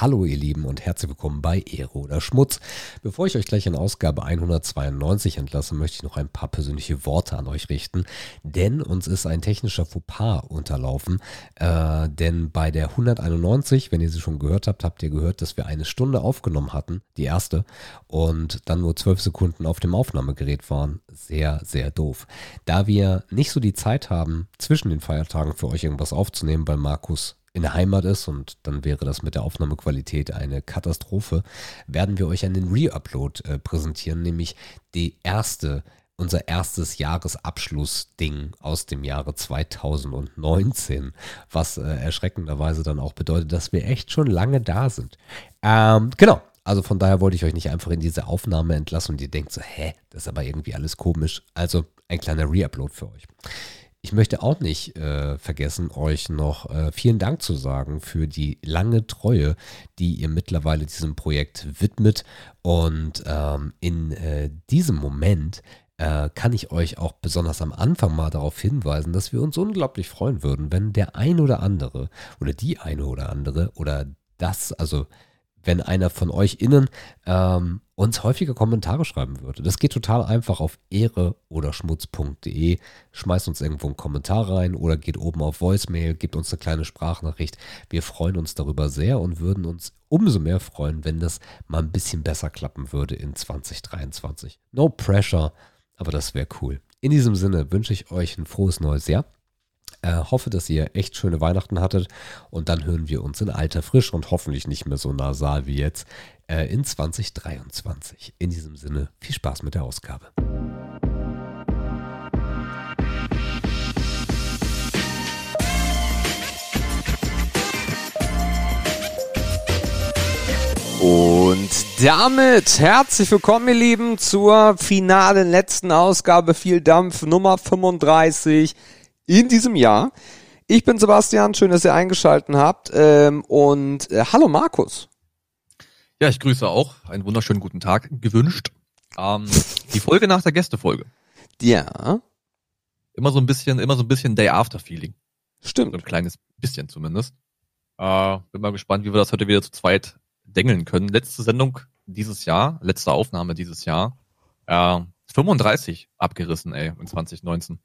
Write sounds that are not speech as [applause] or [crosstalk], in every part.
Hallo ihr Lieben und herzlich willkommen bei Ehre oder Schmutz. Bevor ich euch gleich in Ausgabe 192 entlasse, möchte ich noch ein paar persönliche Worte an euch richten, denn uns ist ein technischer Fauxpas unterlaufen, äh, denn bei der 191, wenn ihr sie schon gehört habt, habt ihr gehört, dass wir eine Stunde aufgenommen hatten, die erste, und dann nur 12 Sekunden auf dem Aufnahmegerät waren. Sehr, sehr doof. Da wir nicht so die Zeit haben, zwischen den Feiertagen für euch irgendwas aufzunehmen, weil Markus in der Heimat ist und dann wäre das mit der Aufnahmequalität eine Katastrophe, werden wir euch einen Re-Upload äh, präsentieren, nämlich die erste, unser erstes Jahresabschlussding aus dem Jahre 2019, was äh, erschreckenderweise dann auch bedeutet, dass wir echt schon lange da sind. Ähm, genau. Also von daher wollte ich euch nicht einfach in diese Aufnahme entlassen und ihr denkt so, hä, das ist aber irgendwie alles komisch. Also ein kleiner Re-Upload für euch. Ich möchte auch nicht äh, vergessen, euch noch äh, vielen Dank zu sagen für die lange Treue, die ihr mittlerweile diesem Projekt widmet. Und ähm, in äh, diesem Moment äh, kann ich euch auch besonders am Anfang mal darauf hinweisen, dass wir uns unglaublich freuen würden, wenn der ein oder andere oder die eine oder andere oder das, also wenn einer von euch innen ähm, uns häufiger Kommentare schreiben würde. Das geht total einfach auf ehre oder schmutz.de. Schmeißt uns irgendwo einen Kommentar rein oder geht oben auf Voicemail, gibt uns eine kleine Sprachnachricht. Wir freuen uns darüber sehr und würden uns umso mehr freuen, wenn das mal ein bisschen besser klappen würde in 2023. No pressure, aber das wäre cool. In diesem Sinne wünsche ich euch ein frohes neues Jahr. Äh, hoffe, dass ihr echt schöne Weihnachten hattet und dann hören wir uns in alter Frisch und hoffentlich nicht mehr so nasal wie jetzt äh, in 2023. In diesem Sinne, viel Spaß mit der Ausgabe. Und damit herzlich willkommen, ihr Lieben, zur finalen letzten Ausgabe Viel Dampf Nummer 35 in diesem Jahr. Ich bin Sebastian, schön, dass ihr eingeschalten habt. Ähm, und äh, hallo Markus. Ja, ich grüße auch. Einen wunderschönen guten Tag gewünscht. Ähm, die Folge nach der Gästefolge. Ja. Immer so ein bisschen, immer so ein bisschen Day-After-Feeling. Stimmt. So ein kleines bisschen zumindest. Äh, bin mal gespannt, wie wir das heute wieder zu zweit dengeln können. Letzte Sendung dieses Jahr, letzte Aufnahme dieses Jahr. Äh, 35 abgerissen, ey, in 2019.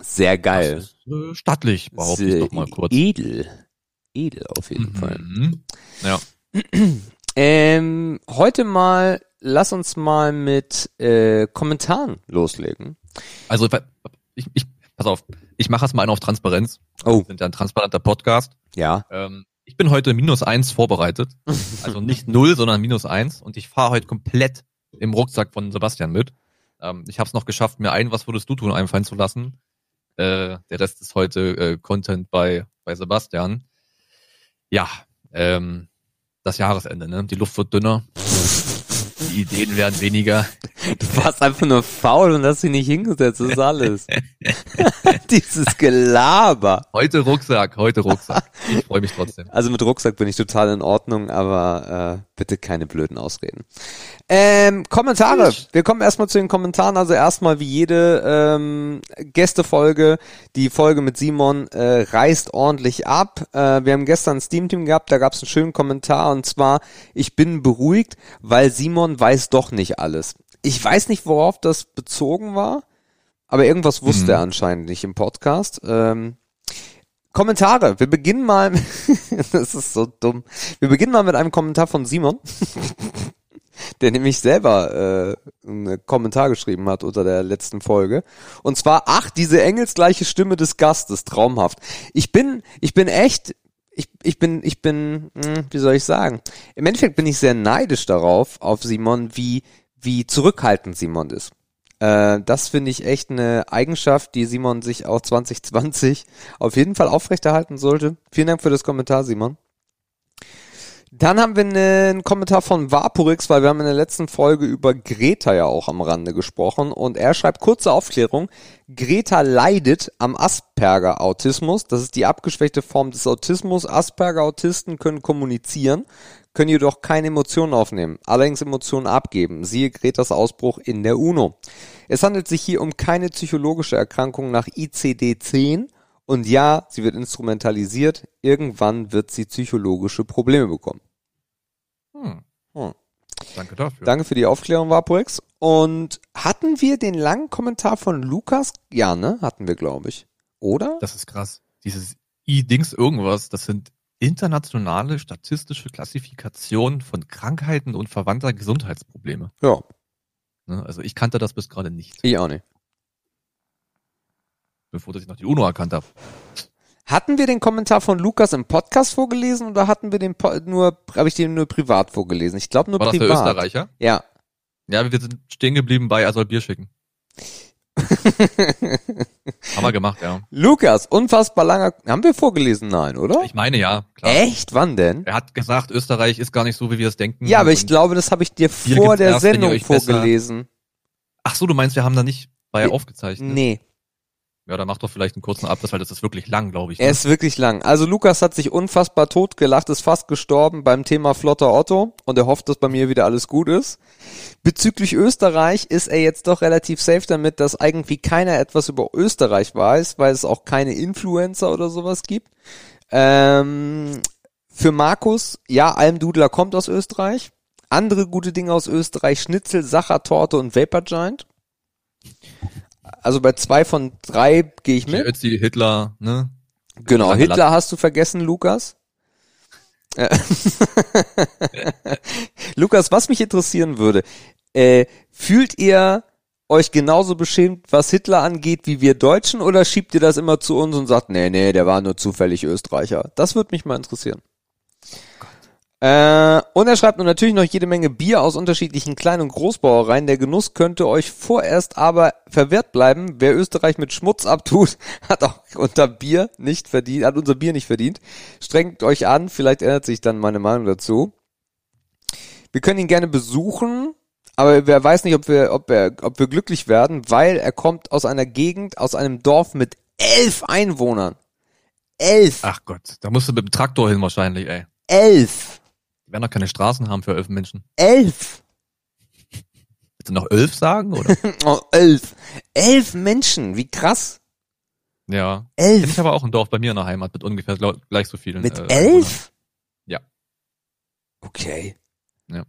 Sehr geil. Das ist, äh, stattlich, behaupte ich noch mal kurz. Edel. Edel auf jeden Fall. Mhm. Ja. [clears throat] Ähm, heute mal, lass uns mal mit äh, Kommentaren loslegen. Also ich, ich pass auf, ich mache es mal einen auf Transparenz. Oh. Wir sind ja ein transparenter Podcast. Ja. Ähm, ich bin heute minus eins vorbereitet. [laughs] Also nicht null, sondern minus eins. Und ich fahre heute komplett im Rucksack von Sebastian mit. Ähm, ich habe es noch geschafft, mir ein, was würdest du tun, einfallen zu lassen. Äh, der Rest ist heute äh, Content bei, bei Sebastian. Ja, ähm, das Jahresende, ne? Die Luft wird dünner. Die Ideen werden weniger. Du warst einfach nur faul und hast dich nicht hingesetzt, das ist alles. [laughs] Dieses Gelaber. Heute Rucksack, heute Rucksack. Ich freue mich trotzdem. Also mit Rucksack bin ich total in Ordnung, aber äh, bitte keine blöden Ausreden. Ähm, Kommentare. Wir kommen erstmal zu den Kommentaren. Also erstmal wie jede ähm, Gästefolge, die Folge mit Simon äh, reißt ordentlich ab. Äh, wir haben gestern ein Steam-Team gehabt, da gab es einen schönen Kommentar und zwar, ich bin beruhigt, weil Simon weiß doch nicht alles. Ich weiß nicht, worauf das bezogen war, aber irgendwas wusste Mhm. er anscheinend nicht im Podcast. Ähm, Kommentare. Wir beginnen mal, [laughs] das ist so dumm. Wir beginnen mal mit einem Kommentar von Simon, [laughs] der nämlich selber äh, einen Kommentar geschrieben hat unter der letzten Folge. Und zwar, ach, diese engelsgleiche Stimme des Gastes, traumhaft. Ich bin, ich bin echt, ich, ich bin, ich bin, hm, wie soll ich sagen? Im Endeffekt bin ich sehr neidisch darauf, auf Simon, wie, wie zurückhaltend Simon ist. Äh, das finde ich echt eine Eigenschaft, die Simon sich auch 2020 auf jeden Fall aufrechterhalten sollte. Vielen Dank für das Kommentar, Simon. Dann haben wir einen Kommentar von Vaporix, weil wir haben in der letzten Folge über Greta ja auch am Rande gesprochen und er schreibt kurze Aufklärung. Greta leidet am Asperger-Autismus. Das ist die abgeschwächte Form des Autismus. Asperger-Autisten können kommunizieren, können jedoch keine Emotionen aufnehmen, allerdings Emotionen abgeben. Siehe Gretas Ausbruch in der UNO. Es handelt sich hier um keine psychologische Erkrankung nach ICD-10 und ja, sie wird instrumentalisiert. Irgendwann wird sie psychologische Probleme bekommen. Danke dafür. Danke für die Aufklärung, Vaporex. Und hatten wir den langen Kommentar von Lukas? Ja, ne? Hatten wir, glaube ich. Oder? Das ist krass. Dieses I-Dings irgendwas, das sind internationale statistische Klassifikationen von Krankheiten und verwandter Gesundheitsprobleme. Ja, Ne? Also ich kannte das bis gerade nicht, ich auch nicht. Bevor ich noch die UNO erkannt habe. Hatten wir den Kommentar von Lukas im Podcast vorgelesen oder hatten wir den po nur, habe ich den nur privat vorgelesen? Ich glaube nur War das der privat. Österreicher? Ja. Ja, wir sind stehen geblieben bei, er soll Bier schicken. [laughs] Haben wir gemacht, ja. Lukas, unfassbar langer. Haben wir vorgelesen? Nein, oder? Ich meine ja, klar. Echt? Wann denn? Er hat gesagt, Österreich ist gar nicht so, wie wir es denken. Ja, aber ich glaube, das habe ich dir vor der erst, Sendung euch besser- vorgelesen. Ach so, du meinst, wir haben da nicht bei aufgezeichnet? Nee, Ja, dann mach doch vielleicht einen kurzen Abriss, weil das ist wirklich lang, glaube ich. er ne? ist wirklich lang. Also Lukas hat sich unfassbar totgelacht, ist fast gestorben beim Thema Flotter Otto und er hofft, dass bei mir wieder alles gut ist. Bezüglich Österreich ist er jetzt doch relativ safe damit, dass irgendwie keiner etwas über Österreich weiß, weil es auch keine Influencer oder sowas gibt. Ähm, für Markus, ja, Almdudler kommt aus Österreich. Andere gute Dinge aus Österreich, Schnitzel, Sachertorte und Vapor Giant. Also bei zwei von drei gehe ich mit. Ötzi, Hitler, ne? Genau, Salat. Hitler hast du vergessen, Lukas. Äh, [laughs] Lukas, was mich interessieren würde, äh, fühlt ihr euch genauso beschämt, was Hitler angeht, wie wir Deutschen, oder schiebt ihr das immer zu uns und sagt, nee, nee, der war nur zufällig Österreicher? Das würde mich mal interessieren. Äh, und er schreibt nun natürlich noch jede Menge Bier aus unterschiedlichen Klein- und Großbauereien. Der Genuss könnte euch vorerst aber verwehrt bleiben. Wer Österreich mit Schmutz abtut, [laughs] hat auch unter Bier nicht verdient, hat unser Bier nicht verdient. Strengt euch an, vielleicht ändert sich dann meine Meinung dazu. Wir können ihn gerne besuchen, aber wer weiß nicht, ob wir, ob wir, ob wir glücklich werden, weil er kommt aus einer Gegend, aus einem Dorf mit elf Einwohnern. Elf! Ach Gott, da musst du mit dem Traktor hin wahrscheinlich, ey. Elf! Die werden doch keine Straßen haben für elf Menschen. Elf! Willst du noch elf sagen, oder? [laughs] Oh, elf. Elf Menschen, wie krass. ja. Kenn ich Elf. aber auch ein Dorf bei mir in der Heimat mit ungefähr gleich so vielen. Mit äh, elf? Ja. Okay. Ja.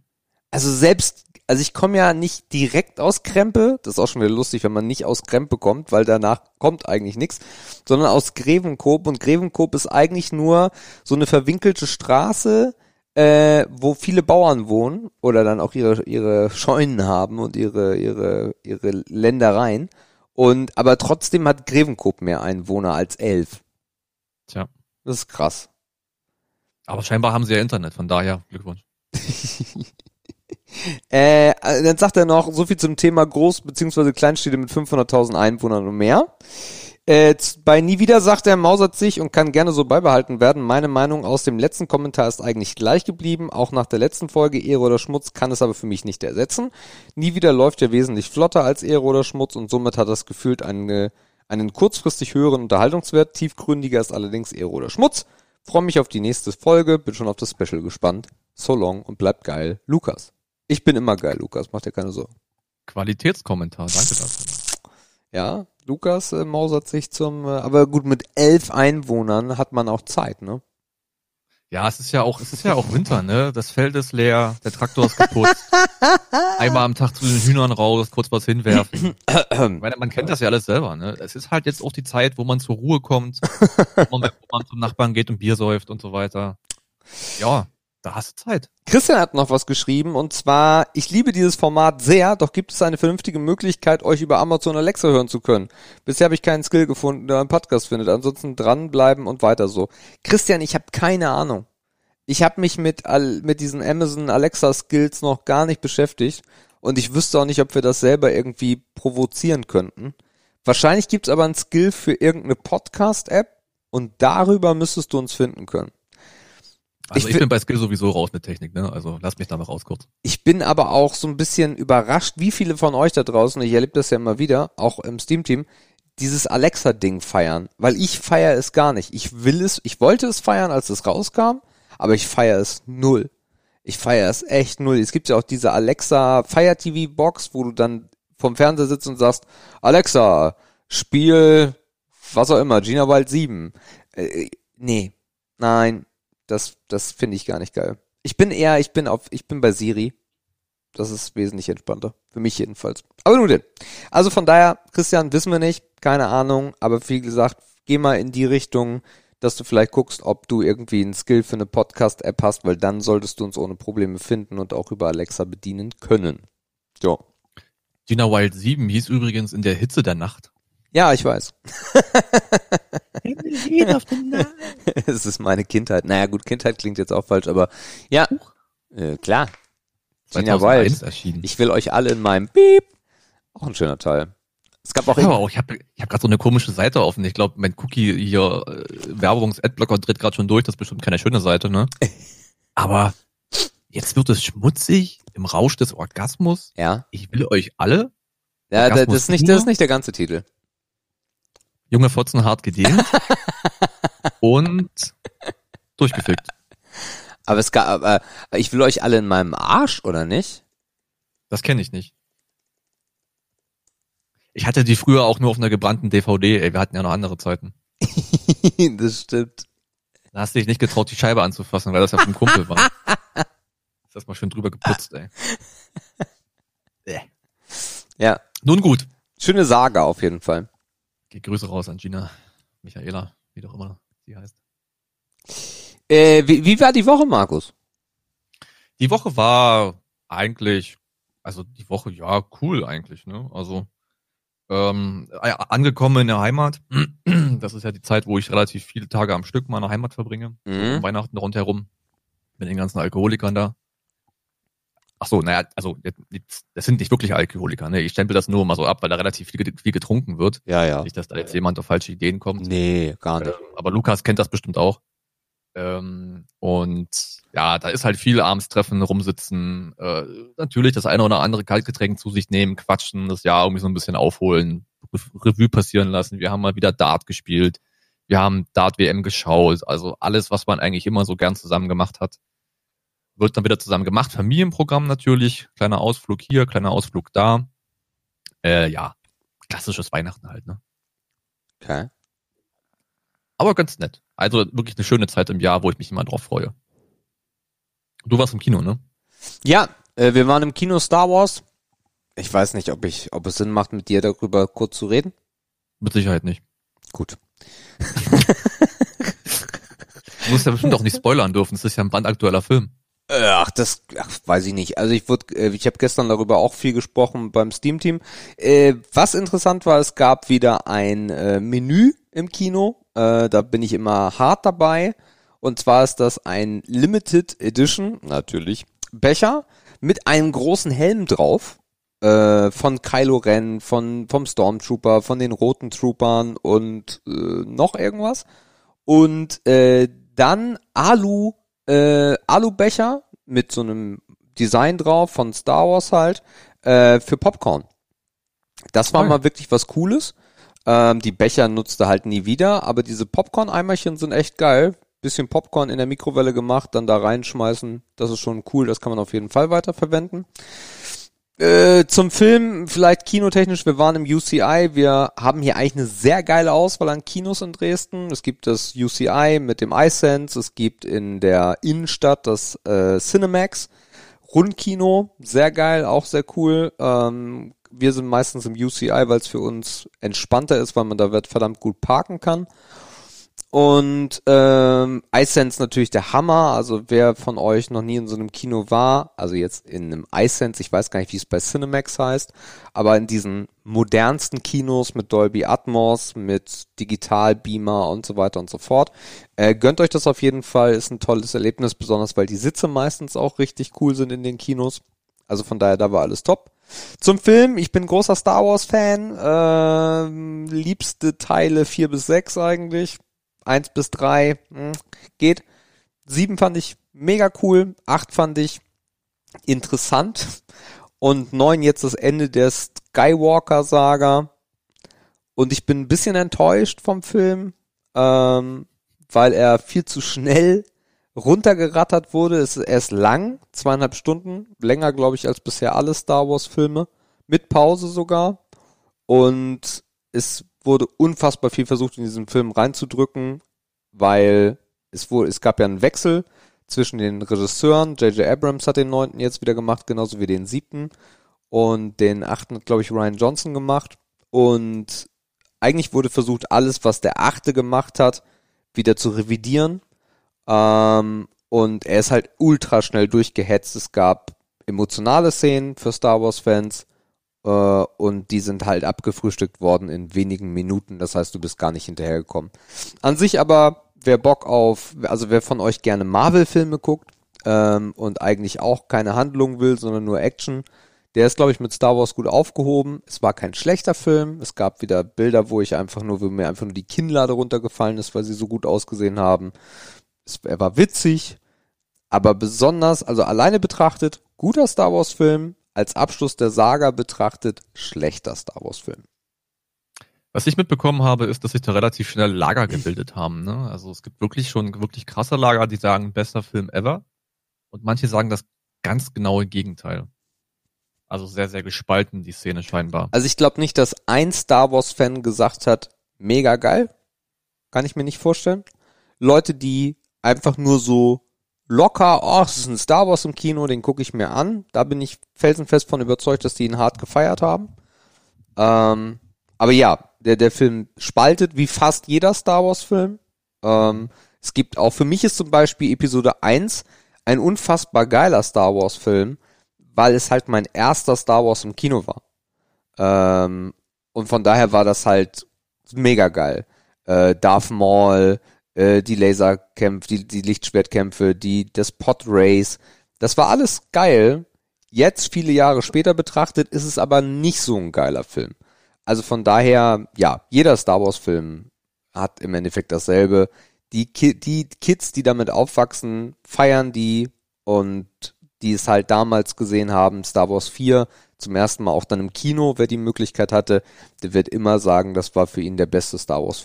Also selbst, also ich komme ja nicht direkt aus Krempe, das ist auch schon wieder lustig, wenn man nicht aus Krempe kommt, weil danach kommt eigentlich nichts, sondern aus Grevenkoop und Grevenkoop ist eigentlich nur so eine verwinkelte Straße, äh, wo viele Bauern wohnen oder dann auch ihre ihre Scheunen haben und ihre ihre ihre Ländereien und aber trotzdem hat Grevenkoop mehr Einwohner als elf. Tja. Das ist krass. Aber scheinbar haben sie ja Internet, von daher Glückwunsch. [laughs] Äh, dann sagt er noch so viel zum Thema Groß- bzw. Kleinstädte mit 500.000 Einwohnern und mehr. Äh, bei Nie wieder sagt er, mausert sich und kann gerne so beibehalten werden. Meine Meinung aus dem letzten Kommentar ist eigentlich gleich geblieben. Auch nach der letzten Folge Ehre oder Schmutz kann es aber für mich nicht ersetzen. Nie wieder läuft ja wesentlich flotter als Ehre oder Schmutz und somit hat das gefühlt eine, einen kurzfristig höheren Unterhaltungswert. Tiefgründiger ist allerdings Ehre oder Schmutz. Freue mich auf die nächste Folge, bin schon auf das Special gespannt. So long und bleibt geil, Lukas. Ich bin immer geil, Lukas, mach dir keine Sorgen. Qualitätskommentar, danke dafür. Ja, Lukas äh, mausert sich zum, äh, aber gut, mit elf Einwohnern hat man auch Zeit, ne? Ja, es ist ja auch, es ist ja auch Winter, ne? Das Feld ist leer, der Traktor ist kaputt. [laughs] Einmal am Tag zu den Hühnern raus, kurz was hinwerfen. [clears throat] Ich meine, man kennt das ja alles selber, ne? Es ist halt jetzt auch die Zeit, wo man zur Ruhe kommt, wo man, wo man zum Nachbarn geht und Bier säuft und so weiter. Ja, da hast du Zeit. Christian hat noch was geschrieben und zwar, ich liebe dieses Format sehr, doch gibt es eine vernünftige Möglichkeit, euch über Amazon Alexa hören zu können. Bisher habe ich keinen Skill gefunden, der einen Podcast findet. Ansonsten dranbleiben und weiter so. Christian, ich habe keine Ahnung. Ich habe mich mit, mit diesen Amazon Alexa Skills noch gar nicht beschäftigt und ich wüsste auch nicht, ob wir das selber irgendwie provozieren könnten. Wahrscheinlich gibt's aber einen Skill für irgendeine Podcast-App und darüber müsstest du uns finden können. Also Ich ich, bin bei Skill sowieso raus mit Technik, ne? Also lass mich da mal raus kurz. Ich bin aber auch so ein bisschen überrascht, wie viele von euch da draußen, ich erlebe das ja immer wieder, auch im Steam-Team, dieses Alexa-Ding feiern. Weil ich feiere es gar nicht. Ich will es, ich wollte es feiern, als es rauskam, aber ich feiere es null. Ich feiere es echt null. Es gibt ja auch diese Alexa Fire TV Box, wo du dann vom Fernseher sitzt und sagst, Alexa, Spiel, was auch immer, Gina Wild 7. Äh, nee, nein, das, das finde ich gar nicht geil. Ich bin eher, ich bin auf, ich bin bei Siri. Das ist wesentlich entspannter. Für mich jedenfalls. Aber nun denn. Also von daher, Christian, wissen wir nicht. Keine Ahnung. Aber wie gesagt, geh mal in die Richtung, dass du vielleicht guckst, ob du irgendwie einen Skill für eine Podcast-App hast, weil dann solltest du uns ohne Probleme finden und auch über Alexa bedienen können. So. Gina Wild 7 hieß übrigens in der Hitze der Nacht. Ja, ich weiß. [laughs] [laughs] es ist meine Kindheit. Naja, gut, Kindheit klingt jetzt auch falsch, aber ja, äh, klar. Gina 2001 Wild. erschienen. Ich will euch alle in meinem Beep. Auch ein schöner Teil. Es gab auch Ja, aber auch, ich habe ich hab gerade so eine komische Seite offen. Ich glaube, mein Cookie hier, äh, Werbungs-Adblocker dreht gerade schon durch. Das ist bestimmt keine schöne Seite, ne? [laughs] Aber jetzt wird es schmutzig im Rausch des Orgasmus. ja. Ich will euch alle, Ja, da- das ist nicht, das ist nicht der ganze Titel. Junge Fotzen hart gedehnt [laughs] und durchgefickt. Aber es gab, äh, ich will euch alle in meinem Arsch, oder nicht? Das kenne ich nicht. Ich hatte die früher auch nur auf einer gebrannten DVD. Ey, wir hatten ja noch andere Zeiten. [laughs] das stimmt. Da hast du dich nicht getraut, die Scheibe anzufassen, weil das ja vom Kumpel war. [laughs] Ist das mal schön drüber geputzt, ey. Ja. Nun gut. Schöne Saga auf jeden Fall. Geh Grüße raus an Gina, Michaela, wie doch immer sie heißt. Äh, wie, wie war die Woche, Markus? Die Woche war eigentlich, also die Woche, ja, cool eigentlich, ne? Also ähm, äh, angekommen in der Heimat. [clears throat] Das ist ja die Zeit, wo ich relativ viele Tage am Stück meiner Heimat verbringe. Mhm. Um Weihnachten rundherum. Mit den ganzen Alkoholikern da. Ach so, naja, also das sind nicht wirklich Alkoholiker, ne? Ich stempel das nur mal so ab, weil da relativ viel, viel getrunken wird. Ja, ja. Nicht, dass da jetzt jemand auf falsche Ideen kommt. Nee, gar nicht. Ähm, aber Lukas kennt das bestimmt auch. Ähm, und ja, da ist halt viel abends treffen, rumsitzen, äh, natürlich das eine oder andere Kaltgetränk zu sich nehmen, quatschen, das Jahr irgendwie so ein bisschen aufholen, Rev- Revue passieren lassen. Wir haben mal wieder Dart gespielt, wir haben Dart WM geschaut, also alles, was man eigentlich immer so gern zusammen gemacht hat, wird dann wieder zusammen gemacht. Familienprogramm natürlich, kleiner Ausflug hier, kleiner Ausflug da. Äh, ja, klassisches Weihnachten halt, ne? Okay. Aber ganz nett. Also wirklich eine schöne Zeit im Jahr, wo ich mich immer drauf freue. Du warst im Kino, ne? Ja, äh, wir waren im Kino Star Wars. Ich weiß nicht, ob ich, ob es Sinn macht, mit dir darüber kurz zu reden. Mit Sicherheit nicht. Gut. [laughs] Du musst ja bestimmt auch nicht spoilern dürfen. Es ist ja ein brandaktueller Film. Ach, das ach, weiß ich nicht. Also ich wurde, äh, ich habe gestern darüber auch viel gesprochen beim Steam Team. Äh, was interessant war, es gab wieder ein äh, Menü im Kino. Äh, da bin ich immer hart dabei. Und zwar ist das ein Limited Edition, natürlich, Becher mit einem großen Helm drauf. Äh, von Kylo Ren, von vom Stormtrooper, von den roten Troopern und äh, noch irgendwas. Und äh, dann Alu äh, Alubecher mit so einem Design drauf von Star Wars halt äh, für Popcorn. Das war Toll. mal wirklich was Cooles. Ähm, die Becher nutzte halt nie wieder, aber diese Popcorn-Eimerchen sind echt geil. Bisschen Popcorn in der Mikrowelle gemacht, dann da reinschmeißen. Das ist schon cool, das kann man auf jeden Fall weiterverwenden. Äh, zum Film, vielleicht kinotechnisch, wir waren im UCI, wir haben hier eigentlich eine sehr geile Auswahl an Kinos in Dresden. Es gibt das UCI mit dem iSense, es gibt in der Innenstadt das äh, Cinemax, Rundkino, sehr geil, auch sehr cool. Ähm, wir sind meistens im UCI, weil es für uns entspannter ist, weil man da verdammt gut parken kann. Und ähm, iSense natürlich der Hammer. Also wer von euch noch nie in so einem Kino war, also jetzt in einem iSense, ich weiß gar nicht, wie es bei Cinemax heißt, aber in diesen modernsten Kinos mit Dolby Atmos, mit Digitalbeamer und so weiter und so fort, äh, gönnt euch das auf jeden Fall. Ist ein tolles Erlebnis, besonders weil die Sitze meistens auch richtig cool sind in den Kinos. Also von daher, da war alles top. Zum Film, ich bin großer Star Wars Fan, ähm, liebste Teile vier bis sechs eigentlich. Eins bis drei hm, geht. Sieben fand ich mega cool. Acht fand ich interessant. Und neun jetzt das Ende der Skywalker-Saga. Und ich bin ein bisschen enttäuscht vom Film, ähm, weil er viel zu schnell runtergerattert wurde. Es, ist lang, zweieinhalb Stunden, länger glaube ich als bisher alle Star Wars Filme, mit Pause sogar. Und es wurde unfassbar viel versucht in diesen Film reinzudrücken, weil es wurde, es gab ja einen Wechsel zwischen den Regisseuren. J.J. Abrams hat den neunten jetzt wieder gemacht, genauso wie den siebten. Und den achten hat, glaube ich, Ryan Johnson gemacht. Und eigentlich wurde versucht, alles, was der achte gemacht hat, wieder zu revidieren. Ähm, und er ist halt ultra schnell durchgehetzt. Es gab emotionale Szenen für Star Wars-Fans. Äh, und die sind halt abgefrühstückt worden in wenigen Minuten. Das heißt, du bist gar nicht hinterhergekommen. An sich aber, wer Bock auf, also wer von euch gerne Marvel-Filme guckt ähm, und eigentlich auch keine Handlung will, sondern nur Action, der ist, glaube ich, mit Star Wars gut aufgehoben. Es war kein schlechter Film. Es gab wieder Bilder, wo ich einfach nur, wo mir einfach nur die Kinnlade runtergefallen ist, weil sie so gut ausgesehen haben. Es, er war witzig, aber besonders, also alleine betrachtet, guter Star Wars Film, als Abschluss der Saga betrachtet, schlechter Star Wars Film. Was ich mitbekommen habe, ist, dass sich da relativ schnell Lager gebildet haben. Ne? Also es gibt wirklich schon wirklich krasse Lager, die sagen, bester Film ever. Und manche sagen das ganz genaue Gegenteil. Also sehr, sehr gespalten, die Szene scheinbar. Also ich glaube nicht, dass ein Star Wars-Fan gesagt hat, mega geil. Kann ich mir nicht vorstellen. Leute, die einfach nur so locker, oh, es ist ein Star Wars im Kino, den gucke ich mir an. Da bin ich felsenfest von überzeugt, dass die ihn hart gefeiert haben. Ähm, aber ja, der, der Film spaltet wie fast jeder Star Wars-Film. Ähm, es gibt auch, für mich ist zum Beispiel Episode 1 ein unfassbar geiler Star Wars-Film, weil es halt mein erster Star Wars im Kino war. Ähm, und von daher war das halt mega geil. Äh, Darth Maul, äh, die Laserkämpfe, die, die Lichtschwertkämpfe, die, das Pod Race, das war alles geil. Jetzt, viele Jahre später betrachtet, ist es aber nicht so ein geiler Film. Also von daher, ja, jeder Star Wars Film hat im Endeffekt dasselbe. Die, Ki die Kids, die damit aufwachsen, feiern die und die es halt damals gesehen haben, Star Wars 4, zum ersten Mal auch dann im Kino, wer die Möglichkeit hatte, der wird immer sagen, das war für ihn der beste Star Wars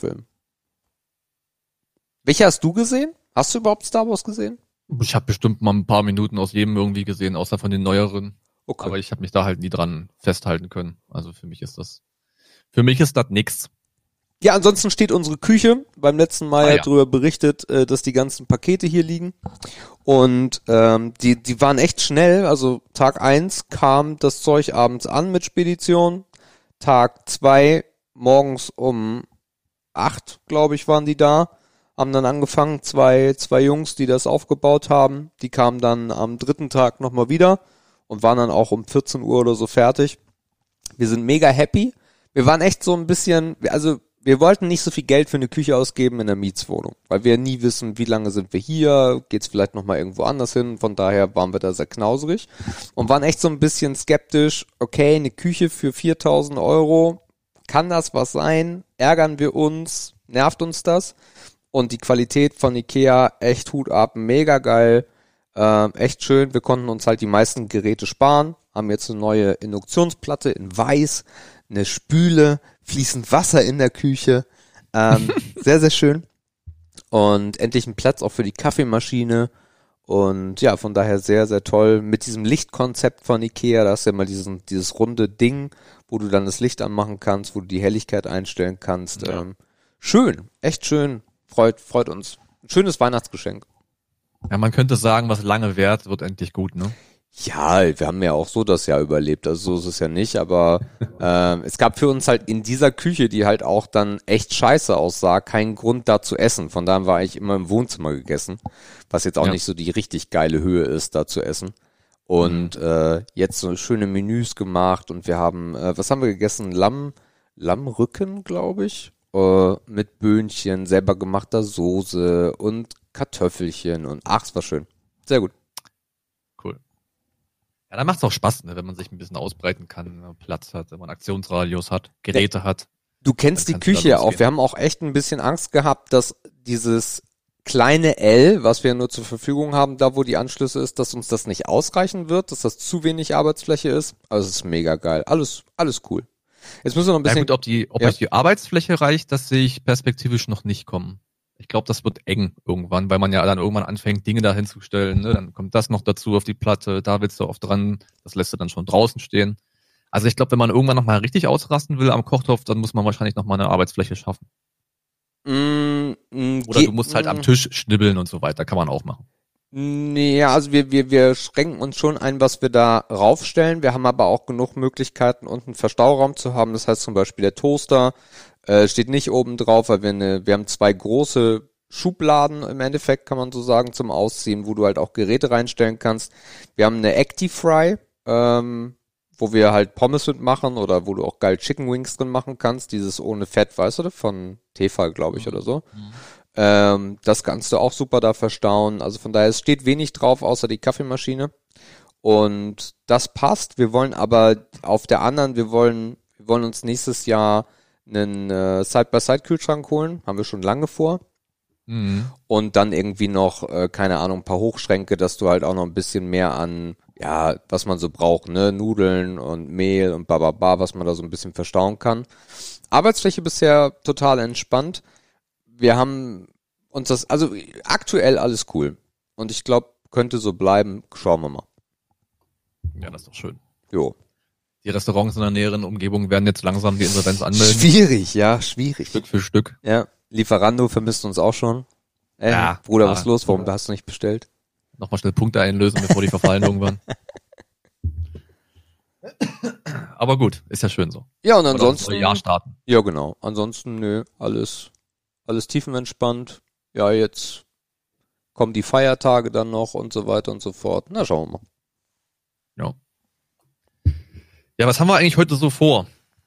Film. Welcher hast du gesehen? Hast du überhaupt Star Wars gesehen? Ich habe bestimmt mal ein paar Minuten aus jedem irgendwie gesehen, außer von den neueren. Okay. Aber ich habe mich da halt nie dran festhalten können. Also für mich ist das, für mich ist das nix. Ja, ansonsten steht unsere Küche. Beim letzten Mal Ah, ja ja. darüber berichtet, äh, dass die ganzen Pakete hier liegen. Und ähm, die, die waren echt schnell. Also Tag eins kam das Zeug abends an mit Spedition. Tag zwei morgens um acht, glaube ich, waren die da. Haben dann angefangen, zwei, zwei Jungs, die das aufgebaut haben. Die kamen dann am dritten Tag nochmal wieder und waren dann auch um 14 Uhr oder so fertig. Wir sind mega happy. Wir waren echt so ein bisschen, also wir wollten nicht so viel Geld für eine Küche ausgeben in der Mietswohnung, weil wir nie wissen, wie lange sind wir hier, geht's vielleicht noch mal irgendwo anders hin. Von daher waren wir da sehr knauserig und waren echt so ein bisschen skeptisch. Okay, eine Küche für 4.000 Euro, kann das was sein? Ärgern wir uns? Nervt uns das? Und die Qualität von Ikea, echt Hut ab, mega geil, ähm, echt schön. Wir konnten uns halt die meisten Geräte sparen, haben jetzt eine neue Induktionsplatte in weiß, eine Spüle, fließend Wasser in der Küche. Ähm, [laughs] sehr, sehr schön. Und endlich ein Platz auch für die Kaffeemaschine. Und ja, von daher sehr, sehr toll. Mit diesem Lichtkonzept von Ikea, da hast du ja mal diesen, dieses runde Ding, wo du dann das Licht anmachen kannst, wo du die Helligkeit einstellen kannst. Ja. Ähm, schön, echt schön. Freut, freut uns. Ein schönes Weihnachtsgeschenk. Ja, man könnte sagen, was lange währt, wird endlich gut, ne? Ja, wir haben ja auch so das Jahr überlebt, also so ist es ja nicht, aber [laughs] ähm, es gab für uns halt in dieser Küche, die halt auch dann echt scheiße aussah, keinen Grund da zu essen. Von daher war ich immer im Wohnzimmer gegessen, was jetzt auch Ja. nicht so die richtig geile Höhe ist, da zu essen. Und äh, jetzt so schöne Menüs gemacht und wir haben, äh, was haben wir gegessen? Lamm, Lammrücken, glaube ich, äh, mit Böhnchen, selber gemachter Soße und Kartoffelchen und ach, es war schön. Sehr gut. Cool. Ja, dann macht's auch Spaß, ne, wenn man sich ein bisschen ausbreiten kann, ne, Platz hat, wenn man Aktionsradius hat, Geräte hat. Du kennst die da Küche ja auch. Wir haben auch echt ein bisschen Angst gehabt, dass dieses kleine L, was wir nur zur Verfügung haben, da wo die Anschlüsse ist, dass uns das nicht ausreichen wird, dass das zu wenig Arbeitsfläche ist. Also es ist mega geil. Alles, alles cool. Jetzt müssen wir noch ein Ja bisschen. gut, ob die, ob Ja. euch die Arbeitsfläche reicht, das sehe ich perspektivisch noch nicht kommen. Ich glaube, das wird eng irgendwann, weil man ja dann irgendwann anfängt, Dinge da hinzustellen. Ne? Dann kommt das noch dazu auf die Platte, da willst du oft dran, das lässt du dann schon draußen stehen. Also ich glaube, wenn man irgendwann nochmal richtig ausrasten will am Kochtopf, dann muss man wahrscheinlich nochmal eine Arbeitsfläche schaffen. Mm, mm, Oder du musst halt mm, am Tisch schnibbeln und so weiter, kann man auch machen. Nee, also wir, wir, wir schränken uns schon ein, was wir da raufstellen. Wir haben aber auch genug Möglichkeiten, unten Verstauraum zu haben. Das heißt zum Beispiel der Toaster äh, steht nicht oben drauf, weil wir eine, wir haben zwei große Schubladen im Endeffekt, kann man so sagen, zum Ausziehen, wo du halt auch Geräte reinstellen kannst. Wir haben eine Actifry, ähm, wo wir halt Pommes mitmachen oder wo du auch geil Chicken Wings drin machen kannst. Dieses ohne Fett, weißt du, von Tefal, glaube ich, oder so. Ähm, das kannst du auch super da verstauen. Also von daher, es steht wenig drauf, außer die Kaffeemaschine. Und das passt. Wir wollen aber auf der anderen, wir wollen, wir wollen uns nächstes Jahr einen äh, Side-by-Side-Kühlschrank holen. Haben wir schon lange vor. Mhm. Und dann irgendwie noch, äh, keine Ahnung, ein paar Hochschränke, dass du halt auch noch ein bisschen mehr an, ja, was man so braucht, ne? Nudeln und Mehl und bababa, was man da so ein bisschen verstauen kann. Arbeitsfläche bisher total entspannt. Wir haben uns das, also aktuell alles cool. Und ich glaube, könnte so bleiben. Schauen wir mal. Ja, das ist doch schön. Jo. Die Restaurants in der näheren Umgebung werden jetzt langsam die Insolvenz anmelden. Schwierig, ja, schwierig. Stück für Stück. Ja. Lieferando vermisst uns auch schon. Äh, Ja, Bruder, was ist los? Warum hast du nicht bestellt? Nochmal schnell Punkte einlösen, bevor die verfallen [laughs] irgendwann. Aber gut, ist ja schön so. Ja, und ansonsten. Jahr starten. Ja, genau. Ansonsten, nö, alles, alles tiefenentspannt. Ja, jetzt kommen die Feiertage dann noch und so weiter und so fort. Na, schauen wir Ja. Ja, was haben wir eigentlich heute so vor?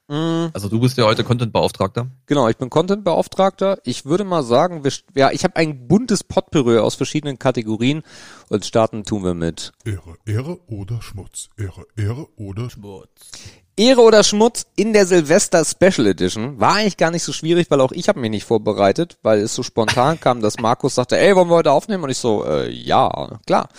mal. Mm, Also du bist ja heute Content-Beauftragter. genau, ich bin Content-Beauftragter. Ich würde mal sagen, wir, ja, ich habe ein buntes Potpourri aus verschiedenen Kategorien und starten tun wir mit Ehre, Ehre oder Schmutz. Ehre, Ehre oder Schmutz. Ehre oder Schmutz in der Silvester Special Edition. War eigentlich gar nicht so schwierig, weil auch ich habe mich nicht vorbereitet, weil es so spontan kam, dass Markus sagte, ey, wollen wir heute aufnehmen? Und ich so, äh, ja, klar.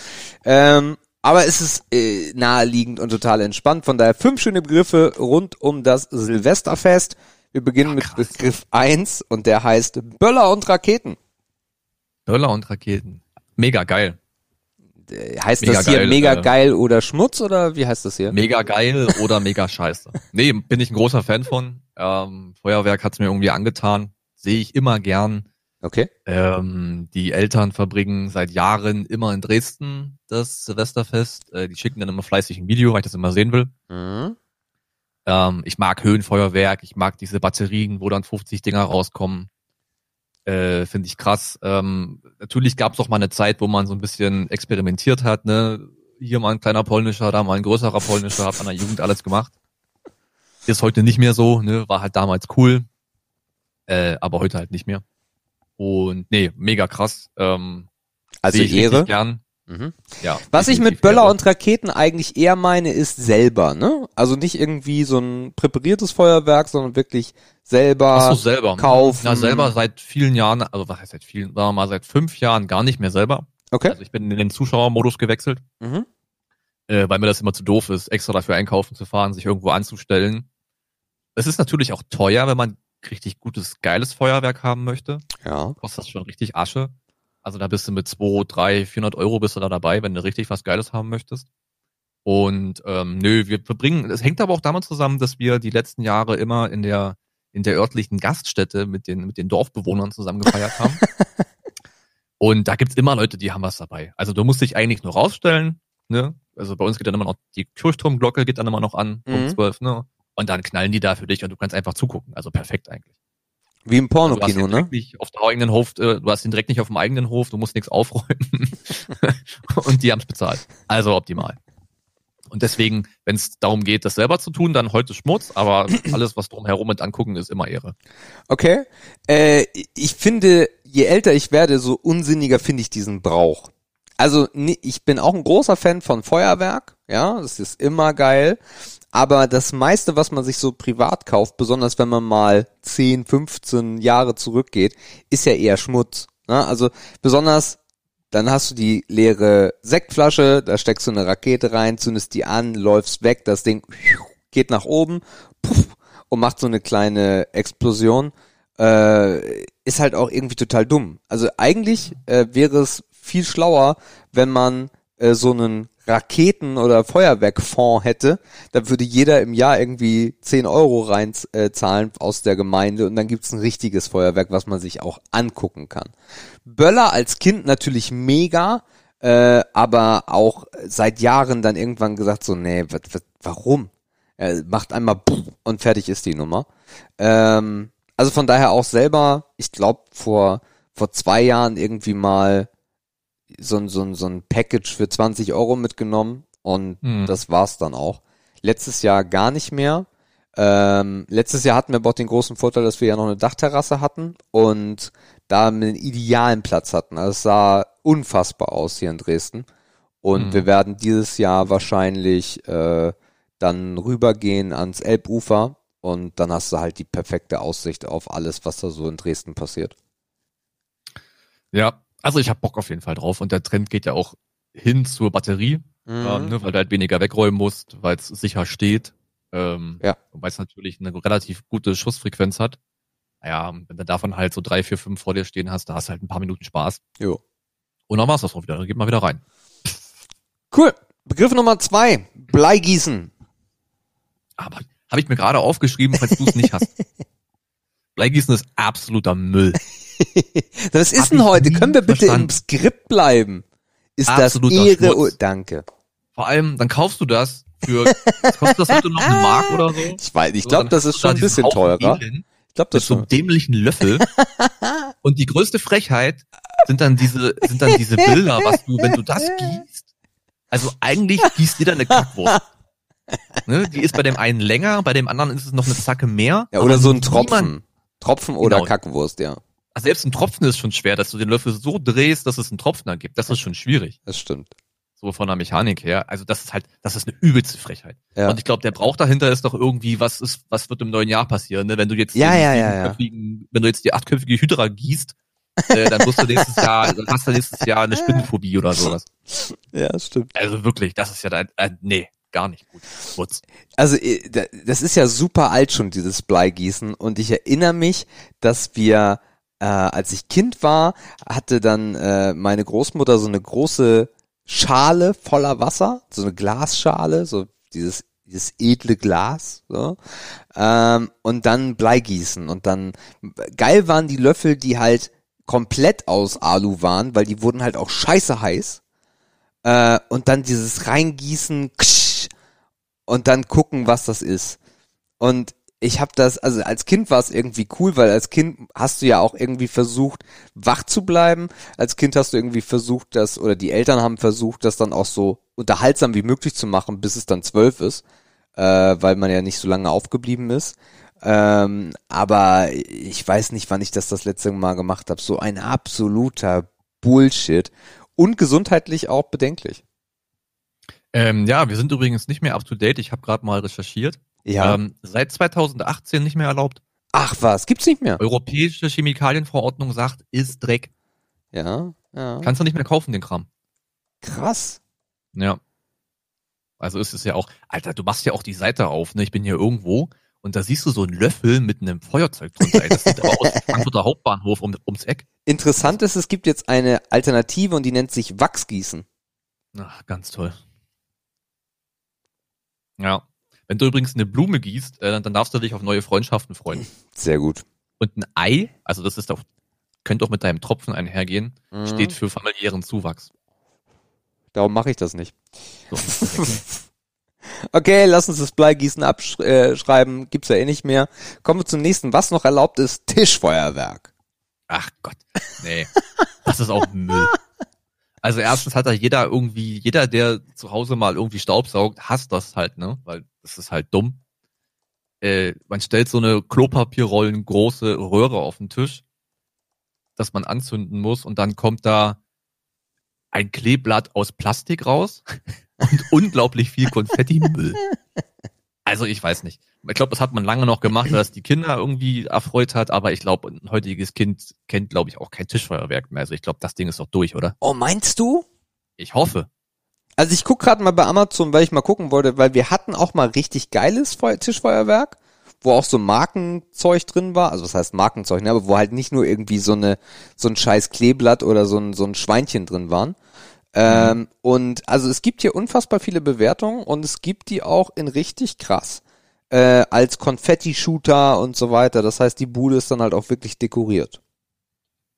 Ähm, aber es ist äh, naheliegend und total entspannt. Von daher fünf schöne Begriffe rund um das Silvesterfest. Wir beginnen mit Begriff eins und der heißt Böller und Raketen. Böller und Raketen. Mega geil. Äh, Heißt Mega das hier geil, mega äh, geil oder Schmutz oder wie heißt das hier? Mega geil oder mega scheiße. [laughs] Nee, bin ich ein großer Fan von. Ähm, Feuerwerk hat's mir irgendwie angetan. Sehe ich immer gern. Okay. Ähm, die Eltern verbringen seit Jahren immer in Dresden das Silvesterfest. Äh, die schicken dann immer fleißig ein Video, weil ich das immer sehen will. Mhm. Ähm, ich mag Höhenfeuerwerk, ich mag diese Batterien, wo dann 50 Dinger rauskommen. Äh, Finde ich krass. Ähm, natürlich gab es auch mal eine Zeit, wo man so ein bisschen experimentiert hat. Ne? Hier mal ein kleiner polnischer, da mal ein größerer polnischer, hat an der Jugend alles gemacht. Ist heute nicht mehr so, ne? war halt damals cool, äh, aber heute halt nicht mehr. Und nee, mega krass. Ähm, Also Ehre. Gern. Mhm. Ja, Was ich mit Böller und Raketen eigentlich eher meine, ist selber, ne? Also nicht irgendwie so ein präpariertes Feuerwerk, sondern wirklich selber. Ach so, selber. kaufen. Na, selber seit vielen Jahren, also was heißt seit vielen, sagen wir mal seit fünf Jahren gar nicht mehr selber. Okay. Also ich bin in den Zuschauermodus gewechselt, Mhm. äh, weil mir das immer zu doof ist, extra dafür einkaufen zu fahren, sich irgendwo anzustellen. Es ist natürlich auch teuer, wenn man richtig gutes, geiles Feuerwerk haben möchte. Ja. Kostet das schon richtig Asche. Also da bist du mit 2, 3, 400 Euro bist du da dabei, wenn du richtig was Geiles haben möchtest. Und ähm, nö, wir verbringen, es hängt aber auch damit zusammen, dass wir die letzten Jahre immer in der in der örtlichen Gaststätte mit den mit den Dorfbewohnern zusammen gefeiert haben. [laughs] Und da gibt's immer Leute, die haben was dabei. Also du musst dich eigentlich nur rausstellen, ne? Also bei uns geht dann immer noch die Kirchturmglocke geht dann immer noch an um Mhm. 12, ne? Und dann knallen die da für dich und du kannst einfach zugucken. Also perfekt eigentlich. Wie im Also du hast Pornokino, den ne? nicht auf der eigenen Hof, äh, du hast den direkt nicht auf dem eigenen Hof, du musst nichts aufräumen. [laughs] und die haben's bezahlt. Also optimal. Und deswegen, wenn es darum geht, das selber zu tun, dann heute Schmutz, aber [clears throat] alles, was drumherum mit angucken, ist immer Ehre. Okay. Äh, ich finde, je älter ich werde, so unsinniger finde ich diesen Brauch. Also ich bin auch ein großer Fan von Feuerwerk, ja, das ist immer geil. Aber das meiste, was man sich so privat kauft, besonders wenn man mal 10, 15 Jahre zurückgeht, ist ja eher Schmutz. Ne? Also besonders, dann hast du die leere Sektflasche, da steckst du eine Rakete rein, zündest die an, läufst weg, das Ding geht nach oben puff, und macht so eine kleine Explosion. Äh, ist halt auch irgendwie total dumm. Also eigentlich äh, wäre es viel schlauer, wenn man äh, so einen Raketen- oder Feuerwerkfonds hätte, dann würde jeder im Jahr irgendwie 10 Euro rein äh, aus der Gemeinde und dann gibt's ein richtiges Feuerwerk, was man sich auch angucken kann. Böller als Kind natürlich mega, äh, aber auch seit Jahren dann irgendwann gesagt so, nee, wat, wat, warum? Er macht einmal und fertig ist die Nummer. Ähm, also von daher auch selber, ich glaube vor vor zwei Jahren irgendwie mal so ein so ein so ein Package für 20 Euro mitgenommen und Hm. das war's dann auch. Letztes Jahr gar nicht mehr. Ähm, letztes Jahr hatten wir aber auch den großen Vorteil, dass wir ja noch eine Dachterrasse hatten und da einen idealen Platz hatten. Also es sah unfassbar aus hier in Dresden. Und Mhm. wir werden dieses Jahr wahrscheinlich äh, dann rübergehen ans Elbufer und dann hast du halt die perfekte Aussicht auf alles, was da so in Dresden passiert. Ja, also ich habe Bock auf jeden Fall drauf und der Trend geht ja auch hin zur Batterie, Mhm. ähm, ne, weil du halt weniger wegräumen musst, weil es sicher steht. Ähm, Ja. Und weil es natürlich eine relativ gute Schussfrequenz hat. Naja, wenn du davon halt so drei, vier, fünf vor dir stehen hast, da hast du halt ein paar Minuten Spaß. Jo. Und dann war's das auch wieder. Dann geht mal wieder rein. Cool. Begriff Nummer zwei. Bleigießen. Aber habe ich mir gerade aufgeschrieben, falls du es nicht hast. [laughs] Bleigießen ist absoluter Müll. [laughs] Was ist denn heute? Können wir bitte verstanden. im Skript bleiben? Ist Absoluter das Ehre? Schmutz. Oh, danke. Vor allem, dann kaufst du das für, kostet das heute noch eine Mark oder so? [laughs] Ich weiß, ich So, glaube, dann das ist da schon ein bisschen teurer. Elend Ich glaube, das mit so einem schon. dämlichen Löffel. [laughs] Und die größte Frechheit sind dann diese, sind dann diese Bilder, was du, wenn du das gießt. Also eigentlich gießt jeder eine Kackwurst. Ne? Die ist bei dem einen länger, bei dem anderen ist es noch eine Zacke mehr. Ja, oder so ein Tropfen. Tropfen oder Genau. Kackwurst, ja. Also selbst ein Tropfen ist schon schwer, dass du den Löffel so drehst, dass es einen Tropfen ergibt. Das ist schon schwierig. Das stimmt. So von der Mechanik her. Also das ist halt, das ist eine übelste Frechheit. Ja. Und ich glaube, der Brauch dahinter ist doch irgendwie, was ist, was wird im neuen Jahr passieren, ne? Wenn du jetzt Ja, ja, ja, wenn du jetzt die achtköpfige Hydra gießt, äh, dann musst du nächstes Jahr, dann hast du nächstes Jahr eine Spinnenphobie oder sowas. Ja, das stimmt. Also wirklich, das ist ja da, äh, nee, gar nicht gut. Schmutz. Also äh, da- das ist ja super alt schon, dieses Bleigießen. Und ich erinnere mich, dass wir, äh, als ich Kind war, hatte dann äh, meine Großmutter so eine große Schale voller Wasser, so eine Glasschale, so dieses dieses edle Glas, so. Ähm, und dann Bleigießen. Und dann geil waren die Löffel, die halt komplett aus Alu waren, weil die wurden halt auch scheiße heiß. Äh, und dann dieses Reingießen, ksch, und dann gucken, was das ist. Und ich habe das, also als Kind war es irgendwie cool, weil als Kind hast du ja auch irgendwie versucht, wach zu bleiben. Als Kind hast du irgendwie versucht, das, oder die Eltern haben versucht, das dann auch so unterhaltsam wie möglich zu machen, bis es dann zwölf ist, äh, weil man ja nicht so lange aufgeblieben ist. Ähm, aber ich weiß nicht, wann ich das das letzte Mal gemacht habe. So ein absoluter Bullshit. Und gesundheitlich auch bedenklich. Ähm, ja, wir sind übrigens nicht mehr up to date. Ich habe gerade mal recherchiert. Ja. Ähm, seit 2018 nicht mehr erlaubt. Ach was, gibt's nicht mehr? Europäische Chemikalienverordnung sagt, ist Dreck. Ja, ja. Kannst du nicht mehr kaufen, den Kram. Krass. Ja. Also ist es ja auch, Alter, du machst ja auch die Seite auf, ne? Ich bin hier irgendwo und da siehst du so einen Löffel mit einem Feuerzeug drunter. Das sieht aber aus wie Frankfurter Hauptbahnhof um, ums Eck. Interessant ist, es gibt jetzt eine Alternative und die nennt sich Wachsgießen. Ach, ganz toll. Ja. Wenn du übrigens eine Blume gießt, äh, dann darfst du dich auf neue Freundschaften freuen. Sehr gut. Und ein Ei, also das ist auch, könnte auch mit deinem Tropfen einhergehen, Mhm. steht für familiären Zuwachs. Darum mache ich das nicht. So. [laughs] Okay, lass uns das Bleigießen abschreiben. Gibt's ja eh nicht mehr. Kommen wir zum nächsten. Was noch erlaubt ist, Tischfeuerwerk. Ach Gott, nee, das ist auch Müll. [laughs] Also erstens hat da jeder irgendwie, jeder, der zu Hause mal irgendwie Staubsaugt, hasst das halt, ne? Weil das ist halt dumm. Äh, man stellt so eine Klopapierrollen große Röhre auf den Tisch, dass man anzünden muss und dann kommt da ein Kleeblatt aus Plastik raus [laughs] und unglaublich viel Konfettimüll. [laughs] Also ich weiß nicht. Ich glaube, das hat man lange noch gemacht, weil das die Kinder irgendwie erfreut hat, aber ich glaube, ein heutiges Kind kennt, glaube ich, auch kein Tischfeuerwerk mehr. Also ich glaube, das Ding ist doch durch, oder? Oh, meinst du? Ich hoffe. Also ich guck gerade mal bei Amazon, weil ich mal gucken wollte, weil wir hatten auch mal richtig geiles Feu Tischfeuerwerk, wo auch so Markenzeug drin war, also was heißt Markenzeug, ne, aber wo halt nicht nur irgendwie so eine so ein scheiß Kleeblatt oder so ein so ein Schweinchen drin waren. Ähm, und also es gibt hier unfassbar viele Bewertungen und es gibt die auch in richtig krass äh, als Konfetti-Shooter und so weiter. Das heißt, die Bude ist dann halt auch wirklich dekoriert.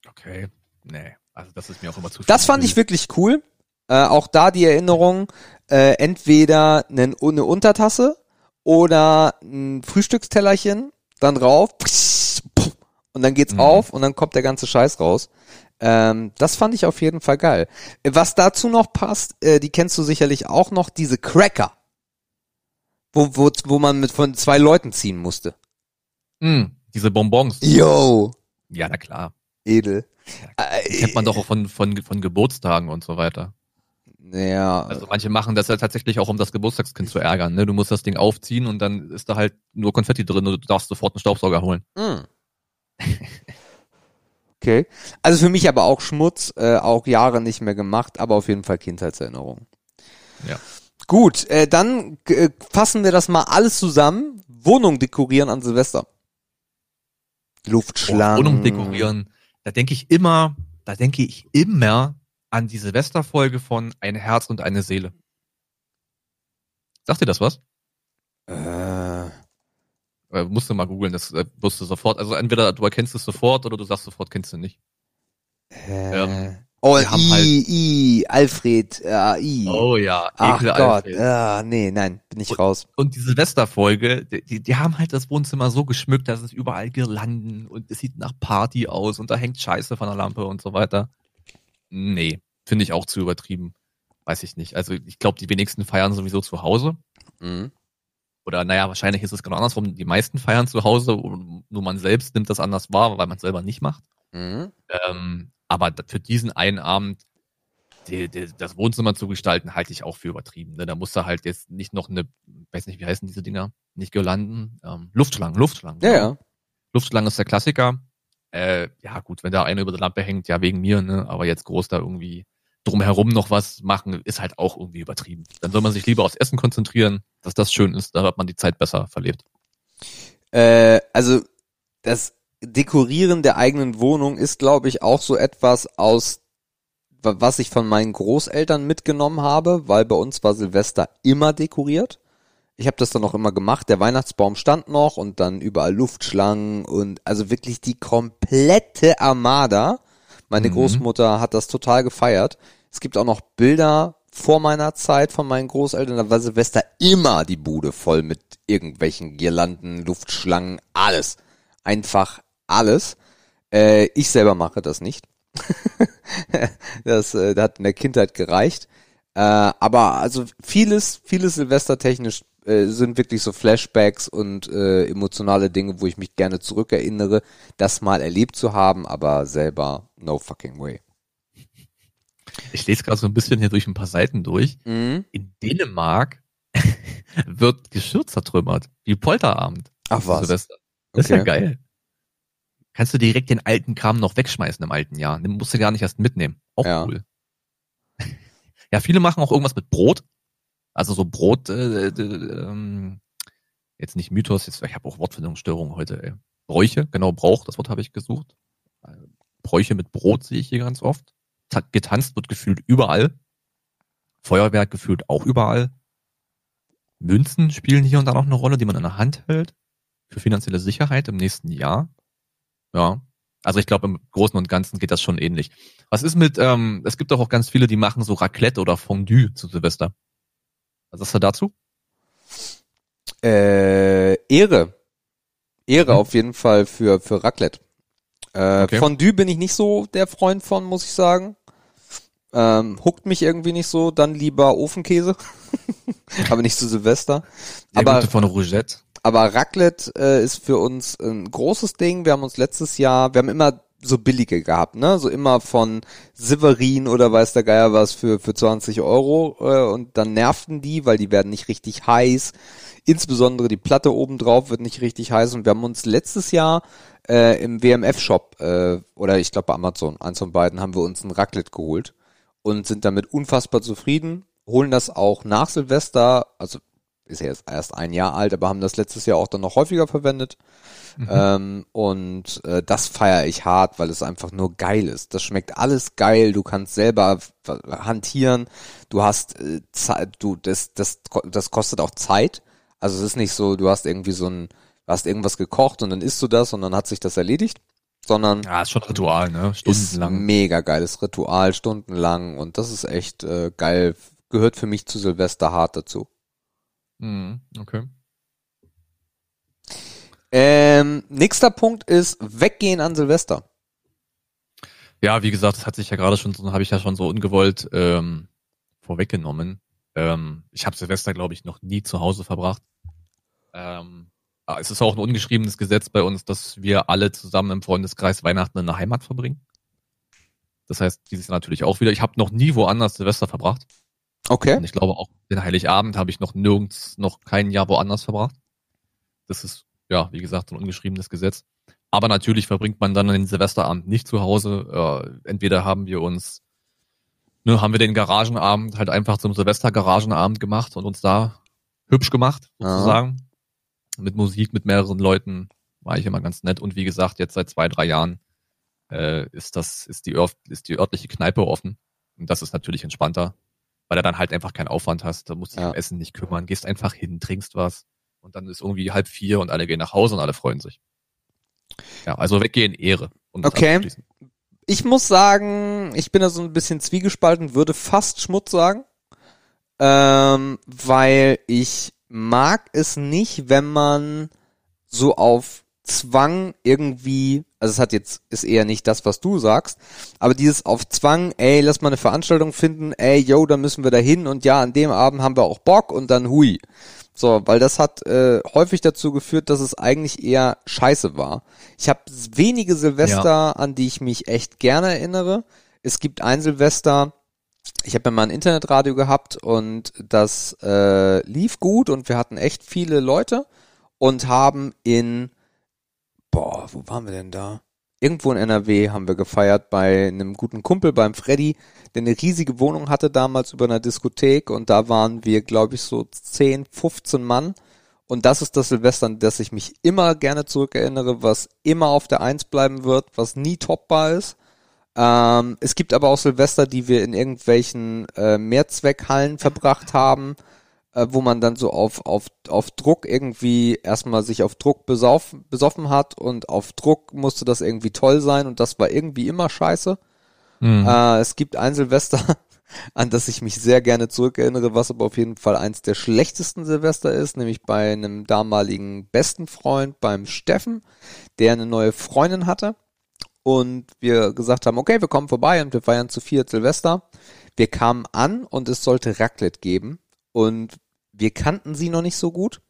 Okay. Nee. Also das ist mir auch immer zu. Das fand ich wirklich cool. Äh, auch da die Erinnerung, äh, entweder eine, eine Untertasse oder ein Frühstückstellerchen, dann drauf und dann geht's Mhm. auf und dann kommt der ganze Scheiß raus. Ähm, das fand ich auf jeden Fall geil. Was dazu noch passt, äh, die kennst du sicherlich auch noch, diese Cracker. Wo, wo, wo man mit von zwei Leuten ziehen musste. Mm, diese Bonbons. Yo, Ja, na klar. edel. Die kennt man doch auch von, von, von Geburtstagen und so weiter. Ja, Also manche machen das ja tatsächlich auch, um das Geburtstagskind zu ärgern. Ne? Du musst das Ding aufziehen und dann ist da halt nur Konfetti drin und du darfst sofort einen Staubsauger holen. Mm. [laughs] Okay. Also für mich aber auch Schmutz, äh, auch Jahre nicht mehr gemacht, aber auf jeden Fall Kindheitserinnerung. Ja. Gut, äh, dann äh, fassen wir das mal alles zusammen. Wohnung dekorieren an Silvester. Oh, Luftschlangen. Wohnung dekorieren. Da denke ich immer, da denke ich immer an die Silvesterfolge von Ein Herz und eine Seele. Sagt dir das was? Äh, Äh, musst du mal googeln, das äh, wirst du sofort. Also entweder du erkennst es sofort oder du sagst sofort, kennst du nicht. äh, Ähm, oh, I, halt- I, Alfred, äh, I. Oh ja, Ach Ekel Gott, Alfred. ah, nee, nein, bin ich raus. Und die Silvesterfolge, die, die, die haben halt das Wohnzimmer so geschmückt, da sind überall Girlanden und es sieht nach Party aus und da hängt Scheiße von der Lampe und so weiter. Nee, finde ich auch zu übertrieben. Weiß ich nicht. Also ich glaube, die wenigsten feiern sowieso zu Hause. Mhm. Oder naja, wahrscheinlich ist es genau andersrum. Die meisten feiern zu Hause, und nur man selbst nimmt das anders wahr, weil man es selber nicht macht. Mhm. Ähm, aber für diesen einen Abend die, die, das Wohnzimmer zu gestalten, halte ich auch für übertrieben. Ne? Da muss da halt jetzt nicht noch eine, weiß nicht, wie heißen diese Dinger? Nicht Girlanden, ähm, Luftschlangen, Luftschlangen. Ja, ja. Luftschlangen ist der Klassiker. Äh, ja gut, wenn da eine über der Lampe hängt, ja wegen mir, ne? aber jetzt groß da irgendwie drumherum noch was machen, ist halt auch irgendwie übertrieben. Dann soll man sich lieber aufs Essen konzentrieren, dass das schön ist, da hat man die Zeit besser verlebt. Äh, also das Dekorieren der eigenen Wohnung ist, glaube ich, auch so etwas aus, wa- was ich von meinen Großeltern mitgenommen habe, weil bei uns war Silvester immer dekoriert. Ich habe das dann auch immer gemacht. Der Weihnachtsbaum stand noch und dann überall Luftschlangen und also wirklich die komplette Armada. Meine Mhm. Großmutter hat das total gefeiert. Es gibt auch noch Bilder vor meiner Zeit von meinen Großeltern. Da war Silvester immer die Bude voll mit irgendwelchen Girlanden, Luftschlangen, alles. Einfach alles. Äh, ich selber mache das nicht. [laughs] das, äh, das hat in der Kindheit gereicht. Äh, aber also vieles, vieles Silvestertechnisch äh, sind wirklich so Flashbacks und äh, emotionale Dinge, wo ich mich gerne zurückerinnere, das mal erlebt zu haben, aber selber no fucking way. Ich lese gerade so ein bisschen hier durch ein paar Seiten durch. Mhm. In Dänemark [laughs] wird Geschirr zertrümmert, wie Polterabend. Ach was. Silvester. Das ist ja Okay. geil. Kannst du direkt den alten Kram noch wegschmeißen im alten Jahr. Den musst du gar nicht erst mitnehmen. Auch Ja. cool. [laughs] ja, viele machen auch irgendwas mit Brot. Also so Brot, äh, äh, ähm, jetzt nicht Mythos, jetzt, ich habe auch Wortfindungsstörungen heute. Ey. Bräuche, genau Brauch, das Wort habe ich gesucht. Äh, Bräuche mit Brot sehe ich hier ganz oft. Ta getanzt wird gefühlt überall. Feuerwerk gefühlt auch überall. Münzen spielen hier und da noch eine Rolle, die man in der Hand hält. Für finanzielle Sicherheit im nächsten Jahr. Ja. Also ich glaube, im Großen und Ganzen geht das schon ähnlich. Was ist mit, ähm, es gibt doch auch ganz viele, die machen so Raclette oder Fondue zu Silvester. Was sagst du dazu? Äh, Ehre. Ehre Mhm. auf jeden Fall für, für Raclette. Äh, Okay. Fondue bin ich nicht so der Freund von, muss ich sagen. Ähm, huckt mich irgendwie nicht so, dann lieber Ofenkäse. [laughs] aber nicht zu Silvester. Der Aber- von Rougette. Aber Raclette äh, ist für uns ein großes Ding. Wir haben uns letztes Jahr, wir haben immer so billige gehabt, ne? So immer von Severin oder weiß der Geier was für, für 20 Euro. Äh, und dann nervten die, weil die werden nicht richtig heiß. Insbesondere die Platte oben drauf wird nicht richtig heiß. Und wir haben uns letztes Jahr äh, im WMF-Shop äh, oder ich glaube bei Amazon, eins von beiden, haben wir uns ein Raclette geholt und sind damit unfassbar zufrieden. Holen das auch nach Silvester, also ist ja jetzt erst ein Jahr alt, aber haben das letztes Jahr auch dann noch häufiger verwendet. Ähm, und äh, das feiere ich hart, weil es einfach nur geil ist. Das schmeckt alles geil. Du kannst selber hantieren. Du hast äh, Zeit, du das das das kostet auch Zeit. Also es ist nicht so, du hast irgendwie so ein, du hast irgendwas gekocht und dann isst du das und dann hat sich das erledigt. sondern Ja, ist schon Ritual, ne? ist Stundenlang. mega geiles Ritual, stundenlang und das ist echt äh, geil. Gehört für mich zu Silvester hart dazu. Mhm, okay. Ähm, nächster Punkt ist weggehen an Silvester. Ja, wie gesagt, das hat sich ja gerade schon, so habe ich ja schon so ungewollt ähm, vorweggenommen. Ähm, ich habe Silvester, glaube ich, noch nie zu Hause verbracht. Ähm, aber es ist auch ein ungeschriebenes Gesetz bei uns, dass wir alle zusammen im Freundeskreis Weihnachten in der Heimat verbringen. Das heißt, dieses Jahr natürlich auch wieder. Ich habe noch nie woanders Silvester verbracht. Okay. Und ich glaube auch den Heiligabend habe ich noch nirgends, noch kein Jahr woanders verbracht. Das ist, ja, wie gesagt, so ein ungeschriebenes Gesetz. Aber natürlich verbringt man dann den Silvesterabend nicht zu Hause. Äh, entweder haben wir uns, ne, haben wir den Garagenabend halt einfach zum Silvester-Garagenabend gemacht und uns da hübsch gemacht, sozusagen. Mit Musik, mit mehreren Leuten. War ich immer ganz nett. Und wie gesagt, jetzt seit zwei, drei Jahren äh, ist das, ist die, ist die örtliche Kneipe offen. Und das ist natürlich entspannter, weil du dann halt einfach keinen Aufwand hast. Da musst du dich Ja. um Essen nicht kümmern, gehst einfach hin, trinkst was und dann ist irgendwie halb vier und alle gehen nach Hause und alle freuen sich. Ja, also weggehen, Ehre. Um Okay. Ich muss sagen, ich bin da so ein bisschen zwiegespalten, würde fast Schmutz sagen. Ähm, weil ich mag es nicht, wenn man so auf Zwang irgendwie, also es hat jetzt, ist eher nicht das, was du sagst, aber dieses auf Zwang, ey, lass mal eine Veranstaltung finden, ey, yo, da müssen wir da hin und ja, an dem Abend haben wir auch Bock und dann hui. So, weil das hat äh, häufig dazu geführt, dass es eigentlich eher scheiße war. Ich habe wenige Silvester, an die ich mich echt gerne erinnere. Es gibt ein Silvester, ich habe ja mal ein Internetradio gehabt und das äh, lief gut und wir hatten echt viele Leute und haben in, boah, wo waren wir denn da? Irgendwo in NRW haben wir gefeiert bei einem guten Kumpel, beim Freddy, der eine riesige Wohnung hatte damals über einer Diskothek und da waren wir, glaube ich, so 10, 15 Mann. Und das ist das Silvester, an das ich mich immer gerne zurückerinnere, was immer auf der Eins bleiben wird, was nie toppbar ist. Ähm, es gibt aber auch Silvester, die wir in irgendwelchen äh, Mehrzweckhallen verbracht haben, äh, wo man dann so auf, auf, auf Druck irgendwie erstmal sich auf Druck besauf, besoffen hat und auf Druck musste das irgendwie toll sein und das war irgendwie immer scheiße. Mhm. Äh, es gibt ein Silvester, [laughs] an das ich mich sehr gerne zurückerinnere, was aber auf jeden Fall eins der schlechtesten Silvester ist, nämlich bei einem damaligen besten Freund, beim Steffen, der eine neue Freundin hatte. Und wir gesagt haben, okay, wir kommen vorbei und wir feiern zu viert Silvester. Wir kamen an und es sollte Raclette geben. Und wir kannten sie noch nicht so gut.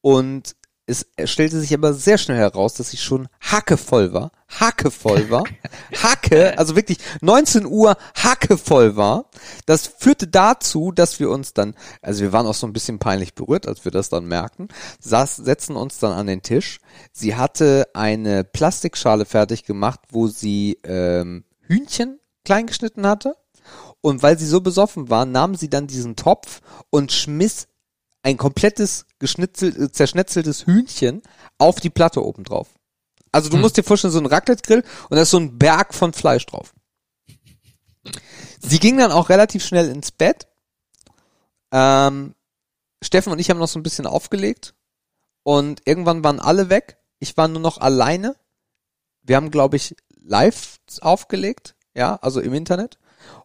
Und es stellte sich aber sehr schnell heraus, dass sie schon hackevoll war. Hackevoll war. [laughs] Hacke, also wirklich 19 Uhr hackevoll war. Das führte dazu, dass wir uns dann, also wir waren auch so ein bisschen peinlich berührt, als wir das dann merkten, saß, setzen uns dann an den Tisch. Sie hatte eine Plastikschale fertig gemacht, wo sie ähm, Hühnchen klein geschnitten hatte. Und weil sie so besoffen war, nahm sie dann diesen Topf und schmiss ein komplettes geschnitzelt, äh, zerschnetzeltes Hühnchen auf die Platte oben drauf. Also du Hm. musst dir vorstellen, so ein Raclette-Grill und da ist so ein Berg von Fleisch drauf. Sie ging dann auch relativ schnell ins Bett. Ähm, Steffen und ich haben noch so ein bisschen aufgelegt und irgendwann waren alle weg. Ich war nur noch alleine. Wir haben, glaube ich, live aufgelegt, ja, also im Internet.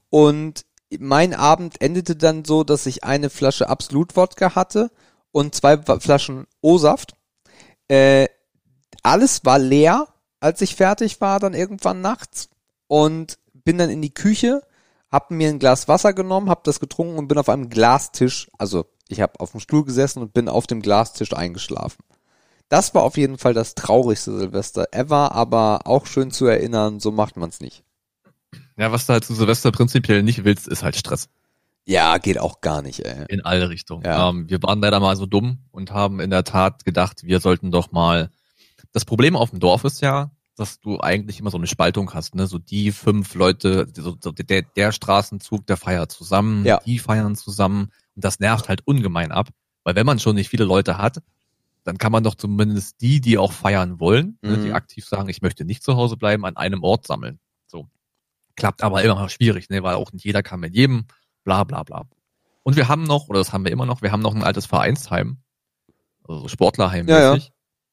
Und mein Abend endete dann so, dass ich eine Flasche Absolut-Wodka hatte und zwei Flaschen O-Saft. Äh, alles war leer, als ich fertig war, dann irgendwann nachts. Und bin dann in die Küche, hab mir ein Glas Wasser genommen, hab das getrunken und bin auf einem Glastisch, also ich habe auf dem Stuhl gesessen und bin auf dem Glastisch eingeschlafen. Das war auf jeden Fall das traurigste Silvester ever, aber auch schön zu erinnern, so macht man's nicht. Ja, was du halt zu Silvester prinzipiell nicht willst, ist halt Stress. Ja, geht auch gar nicht, ey. In alle Richtungen. Ja. Ähm, wir waren leider mal so dumm und haben in der Tat gedacht, wir sollten doch mal. Das Problem auf dem Dorf ist ja, dass du eigentlich immer so eine Spaltung hast, ne? So die fünf Leute, so, so der, der Straßenzug, der feiert zusammen, Ja. die feiern zusammen. Und das nervt halt ungemein ab. Weil wenn man schon nicht viele Leute hat, dann kann man doch zumindest die, die auch feiern wollen, ne, Mhm. die aktiv sagen, ich möchte nicht zu Hause bleiben, an einem Ort sammeln. Klappt aber immer noch schwierig, ne? Weil auch nicht jeder kann mit jedem, bla bla bla. Und wir haben noch, oder das haben wir immer noch, wir haben noch ein altes Vereinsheim, also so Sportlerheim Ja, ja.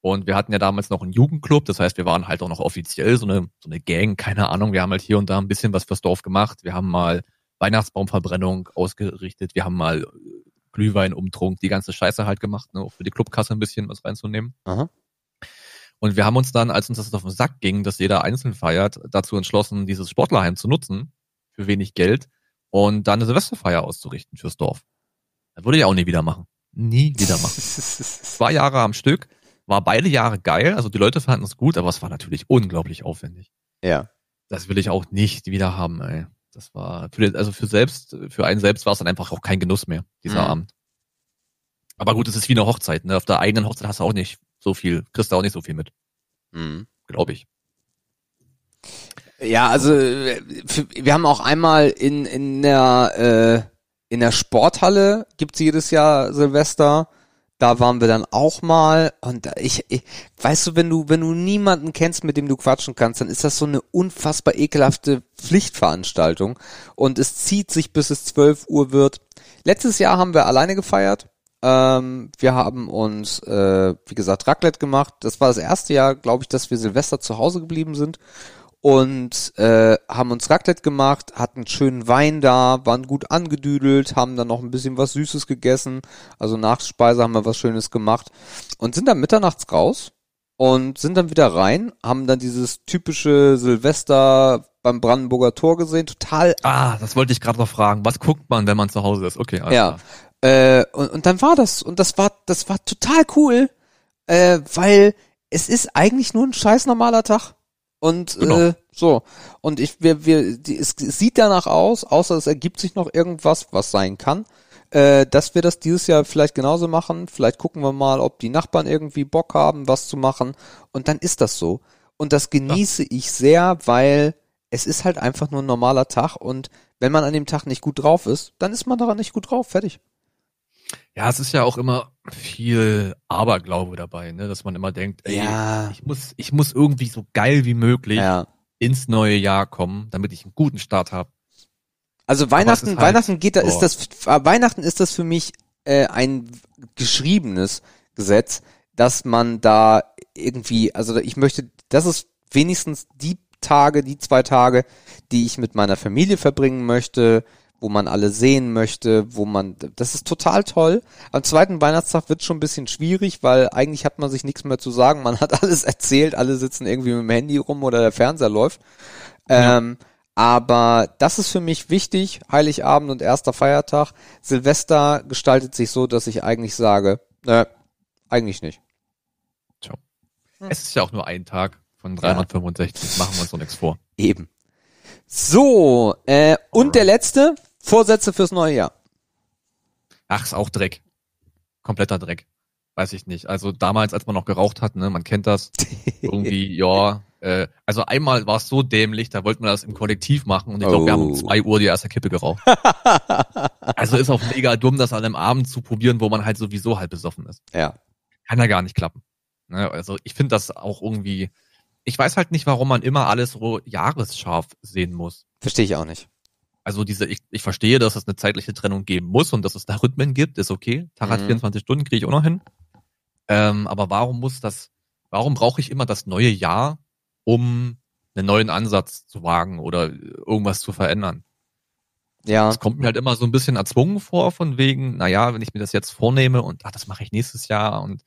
Und wir hatten ja damals noch einen Jugendclub, das heißt, wir waren halt auch noch offiziell so eine, so eine Gang, keine Ahnung. Wir haben halt hier und da ein bisschen was fürs Dorf gemacht. Wir haben mal Weihnachtsbaumverbrennung ausgerichtet, wir haben mal Glühwein umtrunk, die ganze Scheiße halt gemacht, ne, auch für die Clubkasse ein bisschen was reinzunehmen. Aha. Und wir haben uns dann, als uns das auf den Sack ging, dass jeder einzeln feiert, dazu entschlossen, dieses Sportlerheim zu nutzen, für wenig Geld, und dann eine Silvesterfeier auszurichten fürs Dorf. Das würde ich auch nie wieder machen. Nie wieder machen. [laughs] Zwei Jahre am Stück, war beide Jahre geil, also die Leute fanden es gut, aber es war natürlich unglaublich aufwendig. ja. Das will ich auch nicht wieder haben, ey. Das war, für, den- also für selbst, für einen selbst war es dann einfach auch kein Genuss mehr, dieser Mhm. Abend. Aber gut, es ist wie eine Hochzeit, ne? Auf der eigenen Hochzeit hast du auch nicht so viel, kriegst du auch nicht so viel mit, Mhm. glaube ich. Ja, also wir haben auch einmal in in der äh, in der Sporthalle gibt's jedes Jahr Silvester. Da waren wir dann auch mal und ich, ich weißt du, wenn du wenn du niemanden kennst, mit dem du quatschen kannst, dann ist das so eine unfassbar ekelhafte Pflichtveranstaltung und es zieht sich bis es 12 Uhr wird. Letztes Jahr haben wir alleine gefeiert. Ähm, wir haben uns, äh, wie gesagt, Raclette gemacht. Das war das erste Jahr, glaube ich, dass wir Silvester zu Hause geblieben sind und äh, haben uns Raclette gemacht, hatten schönen Wein da, waren gut angedüdelt, haben dann noch ein bisschen was Süßes gegessen, also Nachspeise haben wir was Schönes gemacht und sind dann mitternachts raus und sind dann wieder rein, haben dann dieses typische Silvester beim Brandenburger Tor gesehen, total Ah, das wollte ich gerade noch fragen. Was guckt man, wenn man zu Hause ist? Okay, alles ja. klar. Äh, und, und dann war das, und das war, das war total cool, äh, weil es ist eigentlich nur ein scheiß normaler Tag. Und Genau. äh, so. Und ich, wir, wir, die, es, es sieht danach aus, außer es ergibt sich noch irgendwas, was sein kann, äh, dass wir das dieses Jahr vielleicht genauso machen. Vielleicht gucken wir mal, ob die Nachbarn irgendwie Bock haben, was zu machen. Und dann ist das so. Und das genieße ich sehr, weil es ist halt einfach nur ein normaler Tag und wenn man an dem Tag nicht gut drauf ist, dann ist man daran nicht gut drauf. Fertig. Ja, es ist ja auch immer viel Aberglaube dabei, ne? dass man immer denkt, ey, Ja. ich muss, ich muss irgendwie so geil wie möglich Ja. ins neue Jahr kommen, damit ich einen guten Start habe. Also Weihnachten, ist halt- Weihnachten geht da, ist boah. das, äh, Weihnachten ist das für mich äh, ein geschriebenes Gesetz, dass man da irgendwie, also ich möchte, das ist wenigstens die Tage, die zwei Tage, die ich mit meiner Familie verbringen möchte, wo man alle sehen möchte, wo man, das ist total toll. Am zweiten Weihnachtstag wird schon ein bisschen schwierig, weil eigentlich hat man sich nichts mehr zu sagen. Man [laughs] hat alles erzählt, alle sitzen irgendwie mit dem Handy rum oder der Fernseher läuft. Ähm, aber das ist für mich wichtig, Heiligabend und erster Feiertag. Silvester gestaltet sich so, dass ich eigentlich sage, äh, eigentlich nicht. Ciao. Es ist ja auch nur ein Tag von 365, machen wir uns doch nichts vor. Eben. So, äh, und der letzte, Vorsätze fürs neue Jahr. Ach, ist auch Dreck. Kompletter Dreck. Weiß ich nicht. Also damals, als man noch geraucht hat, ne, man kennt das. [laughs] Irgendwie, ja. Äh, also einmal war es so dämlich, da wollten wir das im Kollektiv machen und ich glaube, wir haben um Oh. zwei Uhr die erste Kippe geraucht. [laughs] also ist auch mega dumm, das an einem Abend zu probieren, wo man halt sowieso halb besoffen ist. Ja. Kann ja gar nicht klappen. Ne? Also ich finde das auch irgendwie. Ich weiß halt nicht, warum man immer alles so jahresscharf sehen muss. Verstehe ich auch nicht. Also diese, ich, ich verstehe, dass es eine zeitliche Trennung geben muss und dass es da Rhythmen gibt, ist okay. Tag hat Mhm. 24 Stunden, kriege ich auch noch hin. Ähm, aber warum muss das, warum brauche ich immer das neue Jahr, um einen neuen Ansatz zu wagen oder irgendwas zu verändern? Ja. Das kommt mir halt immer so ein bisschen erzwungen vor, von wegen, naja, wenn ich mir das jetzt vornehme und ach, das mache ich nächstes Jahr und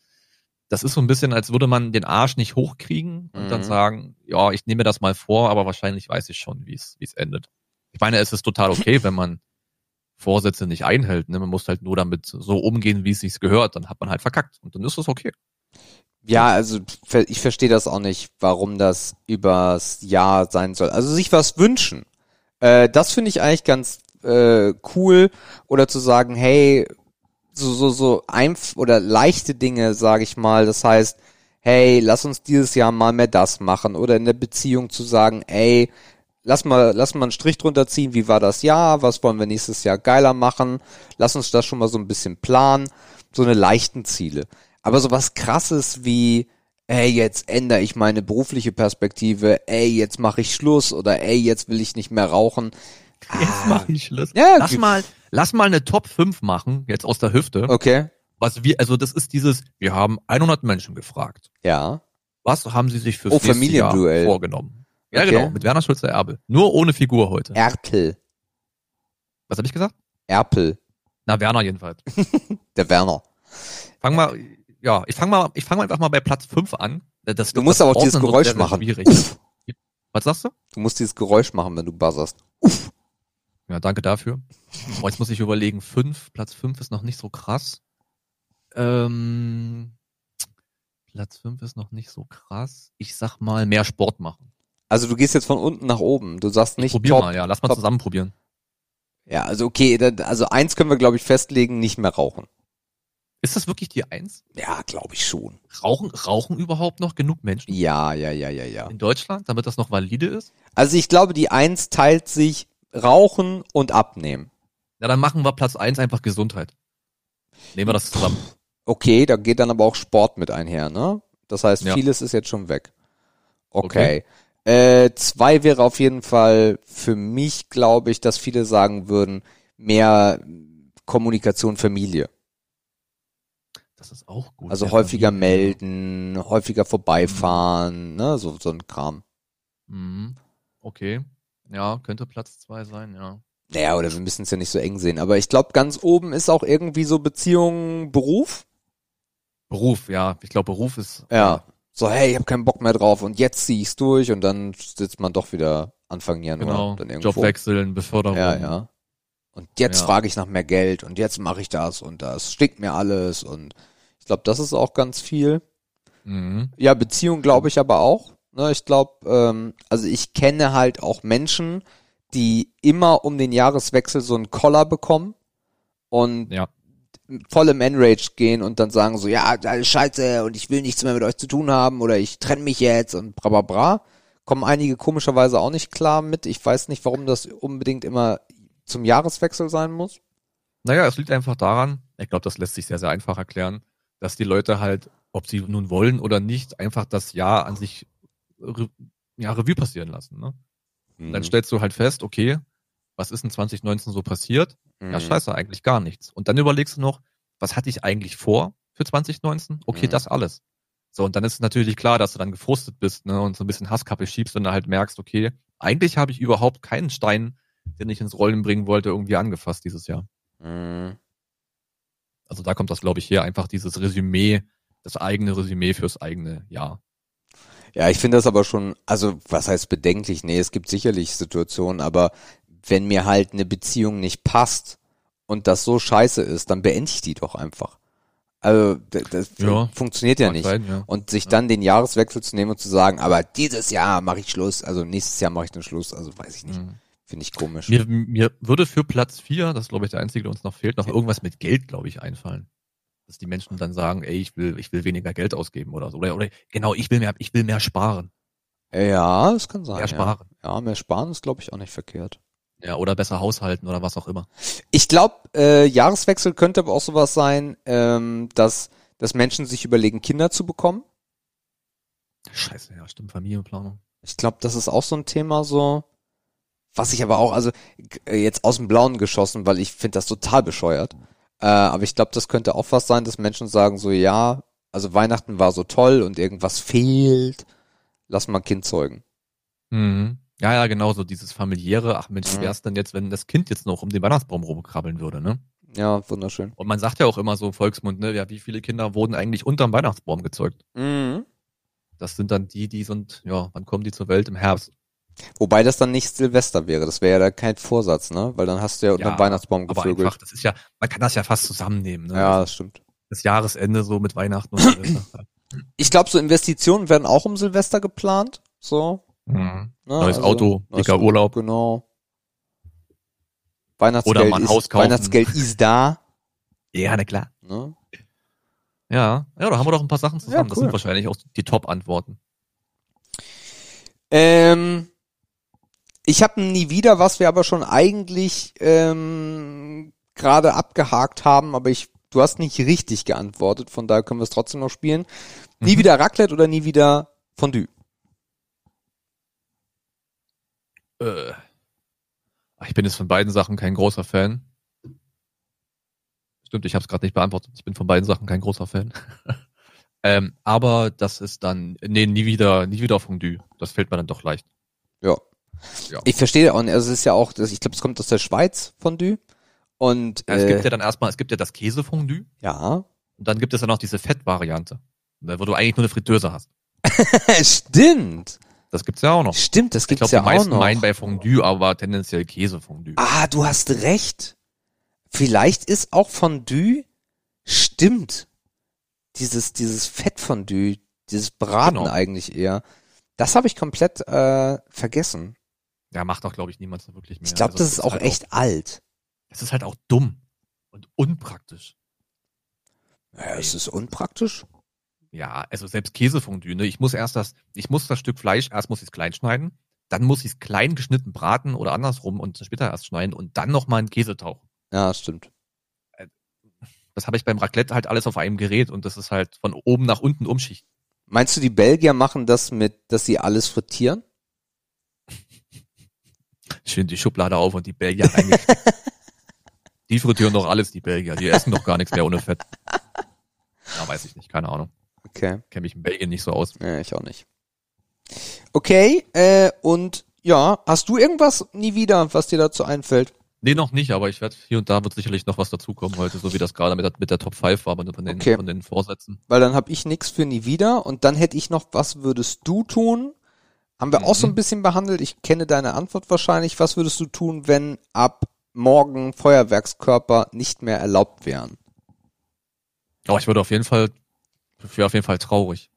das ist so ein bisschen, als würde man den Arsch nicht hochkriegen und dann Mhm. sagen, ja, ich nehme mir das mal vor, aber wahrscheinlich weiß ich schon, wie es endet. Ich meine, es ist total okay, wenn man Vorsätze nicht einhält. Ne? Man muss halt nur damit so umgehen, wie es sich gehört. Dann hat man halt verkackt und dann ist es okay. Ja, also ich verstehe das auch nicht, warum das übers Jahr sein soll. Also sich was wünschen. Äh, das finde ich eigentlich ganz äh, cool. Oder zu sagen, hey, so, so, so einf oder leichte Dinge, sage ich mal. Das heißt, hey, lass uns dieses Jahr mal mehr das machen. Oder in der Beziehung zu sagen, ey, lass mal, lass mal einen Strich drunter ziehen, wie war das Jahr, was wollen wir nächstes Jahr geiler machen, lass uns das schon mal so ein bisschen planen, so eine leichten Ziele. Aber so was krasses wie, ey, jetzt ändere ich meine berufliche Perspektive, ey, jetzt mache ich Schluss oder ey, jetzt will ich nicht mehr rauchen. Jetzt mach ich Schluss. Ja, lass mal, lass mal eine Top 5 machen, jetzt aus der Hüfte. Okay. was wir, also das ist dieses, wir haben 100 Menschen gefragt. Ja. Was haben sie sich fürs Oh, nächste Jahr vorgenommen? Ja, Okay. genau, mit Werner Schulze Erbe. Nur ohne Figur heute. Erpel. Was habe ich gesagt? Erpel. Na, Werner jedenfalls. [laughs] Der Werner. Fang mal, ja, ich fang mal, ich fang mal einfach mal bei Platz 5 an. Das, Du musst aber auch dieses Geräusch sehr, sehr machen. Schwierig. Was sagst du? Du musst dieses Geräusch machen, wenn du buzzerst. Ja, danke dafür. Oh, jetzt muss ich überlegen, fünf, Platz fünf ist noch nicht so krass. Ähm, Platz fünf ist noch nicht so krass. Ich sag mal, mehr Sport machen. Also du gehst jetzt von unten nach oben. Du sagst Ich nicht probier top. mal, ja, lass mal top. zusammen probieren. Ja, also okay, also eins können wir glaube ich festlegen, nicht mehr rauchen. Ist das wirklich die Eins? Ja, glaube ich schon. Rauchen, rauchen überhaupt noch genug Menschen Ja, ja, ja, ja, ja. in Deutschland, damit das noch valide ist? Also ich glaube, die eins teilt sich Rauchen und Abnehmen. Ja, dann machen wir Platz eins einfach Gesundheit. Nehmen wir das zusammen. Okay, da geht dann aber auch Sport mit einher, ne? Das heißt, Ja. vieles ist jetzt schon weg. Okay. Äh, zwei wäre auf jeden Fall für mich, glaube ich, dass viele sagen würden, mehr Kommunikation Familie. Das ist auch gut. Also häufiger Familie. melden, häufiger vorbeifahren, ne, so, so ein Kram. Mhm. Okay. Ja, könnte Platz zwei sein, ja. Naja, oder wir müssen es ja nicht so eng sehen. Aber ich glaube, ganz oben ist auch irgendwie so Beziehung, Beruf. Beruf, ja. Ich glaube, Beruf ist. Ja. So, hey, ich habe keinen Bock mehr drauf und jetzt zieh ich's durch und dann sitzt man doch wieder Anfang Januar Genau. dann irgendwo. Job wechseln, Beförderung. Ja, ja. Und jetzt Ja. frage ich nach mehr Geld und jetzt mache ich das und das stinkt mir alles und ich glaube, das ist auch ganz viel. Mhm. Ja, Beziehung glaube ich aber auch. Ne, ich glaube, ähm, also ich kenne halt auch Menschen, die immer um den Jahreswechsel so einen Koller bekommen und Ja. Voll im Enrage gehen und dann sagen so, ja, alles scheiße und ich will nichts mehr mit euch zu tun haben oder ich trenne mich jetzt und bra bra bra. Kommen einige komischerweise auch nicht klar mit. Ich weiß nicht, warum das unbedingt immer zum Jahreswechsel sein muss. Naja, es liegt einfach daran, ich glaube, das lässt sich sehr, sehr einfach erklären, dass die Leute halt, ob sie nun wollen oder nicht, einfach das Jahr an sich Re ja, Revue passieren lassen. Ne? Mhm. Dann stellst du halt fest, okay, was ist in 2019 so passiert? Ja, Mhm. scheiße, eigentlich gar nichts. Und dann überlegst du noch, was hatte ich eigentlich vor für 2019? Okay, Mhm. das alles. So, und dann ist es natürlich klar, dass du dann gefrustet bist, ne, und so ein bisschen Hasskappe schiebst und dann halt merkst, okay, eigentlich habe ich überhaupt keinen Stein, den ich ins Rollen bringen wollte, irgendwie angefasst dieses Jahr. Mhm. Also da kommt das, glaube ich, her, einfach dieses Resümee, das eigene Resümee fürs eigene Jahr. Ja, ich finde das aber schon, also was heißt bedenklich? Nee, es gibt sicherlich Situationen, aber wenn mir halt eine Beziehung nicht passt und das so scheiße ist, dann beende ich die doch einfach. Also das Ja, funktioniert ja nicht. sein, ja. Und sich dann den Jahreswechsel zu nehmen und zu sagen, aber dieses Jahr mache ich Schluss, also nächstes Jahr mache ich den Schluss, also weiß ich nicht. Mhm. Finde ich komisch. Mir, mir würde für Platz vier, das ist, glaube ich, der einzige, der uns noch fehlt, noch irgendwas mit Geld, glaube ich, einfallen. Dass die Menschen dann sagen, ey, ich will, ich will weniger Geld ausgeben oder so. Oder, oder genau, ich will mehr, ich will mehr sparen. ja, das kann sein. Mehr sparen. Ja. ja, mehr sparen ist, glaube ich, auch nicht verkehrt. Ja, oder besser haushalten oder was auch immer. Ich glaube, äh, Jahreswechsel könnte aber auch sowas sein, ähm, dass, dass Menschen sich überlegen, Kinder zu bekommen. Scheiße, ja, stimmt, Familienplanung. Ich glaube, das ist auch so ein Thema so, was ich aber auch, also äh, jetzt aus dem Blauen geschossen, weil ich finde das total bescheuert. Äh, aber ich glaube, das könnte auch was sein, dass Menschen sagen so, ja, also Weihnachten war so toll und irgendwas fehlt, lass mal ein Kind zeugen. Mhm. Ja, ja, genau, so dieses familiäre, ach Mensch, wie Mhm. wär's denn jetzt, wenn das Kind jetzt noch um den Weihnachtsbaum rumkrabbeln würde, ne? Ja, wunderschön. Und man sagt ja auch immer so im Volksmund, ne, ja, wie viele Kinder wurden eigentlich unterm Weihnachtsbaum gezeugt? Mhm. Das sind dann die, die sind, ja, wann kommen die zur Welt? Im Herbst. Wobei das dann nicht Silvester wäre, das wäre ja da kein Vorsatz, ne? Weil dann hast du ja unter dem Weihnachtsbaum aber gevögelt. einfach, das ist ja, man kann das ja fast zusammennehmen, ne? Ja, Also das stimmt. das Jahresende so mit Weihnachten und [clears throat] Silvester. Ich glaube, so Investitionen werden auch um Silvester geplant. So. Mhm. Ne? Neues Also, Auto, neues dicker Urlaub. Genau. Weihnachtsgeld, Oder ist. Weihnachtsgeld ist da. Ja, na klar. Ne? Ja, ja, da haben wir doch ein paar Sachen zusammen. Das cool. sind wahrscheinlich auch die Top-Antworten. Ähm, ich habe nie wieder, was wir aber schon eigentlich ähm, gerade abgehakt haben, aber ich, du hast nicht richtig geantwortet, von daher können wir es trotzdem noch spielen. Nie Mhm. wieder Raclette oder nie wieder Fondue? Äh, ich bin jetzt von beiden Sachen kein großer Fan. Stimmt, ich habe es gerade nicht beantwortet. Ich bin von beiden Sachen kein großer Fan. [laughs] ähm, aber das ist dann, nee, nie wieder, nie wieder Fondue. Das fällt mir dann doch leicht. Ja. Ja. Ich verstehe auch, also es ist ja auch, ich glaube, es kommt aus der Schweiz, Fondue. Und Ja, es äh, gibt ja dann erstmal, es gibt ja das Käsefondue ja. und dann gibt es ja noch diese Fettvariante, ne, wo du eigentlich nur eine Fritteuse hast. [laughs] Stimmt. Das gibt's ja auch noch. Stimmt, das Ich gibt's glaube, ja die auch meisten noch. meinen bei Fondue, aber tendenziell Käsefondue. Ah, du hast recht. Vielleicht ist auch Fondue, stimmt. Dieses, dieses Fettfondue, dieses Braten Genau. eigentlich eher. Das habe ich komplett äh, vergessen. Ja, macht auch, glaube ich, niemand so wirklich mehr. Ich glaube, Also, das ist auch halt echt alt. Es ist halt auch dumm und unpraktisch. Ja, es ist unpraktisch. Ja, also selbst Käsefondue, ne? Ich muss erst das, ich muss das Stück Fleisch, erst muss ich es klein schneiden, dann muss ich es klein geschnitten braten oder andersrum und später erst schneiden und dann nochmal in Käse tauchen. Ja, stimmt. Das habe ich beim Raclette halt alles auf einem Gerät und das ist halt von oben nach unten umschichten. Meinst du, die Belgier machen das mit, dass sie alles frittieren? [laughs] Schön die Schublade auf und die Belgier reingesteckt. [laughs] die frittieren doch alles, die Belgier. Die essen doch gar nichts mehr ohne Fett. Ja, weiß ich nicht, keine Ahnung. Okay. Kenne mich in Belgien nicht so aus. Ja, ich auch nicht. Okay, äh, und ja, hast du irgendwas nie wieder, was dir dazu einfällt? Nee, noch nicht, aber ich werde hier und da wird sicherlich noch was dazukommen heute, so wie das gerade mit der, mit der Top 5 war, von den, Okay. von den Vorsätzen. Weil dann habe ich nix für nie wieder und dann hätte ich noch, was würdest du tun? Haben wir auch so ein Mhm. bisschen behandelt. Ich kenne deine Antwort wahrscheinlich. Was würdest du tun, wenn ab morgen Feuerwerkskörper nicht mehr erlaubt wären? Aber ich würde auf jeden Fall, ich wäre auf jeden Fall traurig.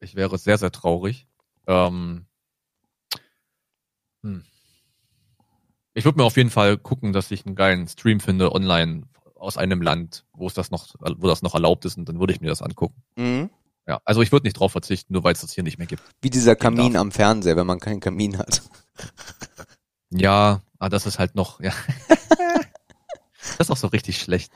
Ich wäre sehr, sehr traurig. Ähm, hm. Ich würde mir auf jeden Fall gucken, dass ich einen geilen Stream finde online aus einem Land, wo es das noch, wo das noch erlaubt ist, und dann würde ich mir das angucken. Mhm. Ja, also ich würde nicht drauf verzichten, nur weil es das hier nicht mehr gibt. Wie dieser Kamin darf. am Fernseher, wenn man keinen Kamin hat. Ja, ah, das ist halt noch, ja. [laughs] das ist auch so richtig schlecht.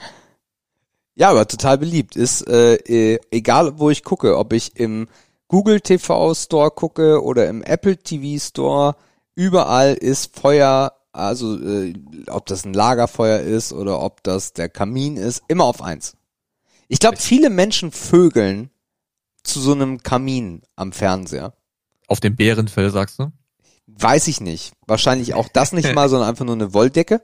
Ja, aber total beliebt. Ist äh, äh, egal, wo ich gucke, ob ich im Google TV Store gucke oder im Apple TV Store, überall ist Feuer, also äh, ob das ein Lagerfeuer ist oder ob das der Kamin ist, immer auf eins. Ich glaube, viele Menschen vögeln zu so einem Kamin am Fernseher. Auf dem Bärenfell, sagst du? Weiß ich nicht. Wahrscheinlich auch das nicht [laughs] mal, sondern einfach nur eine Wolldecke.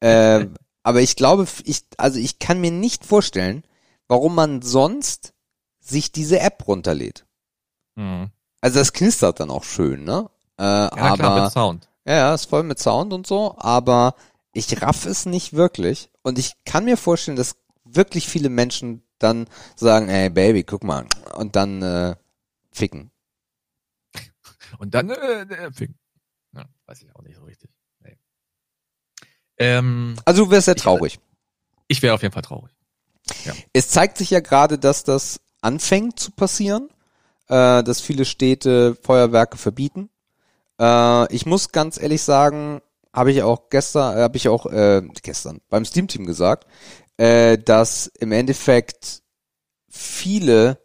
Äh, aber ich glaube, ich, also ich kann mir nicht vorstellen, warum man sonst sich diese App runterlädt. Mhm. Also das knistert dann auch schön, ne? Äh, Ja, na klar, aber mit Sound. ja, ja, ist voll mit Sound und so, aber ich raff es nicht wirklich und ich kann mir vorstellen, dass wirklich viele Menschen dann sagen, ey Baby, guck mal und dann äh, ficken. Und dann, äh, äh, Fing. Ja, weiß ich auch nicht so richtig. Ähm, Also du wärst sehr Ich- traurig. ich wäre auf jeden Fall traurig. Es zeigt sich ja gerade, dass das anfängt zu passieren, äh, dass viele Städte Feuerwerke verbieten. Äh, ich muss ganz ehrlich sagen, habe ich auch gestern, äh, habe ich auch äh, gestern beim Steam Team gesagt, äh, dass im Endeffekt viele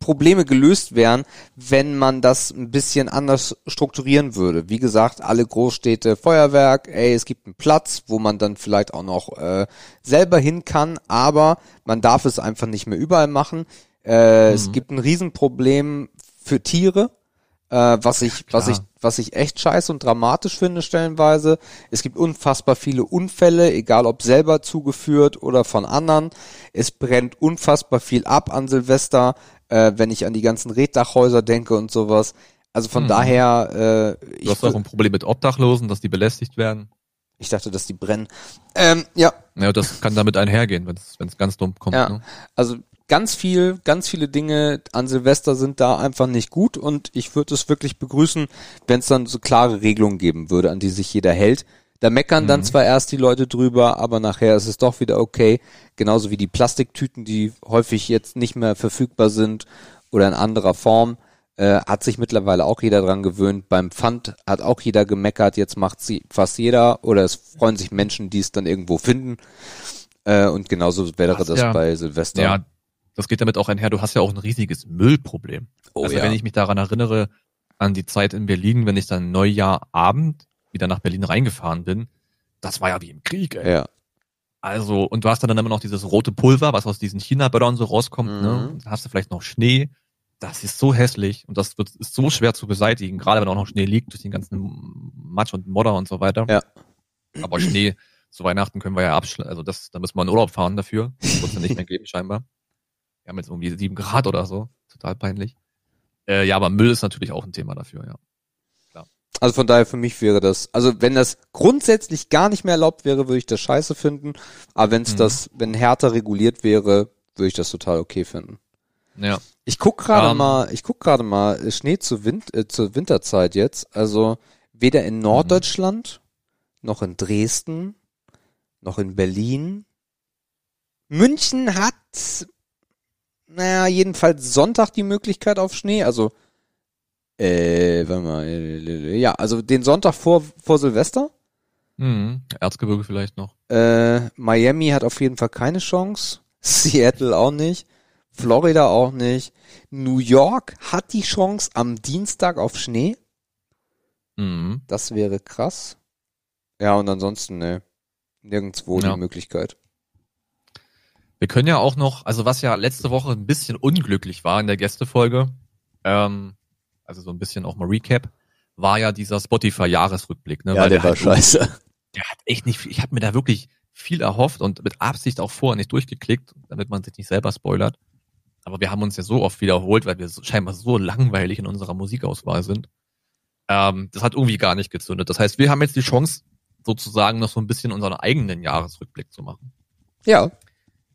Probleme gelöst wären, wenn man das ein bisschen anders strukturieren würde. Wie gesagt, alle Großstädte Feuerwerk, ey, es gibt einen Platz, wo man dann vielleicht auch noch äh, selber hin kann, aber man darf es einfach nicht mehr überall machen. Äh, Es gibt ein Riesenproblem für Tiere, äh, was ich, was ich, was ich echt scheiße und dramatisch finde stellenweise. Es gibt unfassbar viele Unfälle, egal ob selber zugeführt oder von anderen. Es brennt unfassbar viel ab an Silvester, äh, wenn ich an die ganzen Reddachhäuser denke und sowas. Also von Mhm. daher, äh, Du ich, hast auch ein Problem mit Obdachlosen, dass die belästigt werden. ich dachte, dass die brennen. Ähm, ja, Ja, das kann damit einhergehen, wenn es ganz dumm kommt. Ja. Ne? Also ganz viel, ganz viele Dinge an Silvester sind da einfach nicht gut und ich würde es wirklich begrüßen, wenn es dann so klare Regelungen geben würde, an die sich jeder hält. Da meckern dann Mhm. zwar erst die Leute drüber, aber nachher ist es doch wieder okay. Genauso wie die Plastiktüten, die häufig jetzt nicht mehr verfügbar sind oder in anderer Form. Äh, hat sich mittlerweile auch jeder dran gewöhnt. Beim Pfand hat auch jeder gemeckert, jetzt macht sie fast jeder oder es freuen sich Menschen, die es dann irgendwo finden. Äh, und genauso wäre das ja- bei Silvester. Ja, das geht damit auch einher. Du hast ja auch ein riesiges Müllproblem. Oh also ja. wenn ich mich daran erinnere, an die Zeit in Berlin, wenn ich dann Neujahrabend wieder nach Berlin reingefahren bin, das war ja wie im Krieg, ey. Ja. Also, und du hast dann immer noch dieses rote Pulver, was aus diesen China-Böllern so rauskommt, Mhm. ne? Dann hast du vielleicht noch Schnee. Das ist so hässlich und das wird, ist so schwer zu beseitigen, gerade wenn auch noch Schnee liegt durch den ganzen Matsch und Modder und so weiter. Ja. Aber Schnee zu Weihnachten können wir ja abschlagen, also das, da müssen wir in Urlaub fahren dafür. Das wird ja nicht mehr geben, scheinbar. Wir haben jetzt irgendwie sieben Grad oder so. Total peinlich. Äh, ja, aber Müll ist natürlich auch ein Thema dafür, ja. Also von daher für mich wäre das, also wenn das grundsätzlich gar nicht mehr erlaubt wäre, würde ich das scheiße finden. Aber wenn es Mhm. das, wenn härter reguliert wäre, würde ich das total okay finden. Ja. Ich guck gerade Ähm. mal, ich guck gerade mal äh, Schnee zur, Wind, äh, zur Winterzeit jetzt. Also weder in Norddeutschland noch in Dresden noch in Berlin. München hat, naja, jedenfalls Sonntag die Möglichkeit auf Schnee. Also äh, warte mal, äh, ja, also den Sonntag vor vor Silvester. Mhm. Erzgebirge vielleicht noch. Äh, Miami hat auf jeden Fall keine Chance. [laughs] Seattle auch nicht. Florida auch nicht. New York hat die Chance am Dienstag auf Schnee. Mhm. Das wäre krass. Ja, und ansonsten, ne. Nirgendwo Ja. die Möglichkeit. Wir können ja auch noch, also was ja letzte Woche ein bisschen unglücklich war in der Gästefolge, ähm, also so ein bisschen auch mal Recap, war ja dieser Spotify-Jahresrückblick. Ne? Weil halt scheiße. der hat echt nicht viel, ich habe mir da wirklich viel erhofft und mit Absicht auch vorher nicht durchgeklickt, damit man sich nicht selber spoilert. Aber wir haben uns ja so oft wiederholt, weil wir so, scheinbar so langweilig in unserer Musikauswahl sind. Ähm, das hat irgendwie gar nicht gezündet. Das heißt, wir haben jetzt die Chance, sozusagen noch so ein bisschen unseren eigenen Jahresrückblick zu machen. Ja.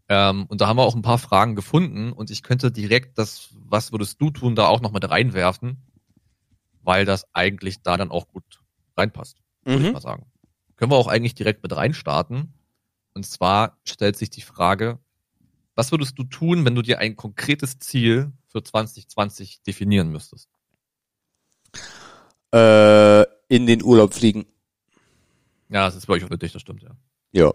Ähm, und da haben wir auch ein paar Fragen gefunden und ich könnte direkt das, was würdest du tun, da auch noch mit reinwerfen, weil das eigentlich da dann auch gut reinpasst, würde ich Mhm. mal sagen. Können wir auch eigentlich direkt mit reinstarten. Und zwar stellt sich die Frage, was würdest du tun, wenn du dir ein konkretes Ziel für 2020 definieren müsstest? Äh, in den Urlaub fliegen. Ja, das ist bei euch für dich, das stimmt, ja. Ja.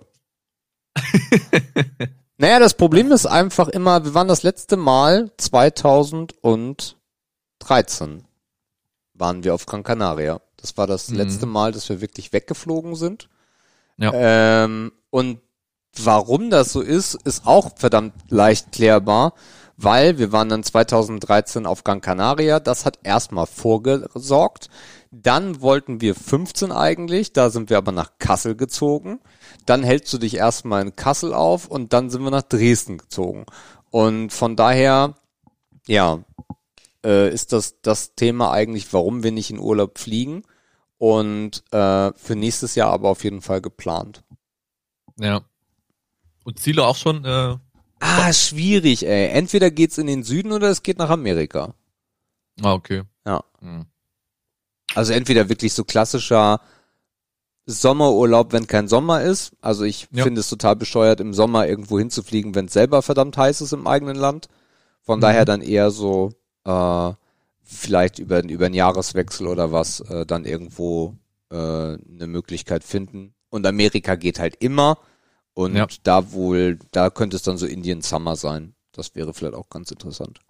[laughs] naja, das Problem ist einfach immer, wir waren das letzte Mal 2013 waren wir auf Gran Canaria. Das war das Mhm. letzte Mal, dass wir wirklich weggeflogen sind. Ja. Ähm, und warum das so ist, ist auch verdammt leicht klärbar, weil wir waren dann 2013 auf Gran Canaria. Das hat erstmal vorgesorgt. Dann wollten wir 15 eigentlich, da sind wir aber nach Kassel gezogen. Dann hältst du dich erstmal in Kassel auf und dann sind wir nach Dresden gezogen. Und von daher, ja, äh, ist das das Thema eigentlich, warum wir nicht in Urlaub fliegen. Und äh, für nächstes Jahr aber auf jeden Fall geplant. Ja. Und Ziele auch schon, äh, Ah, schwierig, ey. Entweder geht's in den Süden oder es geht nach Amerika. ah, okay. Ja. Hm. Also entweder wirklich so klassischer Sommerurlaub, wenn kein Sommer ist. Also ich Ja. finde es total bescheuert, im Sommer irgendwo hinzufliegen, wenn es selber verdammt heiß ist im eigenen Land. Von Mhm. daher dann eher so äh, vielleicht über, über einen Jahreswechsel oder was äh, dann irgendwo äh, eine Möglichkeit finden. Und Amerika geht halt immer. Und Ja. da wohl, da könnte es dann so Indian Summer sein. Das wäre vielleicht auch ganz interessant.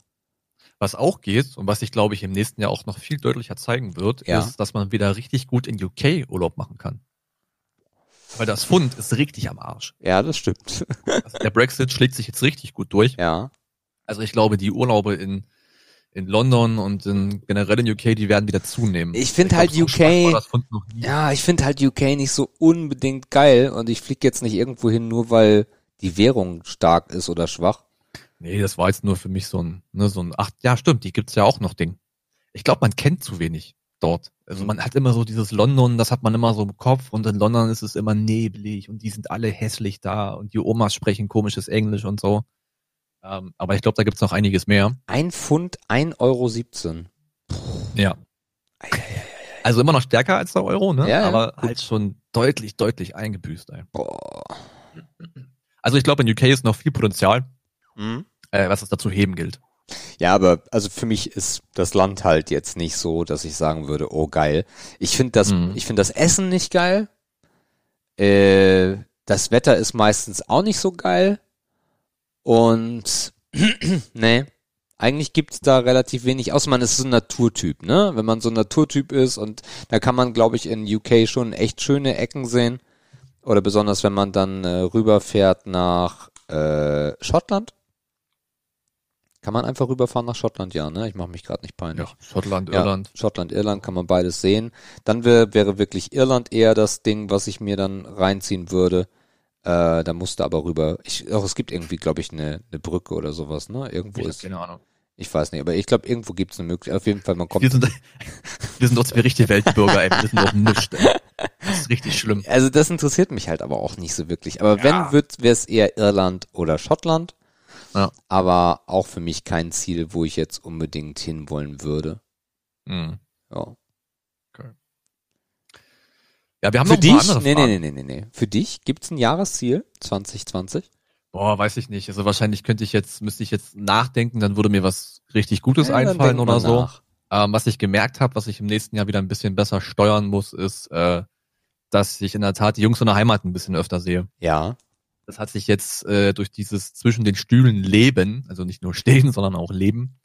Was auch geht und was sich, glaube ich, im nächsten Jahr auch noch viel deutlicher zeigen wird, Ja. ist, dass man wieder richtig gut in UK Urlaub machen kann. Weil das Fund ist richtig am Arsch. Ja, das stimmt. Also der Brexit schlägt sich jetzt richtig gut durch. ja. Also ich glaube, die Urlaube in, in London und in, generell in UK, die werden wieder zunehmen. Ich find glaub, halt so UK. Ja, ich finde halt UK nicht so unbedingt geil und ich fliege jetzt nicht irgendwo hin, nur weil die Währung stark ist oder schwach. Nee, das war jetzt nur für mich so ein, ne, so ein, ach, ja, stimmt, die gibt's ja auch noch Ding. Ich glaube, man kennt zu wenig dort. Also Mhm. man hat immer so dieses London, das hat man immer so im Kopf und in London ist es immer neblig und die sind alle hässlich da und die Omas sprechen komisches Englisch und so. Ähm, aber ich glaube, da gibt's noch einiges mehr. Ein Pfund, 1,17 Euro. Ja. Also immer noch stärker als der Euro, ne? Ja, aber gut. halt schon deutlich, deutlich eingebüßt, ey. Boah. Also ich glaube, in UK ist noch viel Potenzial, Hm? Äh, was es dazu heben gilt. Ja, aber also für mich ist das Land halt jetzt nicht so, dass ich sagen würde, oh geil. Ich finde das, Mhm. ich finde das Essen nicht geil. Äh, das Wetter ist meistens auch nicht so geil. Und [clears throat] nee, eigentlich gibt's da relativ wenig, außer man ist so ein Naturtyp, ne? Wenn man so ein Naturtyp ist und da kann man, glaube ich, in UK schon echt schöne Ecken sehen. Oder besonders, wenn man dann äh, rüberfährt nach äh, Schottland. Kann man einfach rüberfahren nach Schottland? Ja, ne? Ich mache mich gerade nicht peinlich. Ja, Schottland, Ja, Irland. Schottland, Irland kann man beides sehen. Dann wär, wäre wirklich Irland eher das Ding, was ich mir dann reinziehen würde. Äh, da musste aber rüber. Ich, auch es gibt irgendwie, glaube ich, eine, eine Brücke oder sowas, ne? Irgendwo Ich ist. keine Ahnung. Ich weiß nicht, aber ich glaube, irgendwo gibt es eine Möglichkeit. Auf jeden Fall, man kommt. Wir sind, wir sind doch zwei richtige Weltbürger, ey. Wir sind doch nichts, ey. Das ist richtig schlimm. Also das interessiert mich halt aber auch nicht so wirklich. Aber Ja. wenn wird, wäre es eher Irland oder Schottland. Ja. Aber auch für mich kein Ziel, wo ich jetzt unbedingt hinwollen würde. Mhm. Ja. Ja, wir haben Für noch ein dich? paar andere Fragen. nee, nee, nee, nee, nee. Für dich gibt's ein Jahresziel 2020? Boah, weiß ich nicht. Also wahrscheinlich könnte ich jetzt, müsste ich jetzt nachdenken, dann würde mir was richtig Gutes Ja, einfallen oder so. Ähm, was ich gemerkt habe, was ich im nächsten Jahr wieder ein bisschen besser steuern muss, ist, äh, dass ich in der Tat die Jungs in der Heimat ein bisschen öfter sehe. Ja. Das hat sich jetzt äh, durch dieses zwischen den Stühlen leben, also nicht nur stehen, [laughs] sondern auch leben,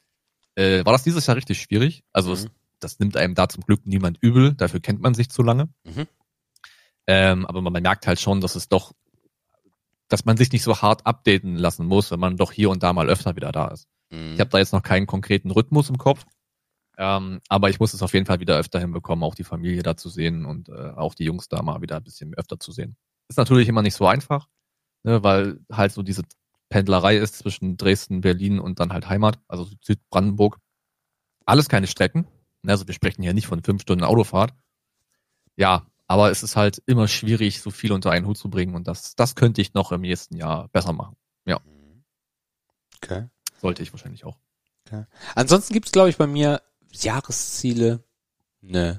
äh, war das dieses Jahr richtig schwierig. Also es, Mhm. das nimmt einem da zum Glück niemand übel, dafür kennt man sich zu lange. Mhm. Ähm, aber man, man merkt halt schon, dass es doch, dass man sich nicht so hart updaten lassen muss, wenn man doch hier und da mal öfter wieder da ist. Mhm. Ich habe da jetzt noch keinen konkreten Rhythmus im Kopf. Ähm, aber ich muss es auf jeden Fall wieder öfter hinbekommen, auch die Familie da zu sehen und äh, auch die Jungs da mal wieder ein bisschen öfter zu sehen. Ist natürlich immer nicht so einfach, ne, weil halt so diese Pendlerei ist zwischen Dresden, Berlin und dann halt Heimat, also Südbrandenburg. Alles keine Strecken. Ne, also wir sprechen hier nicht von fünf Stunden Autofahrt. Ja, aber es ist halt immer schwierig, so viel unter einen Hut zu bringen und das, das könnte ich noch im nächsten Jahr besser machen. Okay. Sollte ich wahrscheinlich auch. Ansonsten gibt's glaube ich, bei mir Jahresziele. Nö.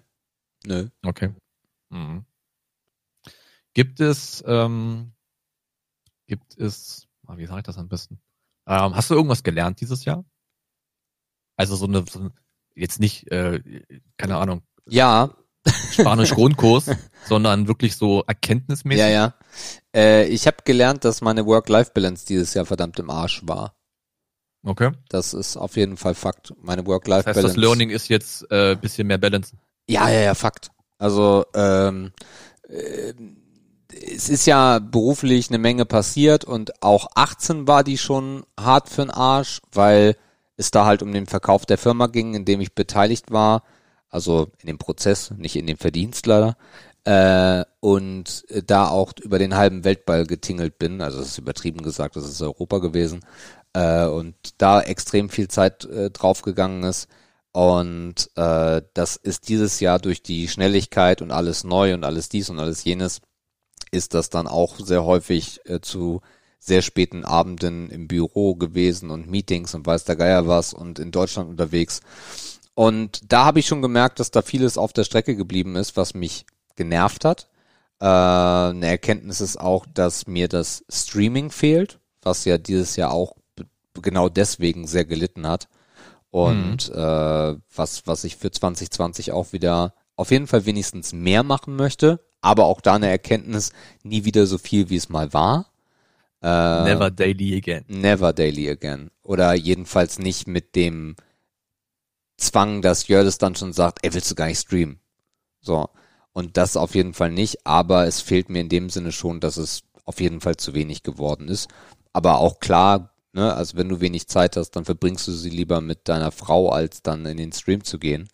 Nö. Okay. Mhm. Gibt es, ähm, gibt es, ah, wie sage ich das am besten? Ähm, hast du irgendwas gelernt dieses Jahr? Also so eine, so ein, jetzt nicht, äh, keine Ahnung, Ja, Spanisch-Grundkurs, [laughs] sondern wirklich so erkenntnismäßig. ja, ja. Äh, ich habe gelernt, dass meine Work-Life-Balance dieses Jahr verdammt im Arsch war. Okay. Das ist auf jeden Fall Fakt. Meine Das Work-Life-Balance. heißt, das Learning ist jetzt äh, bisschen mehr Balance. Ja, ja, ja, Fakt. Also ähm, äh, es ist ja beruflich eine Menge passiert und auch 18 war die schon hart für den Arsch, weil es da halt um den Verkauf der Firma ging, in dem ich beteiligt war. Also in dem Prozess, nicht in dem Verdienst leider. Äh, und da auch über den halben Weltball getingelt bin. Also das ist übertrieben gesagt, das ist Europa gewesen. Äh, und da extrem viel Zeit äh, draufgegangen ist. Und äh, das ist dieses Jahr durch die Schnelligkeit und alles neu und alles dies und alles jenes, ist das dann auch sehr häufig äh, zu sehr späten Abenden im Büro gewesen und Meetings und weiß der Geier was und in Deutschland unterwegs. Und da habe ich schon gemerkt, dass da vieles auf der Strecke geblieben ist, was mich genervt hat. Äh, eine Erkenntnis ist auch, dass mir das Streaming fehlt, was ja dieses Jahr auch genau deswegen sehr gelitten hat. Und äh, was, was ich für 2020 auch wieder auf jeden Fall wenigstens mehr machen möchte, aber auch da eine Erkenntnis, nie wieder so viel, wie es mal war. Äh, Never daily again. Never daily again. Oder jedenfalls nicht mit dem Zwang, dass Jördes dann schon sagt, ey, willst du gar nicht streamen? So. Und das auf jeden Fall nicht, aber es fehlt mir in dem Sinne schon, dass es auf jeden Fall zu wenig geworden ist. Aber auch klar, ne, also wenn du wenig Zeit hast, dann verbringst du sie lieber mit deiner Frau, als dann in den Stream zu gehen.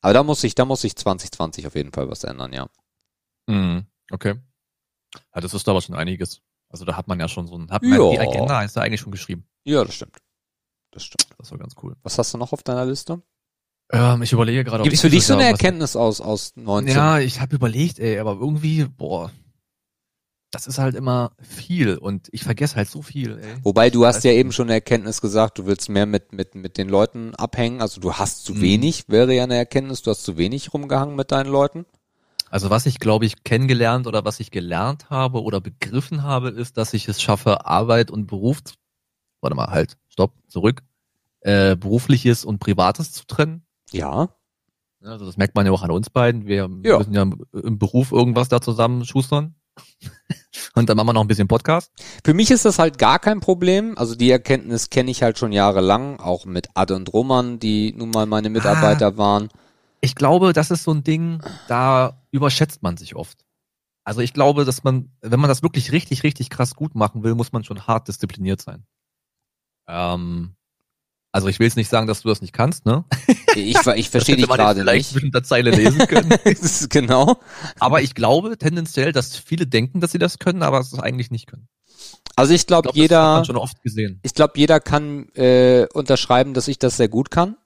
Aber da muss ich, da muss ich 2020 auf jeden Fall was ändern, ja. Mhm. Okay. Ja, das ist aber schon einiges. Also da hat man ja schon so ein, hat man Ja. die Agenda ist da eigentlich schon geschrieben. Ja, das stimmt. Das stimmt. Das war ganz cool. Was hast du noch auf deiner Liste? Ähm, ich überlege gerade, ob Gibt es für dich so eine Erkenntnis aus, aus 19? Ja, ich habe überlegt, ey, aber irgendwie, boah, das ist halt immer viel und ich vergesse halt so viel, ey. Wobei du hast ja eben schon eine Erkenntnis gesagt, du willst mehr mit, mit, mit den Leuten abhängen. Also du hast zu Mhm. wenig, wäre ja eine Erkenntnis, du hast zu wenig rumgehangen mit deinen Leuten. Also was ich, glaube ich, kennengelernt oder was ich gelernt habe oder begriffen habe, ist, dass ich es schaffe, Arbeit und Beruf, zu- warte mal, halt, stopp, zurück, äh, berufliches und privates zu trennen. Ja. Also das merkt man ja auch an uns beiden. Wir Ja. müssen ja im- Beruf irgendwas da zusammen schustern. [laughs] und dann machen wir noch ein bisschen Podcast. Für mich ist das halt gar kein Problem. Also die Erkenntnis kenne ich halt schon jahrelang, auch mit Ad und Roman, die nun mal meine Mitarbeiter waren. Ich glaube, das ist so ein Ding, da überschätzt man sich oft. Also ich glaube, dass man, wenn man das wirklich richtig, richtig krass gut machen will, muss man schon hart diszipliniert sein. Ähm, also ich will jetzt nicht sagen, dass du das nicht kannst, ne? [laughs] Ich, ich verstehe dich gerade vielleicht nicht. zwischen der Zeile lesen können. [laughs] Genau. aber ich glaube tendenziell, dass viele denken, dass sie das können, aber es eigentlich nicht können. Also ich glaube, hat jeder, man schon oft gesehen. ich glaube, jeder kann äh, unterschreiben, dass ich das sehr gut kann.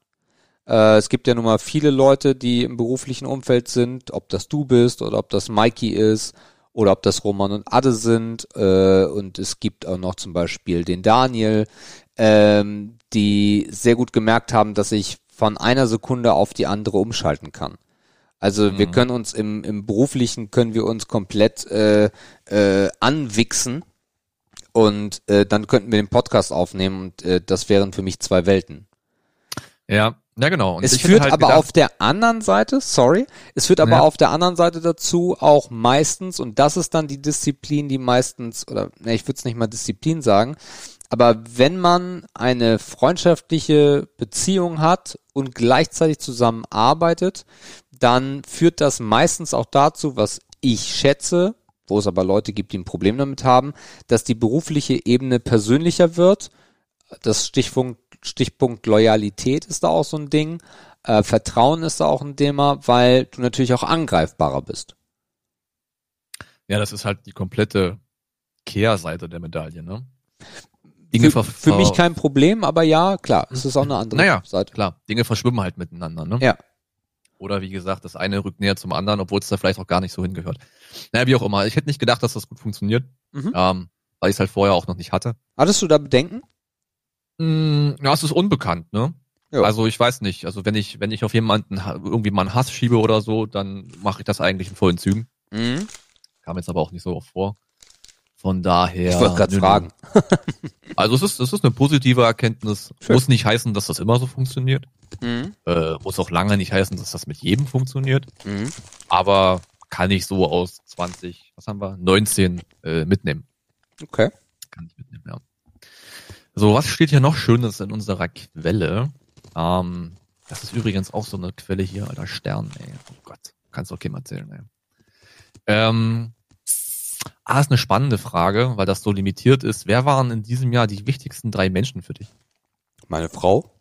Äh, es gibt ja nun mal viele Leute, die im beruflichen Umfeld sind, ob das du bist oder ob das Mikey ist oder ob das Roman und Adde sind. Äh, und es gibt auch noch zum Beispiel den Daniel, ähm, die sehr gut gemerkt haben, dass ich von einer Sekunde auf die andere umschalten kann. Also wir Mhm. können uns im, im beruflichen können wir uns komplett äh, äh, anwichsen und äh, dann könnten wir den Podcast aufnehmen und äh, das wären für mich zwei Welten. Ja, ja genau. Und es führt halt aber gedacht, auf der anderen Seite, sorry, es führt aber Ja. auf der anderen Seite dazu auch meistens, und das ist dann die Disziplin, die meistens, oder ne, ich würde es nicht mal Disziplin sagen, aber wenn man eine freundschaftliche Beziehung hat und gleichzeitig zusammenarbeitet, dann führt das meistens auch dazu, was ich schätze, wo es aber Leute gibt, die ein Problem damit haben, dass die berufliche Ebene persönlicher wird. Das Stichpunkt, Stichpunkt Loyalität ist da auch so ein Ding. Äh, Vertrauen ist da auch ein Thema, weil du natürlich auch angreifbarer bist. ja, das ist halt die komplette Kehrseite der Medaille, ne? Dinge Für, für mich kein Problem, aber ja, klar, es ist auch eine andere Naja, Seite. Klar, Dinge verschwimmen halt miteinander, ne? Ja. Oder wie gesagt, das eine rückt näher zum anderen, obwohl es da vielleicht auch gar nicht so hingehört. Naja, wie auch immer. Ich hätte nicht gedacht, dass das gut funktioniert, Mhm. ähm, weil ich es halt vorher auch noch nicht hatte. Hattest du da Bedenken? Mm, ja, es ist unbekannt, ne? Ja. Also ich weiß nicht. Also wenn ich, wenn ich auf jemanden irgendwie mal einen Hass schiebe oder so, dann mache ich das eigentlich in vollen Zügen. Mhm. Kam jetzt aber auch nicht so oft vor. Von daher. Ich wollte gerade fragen. [laughs] Also es ist, es ist eine positive Erkenntnis. Schön. Muss nicht heißen, dass das immer so funktioniert. Mhm. Äh, muss auch lange nicht heißen, dass das mit jedem funktioniert. Mhm. Aber kann ich so aus 20, was haben wir? 19 äh, mitnehmen. Okay. Kann ich mitnehmen. So, was steht hier noch Schönes in unserer Quelle? Ähm, das ist übrigens auch so eine Quelle hier, alter Stern, ey. Oh Gott, kannst du auch keinem erzählen, ey. Ähm, ah, ist eine spannende Frage, weil das so limitiert ist. Wer waren in diesem Jahr die wichtigsten drei Menschen für dich? Meine Frau?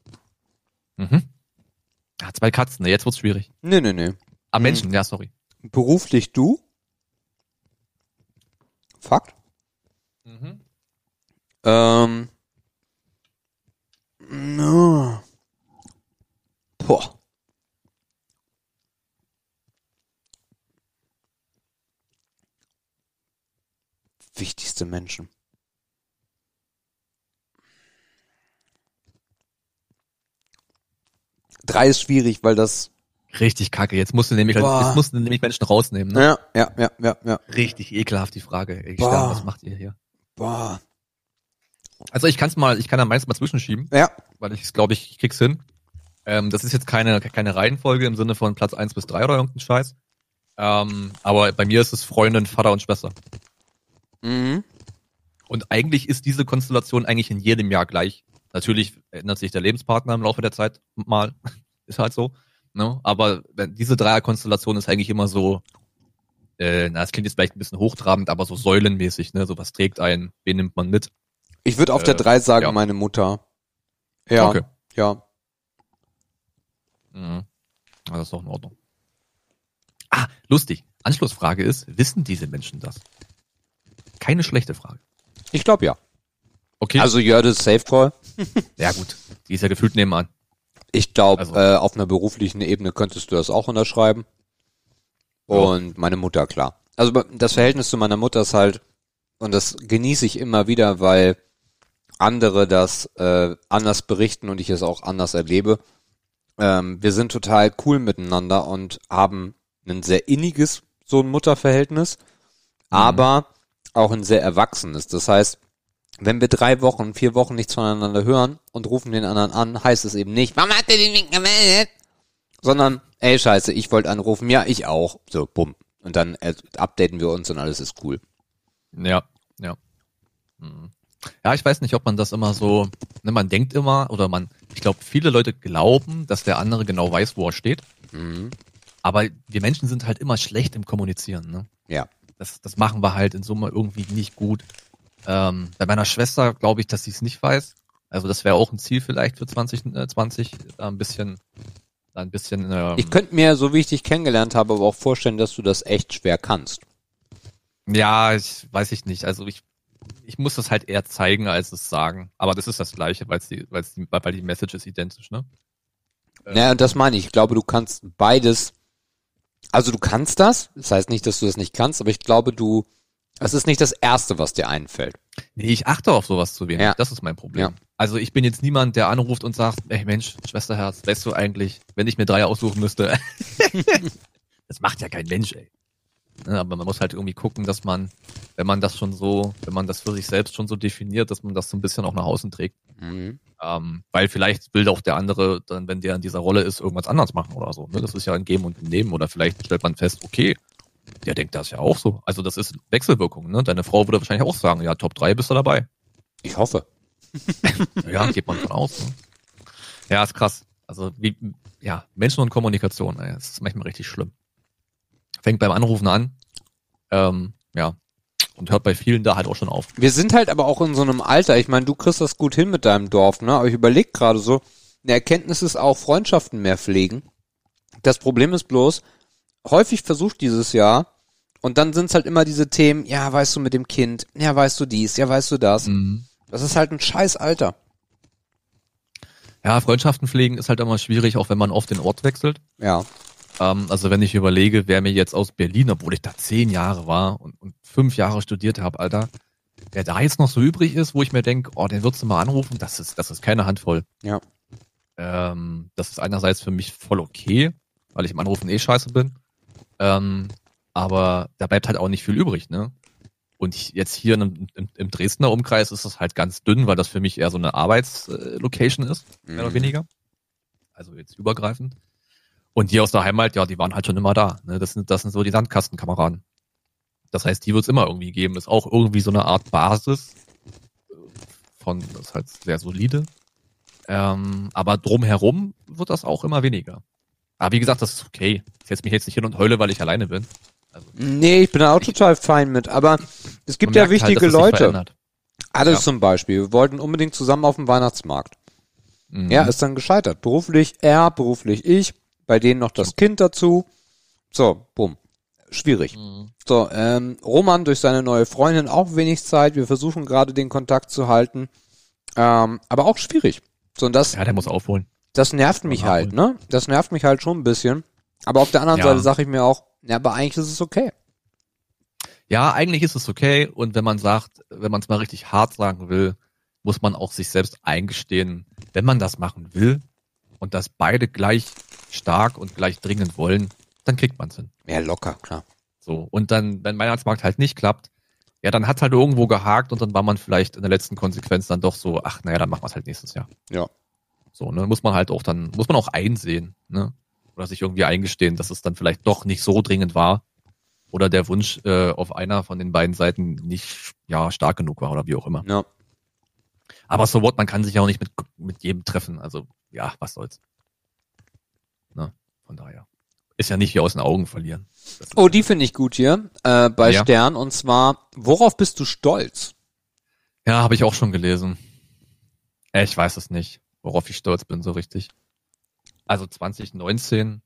Mhm. Ja, zwei Katzen, ne? jetzt wird's schwierig. Nee, nee, nee. Ah. Menschen, ja, sorry. Beruflich du? Fakt? Mhm. Ähm. No. Boah. Wichtigste Menschen. Drei ist schwierig, weil das. Richtig kacke. Jetzt musst du nämlich, Boah. jetzt musst du nämlich Menschen rausnehmen, ne? Ja, ja, ja, ja, ja. Richtig ekelhaft die Frage. Boah. Stern, was macht ihr hier? Boah. Also ich kann's mal, ich kann da meins mal zwischenschieben, Ja. weil ich glaube, ich krieg's hin. Ähm, das ist jetzt keine, keine Reihenfolge im Sinne von Platz eins bis drei oder irgendein Scheiß. Ähm, aber bei mir ist es Freundin, Vater und Schwester. Mhm. Und eigentlich ist diese Konstellation eigentlich in jedem Jahr gleich. Natürlich ändert sich der Lebenspartner im Laufe der Zeit mal. [laughs] ist halt so. Ne? Aber diese Dreierkonstellation ist eigentlich immer so, äh, na, das klingt jetzt vielleicht ein bisschen hochtrabend, aber so säulenmäßig, ne? So was trägt ein, wen nimmt man mit? Ich würde auf der Äh, drei sagen, ja. meine Mutter. Ja. Okay. Ja. Mhm. Das ist doch in Ordnung. Ah, lustig. Anschlussfrage ist, wissen diese Menschen das? Keine schlechte Frage. Ich glaube ja. Okay. Also Jörde ist Safe Call. [laughs] ja gut. Die ist ja gefühlt nebenan. Ich glaube, Also- äh, auf einer beruflichen Ebene könntest du das auch unterschreiben. Ja. Und meine Mutter, klar. Also das Verhältnis zu meiner Mutter ist halt, und das genieße ich immer wieder, weil andere das äh, anders berichten und ich es auch anders erlebe. Ähm, wir sind total cool miteinander und haben ein sehr inniges Sohn-Mutter-Verhältnis, aber auch ein sehr erwachsenes. Das heißt, wenn wir drei Wochen, vier Wochen nichts voneinander hören und rufen den anderen an, heißt es eben nicht, warum hat der dich nicht gemeldet? Sondern, ey, scheiße, ich wollte anrufen, ja, ich auch. So, bumm. Und dann äh, updaten wir uns und alles ist cool. Ja, ja. Mhm. Ja, ich weiß nicht, ob man das immer so, ne, man denkt immer, oder man, ich glaube, viele Leute glauben, dass der andere genau weiß, wo er steht. Mhm. Aber wir Menschen sind halt immer schlecht im Kommunizieren, ne? Ja. das, das machen wir halt in Summe irgendwie nicht gut. Ähm, bei meiner Schwester glaube ich, dass sie es nicht weiß. Also das wäre auch ein Ziel vielleicht für 2020, da ein bisschen, da ein bisschen. Ähm, Ich könnte mir, so wie ich dich kennengelernt habe, aber auch vorstellen, dass du das echt schwer kannst. ja, ich weiß ich nicht. Also ich, ich muss das halt eher zeigen als es sagen. Aber das ist das Gleiche, weil die, weil's die, weil die Message ist identisch, ne? Ja, und das meine ich. Ich glaube, du kannst beides. Also du kannst das. Das heißt nicht, dass du das nicht kannst, aber ich glaube, du. Es ist nicht das Erste, was dir einfällt. Nee, ich achte auf sowas zu wenig. Ja. Das ist mein Problem. Ja. Also ich bin jetzt niemand, der anruft und sagt, ey Mensch, Schwesterherz, weißt du eigentlich, wenn ich mir drei aussuchen müsste. [laughs] das macht ja kein Mensch, ey. Aber man muss halt irgendwie gucken, dass man, wenn man das schon so, wenn man das für sich selbst schon so definiert, dass man das so ein bisschen auch nach außen trägt. Mhm. Ähm, weil vielleicht will auch der andere dann, wenn der in dieser Rolle ist, irgendwas anderes machen oder so. Ne? Das ist ja ein Geben und ein Nehmen. Oder vielleicht stellt man fest, okay, der denkt das ja auch so. Also das ist Wechselwirkung. Ne? Deine Frau würde wahrscheinlich auch sagen, ja, Top 3 bist du dabei. Ich hoffe. [laughs] Ja, geht man von aus. Ne? Ja, ist krass. Also wie, ja, Menschen und Kommunikation, ey, das ist manchmal richtig schlimm. Fängt beim Anrufen an, ähm, ja, und hört bei vielen da halt auch schon auf. Wir sind halt aber auch in so einem Alter. Ich meine, du kriegst das gut hin mit deinem Dorf, ne? Aber ich überlege gerade so, eine Erkenntnis ist auch Freundschaften mehr pflegen. Das Problem ist bloß, häufig versucht dieses Jahr, und dann sind's halt immer diese Themen, ja, weißt du, mit dem Kind, ja, weißt du dies, ja, weißt du das. Das ist halt ein scheiß Alter. Ja, Freundschaften pflegen ist halt immer schwierig, auch wenn man oft den Ort wechselt. Ja. Ähm, also wenn ich überlege, wer mir jetzt aus Berlin, obwohl ich da zehn Jahre war und, und fünf Jahre studiert habe, Alter, wer da jetzt noch so übrig ist, wo ich mir denke, oh, den würdest du mal anrufen, das ist, das ist keine Handvoll. Ja. Ähm, das ist einerseits für mich voll okay, weil ich im Anrufen eh scheiße bin. Ähm, aber da bleibt halt auch nicht viel übrig, ne? Und ich, jetzt hier im, im, im Dresdner Umkreis ist das halt ganz dünn, weil das für mich eher so eine Arbeitslocation ist, mehr oder Mhm. weniger. Also jetzt übergreifend. Und die aus der Heimat, ja, die waren halt schon immer da. Ne? Das, sind, das sind so die Sandkastenkameraden. Das heißt, die wird es immer irgendwie geben. Ist auch irgendwie so eine Art Basis äh, von, das ist halt sehr solide. Ähm, aber drumherum wird das auch immer weniger. Aber wie gesagt, das ist okay. Ich setze mich jetzt nicht hin und heule, weil ich alleine bin. Also, Nee, ich bin da auch total fein mit, aber es gibt ja halt, wichtige sich Leute. Alles Ja. zum Beispiel. Wir wollten unbedingt zusammen auf dem Weihnachtsmarkt. Mhm. Ja, ist dann gescheitert. Beruflich er, beruflich ich, bei denen noch das Kind dazu. So, bumm. Schwierig. Mhm. So, ähm, Roman durch seine neue Freundin auch wenig Zeit. Wir versuchen gerade den Kontakt zu halten. Ähm, aber auch schwierig. So, und das, Ja, der muss aufholen. das nervt mich halt, ne? Das nervt mich halt schon ein bisschen. Aber auf der anderen Ja. Seite sage ich mir auch, ja, aber eigentlich ist es okay. Ja, eigentlich ist es okay. Und wenn man sagt, wenn man es mal richtig hart sagen will, muss man auch sich selbst eingestehen, wenn man das machen will und das beide gleich stark und gleich dringend wollen, dann kriegt man es hin. Ja, locker, klar. So. Und dann, wenn Weihnachtsmarkt halt nicht klappt, ja, dann hat halt irgendwo gehakt und dann war man vielleicht in der letzten Konsequenz dann doch so, ach, naja, dann machen wir es halt nächstes Jahr. Ja. So, ne, muss man halt auch dann, muss man auch einsehen, ne? Oder sich irgendwie eingestehen, dass es dann vielleicht doch nicht so dringend war. Oder der Wunsch äh, auf einer von den beiden Seiten nicht ja stark genug war oder wie auch immer. Ja. Aber so what, man kann sich ja auch nicht mit, mit jedem treffen. Also, ja, was soll's. Von daher. Ist ja nicht wie aus den Augen verlieren. Oh, die finde ich gut hier, äh, bei Ja. Stern. Und zwar, worauf bist du stolz? Ja, habe ich auch schon gelesen. Äh, Ich weiß es nicht, worauf ich stolz bin, so richtig. Also 2019,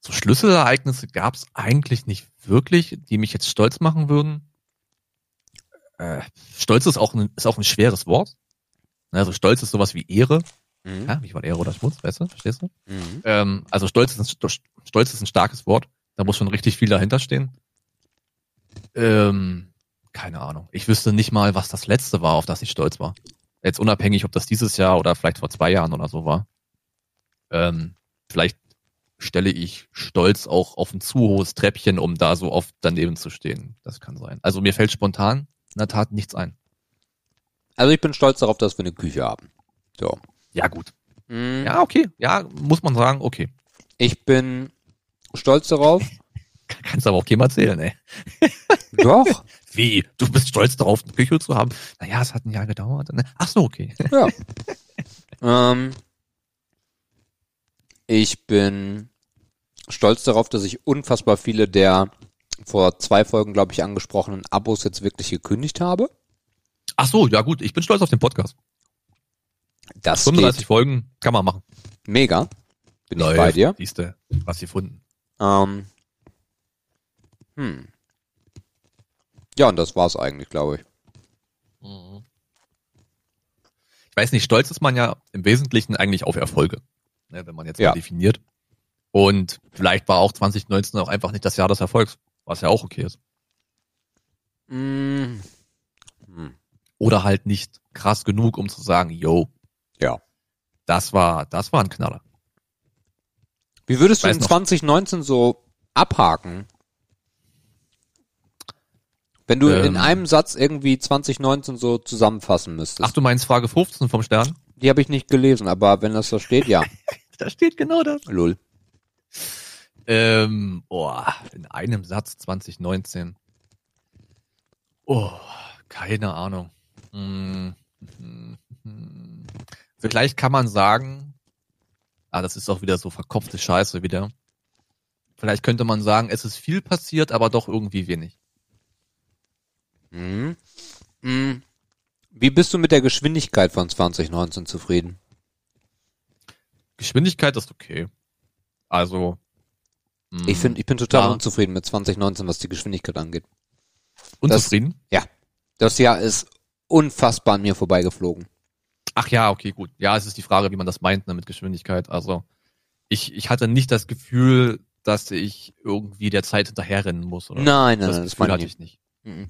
so Schlüsselereignisse gab es eigentlich nicht wirklich, die mich jetzt stolz machen würden. Äh, stolz ist auch, ein, ist auch ein schweres Wort. Also stolz ist sowas wie Ehre. Mhm. Ja, wie war Ehre oder Schmutz, weißt du? Verstehst du? Mhm. Ähm, also stolz ist, ein, stolz ist ein starkes Wort. Da muss schon richtig viel dahinter stehen. Ähm, keine Ahnung. Ich wüsste nicht mal, was das letzte war, auf das ich stolz war. Jetzt unabhängig, ob das dieses Jahr oder vielleicht vor zwei Jahren oder so war. Ähm, vielleicht stelle ich stolz auch auf ein zu hohes Treppchen, um da so oft daneben zu stehen. Das kann sein. Also mir fällt spontan in der Tat nichts ein. Also ich bin stolz darauf, dass wir eine Küche haben. So. Ja, gut. Mhm. Ja, okay. Ja, muss man sagen, okay. Ich bin stolz darauf. [laughs] Kannst aber auch keinem erzählen, ey. [laughs] Doch. Wie? Du bist stolz darauf, eine Küche zu haben? Naja, es hat ein Jahr gedauert. ne? Ach so, okay. Ja. [laughs] ähm, ich bin stolz darauf, dass ich unfassbar viele der vor zwei Folgen, glaube ich, angesprochenen Abos jetzt wirklich gekündigt habe. Ach so, ja gut, ich bin stolz auf den Podcast. Das 35 geht Folgen kann man machen. mega. Bin ich bei dir. Siehste, was gefunden. Ähm, hm. Ja, und das war's eigentlich, glaube ich. Ich weiß nicht, stolz ist man ja im Wesentlichen eigentlich auf Erfolge, ne, wenn man jetzt Ja. mal definiert. Und vielleicht war auch 2019 auch einfach nicht das Jahr des Erfolgs, was ja auch okay ist. Mm, hm. Oder halt nicht krass genug, um zu sagen, yo, Ja. das war, das war ein Knaller. Wie würdest du in noch. 2019 so abhaken? Wenn du in Ähm. einem Satz irgendwie 2019 so zusammenfassen müsstest. Ach, du meinst Frage 15 vom Stern? Die habe ich nicht gelesen, aber wenn das da steht, ja. [laughs] Da steht genau das. Lul. Ähm, oh, in einem Satz 2019. Oh, keine Ahnung. Hm, hm, hm. Vielleicht kann man sagen, ah, das ist auch wieder so verkopfte Scheiße wieder. Vielleicht könnte man sagen, es ist viel passiert, aber doch irgendwie wenig. Mhm. Mhm. Wie bist du mit der Geschwindigkeit von 2019 zufrieden? Geschwindigkeit ist okay. Also. hm, Ich finde, ich bin total Ja. unzufrieden mit 2019, was die Geschwindigkeit angeht. unzufrieden. Das Jahr ist unfassbar an mir vorbeigeflogen. Ach ja, okay, gut. Ja, es ist die Frage, wie man das meint ne, mit Geschwindigkeit. Also ich, ich hatte nicht das Gefühl, dass ich irgendwie der Zeit hinterherrennen muss. Oder Nein, nein, das nein, das Gefühl hatte ich ich nicht. Mhm.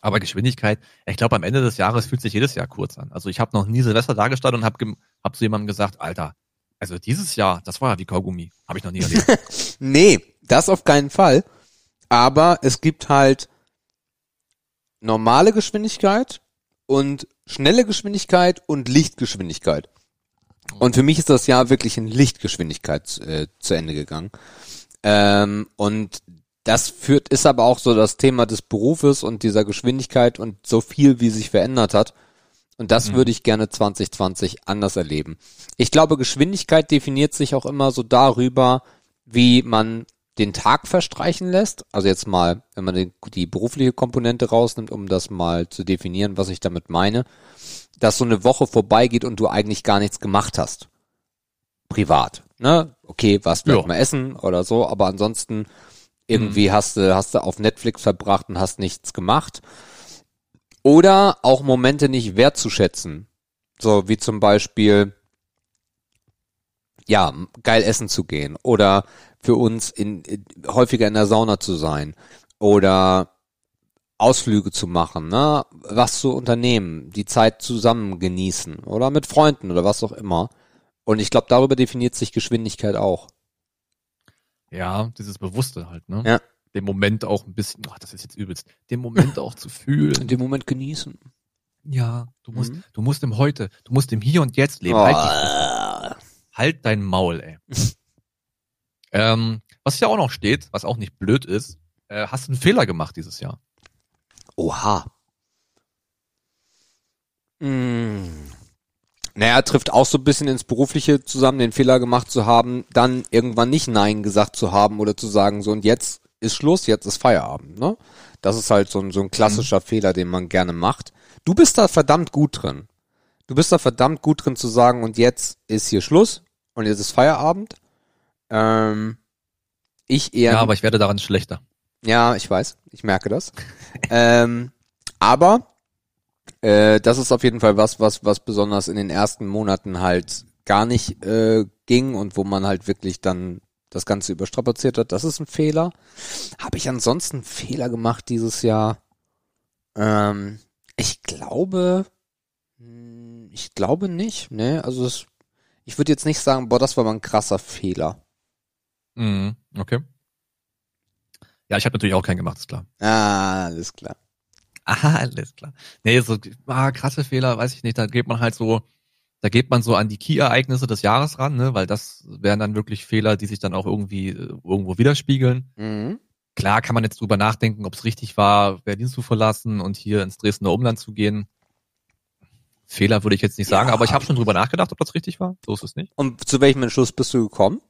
Aber Geschwindigkeit, ich glaube, am Ende des Jahres fühlt sich jedes Jahr kurz an. Also ich habe noch nie Silvester dargestanden und habe hab zu jemandem gesagt, Alter, also dieses Jahr, das war ja wie Kaugummi. Habe ich noch nie erlebt. [laughs] Nee, das auf keinen Fall. Aber es gibt halt normale Geschwindigkeit und schnelle Geschwindigkeit und Lichtgeschwindigkeit. Und für mich ist das Jahr wirklich in Lichtgeschwindigkeit äh, zu Ende gegangen. Ähm, und das führt, ist aber auch so das Thema des Berufes und dieser Geschwindigkeit und so viel, wie sich verändert hat. Und das Mhm. würde ich gerne 2020 anders erleben. Ich glaube, Geschwindigkeit definiert sich auch immer so darüber, wie man den Tag verstreichen lässt. Also jetzt mal, wenn man den, die berufliche Komponente rausnimmt, um das mal zu definieren, was ich damit meine, dass so eine Woche vorbeigeht und du eigentlich gar nichts gemacht hast. Privat. Ne? Okay, was vielleicht Ja. mal essen oder so, aber ansonsten irgendwie hast du, hast du auf Netflix verbracht und hast nichts gemacht. Oder auch Momente nicht wertzuschätzen. So wie zum Beispiel, ja, geil essen zu gehen oder für uns in, in häufiger in der Sauna zu sein oder Ausflüge zu machen, ne? Was zu unternehmen, die Zeit zusammen genießen oder mit Freunden oder was auch immer. Und ich glaube, darüber definiert sich Geschwindigkeit auch. ja, dieses Bewusste halt, ne? Ja. Den Moment auch ein bisschen, ach, das ist jetzt übelst, den Moment auch zu fühlen. Dem Moment genießen. Ja, du musst, Mhm. du musst im Heute, du musst im Hier und Jetzt leben. Oh, Halt, Fresse. halt dein Maul, ey. [laughs] ähm, was ja auch noch steht, was auch nicht blöd ist, äh, hast du einen Fehler gemacht dieses Jahr? Oha. Mm. Naja, trifft auch so ein bisschen ins Berufliche zusammen, den Fehler gemacht zu haben, dann irgendwann nicht Nein gesagt zu haben oder zu sagen, so und jetzt ist Schluss, jetzt ist Feierabend, ne? Das ist halt so ein, so ein klassischer Fehler, den man gerne macht. Du bist da verdammt gut drin. Du bist da verdammt gut drin zu sagen, und jetzt ist hier Schluss und jetzt ist Feierabend. Ähm, ich eher Ja, aber ich werde daran schlechter. ja, ich weiß, ich merke das. [laughs] ähm, aber äh, das ist auf jeden Fall was, was, was besonders in den ersten Monaten halt gar nicht äh, ging und wo man halt wirklich dann das Ganze überstrapaziert hat. Das ist ein Fehler. Habe ich ansonsten einen Fehler gemacht dieses Jahr? Ähm, ich glaube, mh, ich glaube nicht. Ne, also es, ich würde jetzt nicht sagen, boah, das war mal ein krasser Fehler. Mhm, okay. Ja, ich habe natürlich auch keinen gemacht, ist klar. Ah, alles klar. [laughs] Aha, alles klar. Nee, so ah, krasse Fehler, weiß ich nicht. Da geht man halt so, da geht man so an die Key-Ereignisse des Jahres ran, ne? weil das wären dann wirklich Fehler, die sich dann auch irgendwie äh, irgendwo widerspiegeln. Mhm. Klar kann man jetzt drüber nachdenken, ob es richtig war, Berlin zu verlassen und hier ins Dresdner Umland zu gehen. Fehler würde ich jetzt nicht sagen, Ja. aber ich habe schon drüber nachgedacht, ob das richtig war. So ist es nicht. Und zu welchem Entschluss bist du gekommen?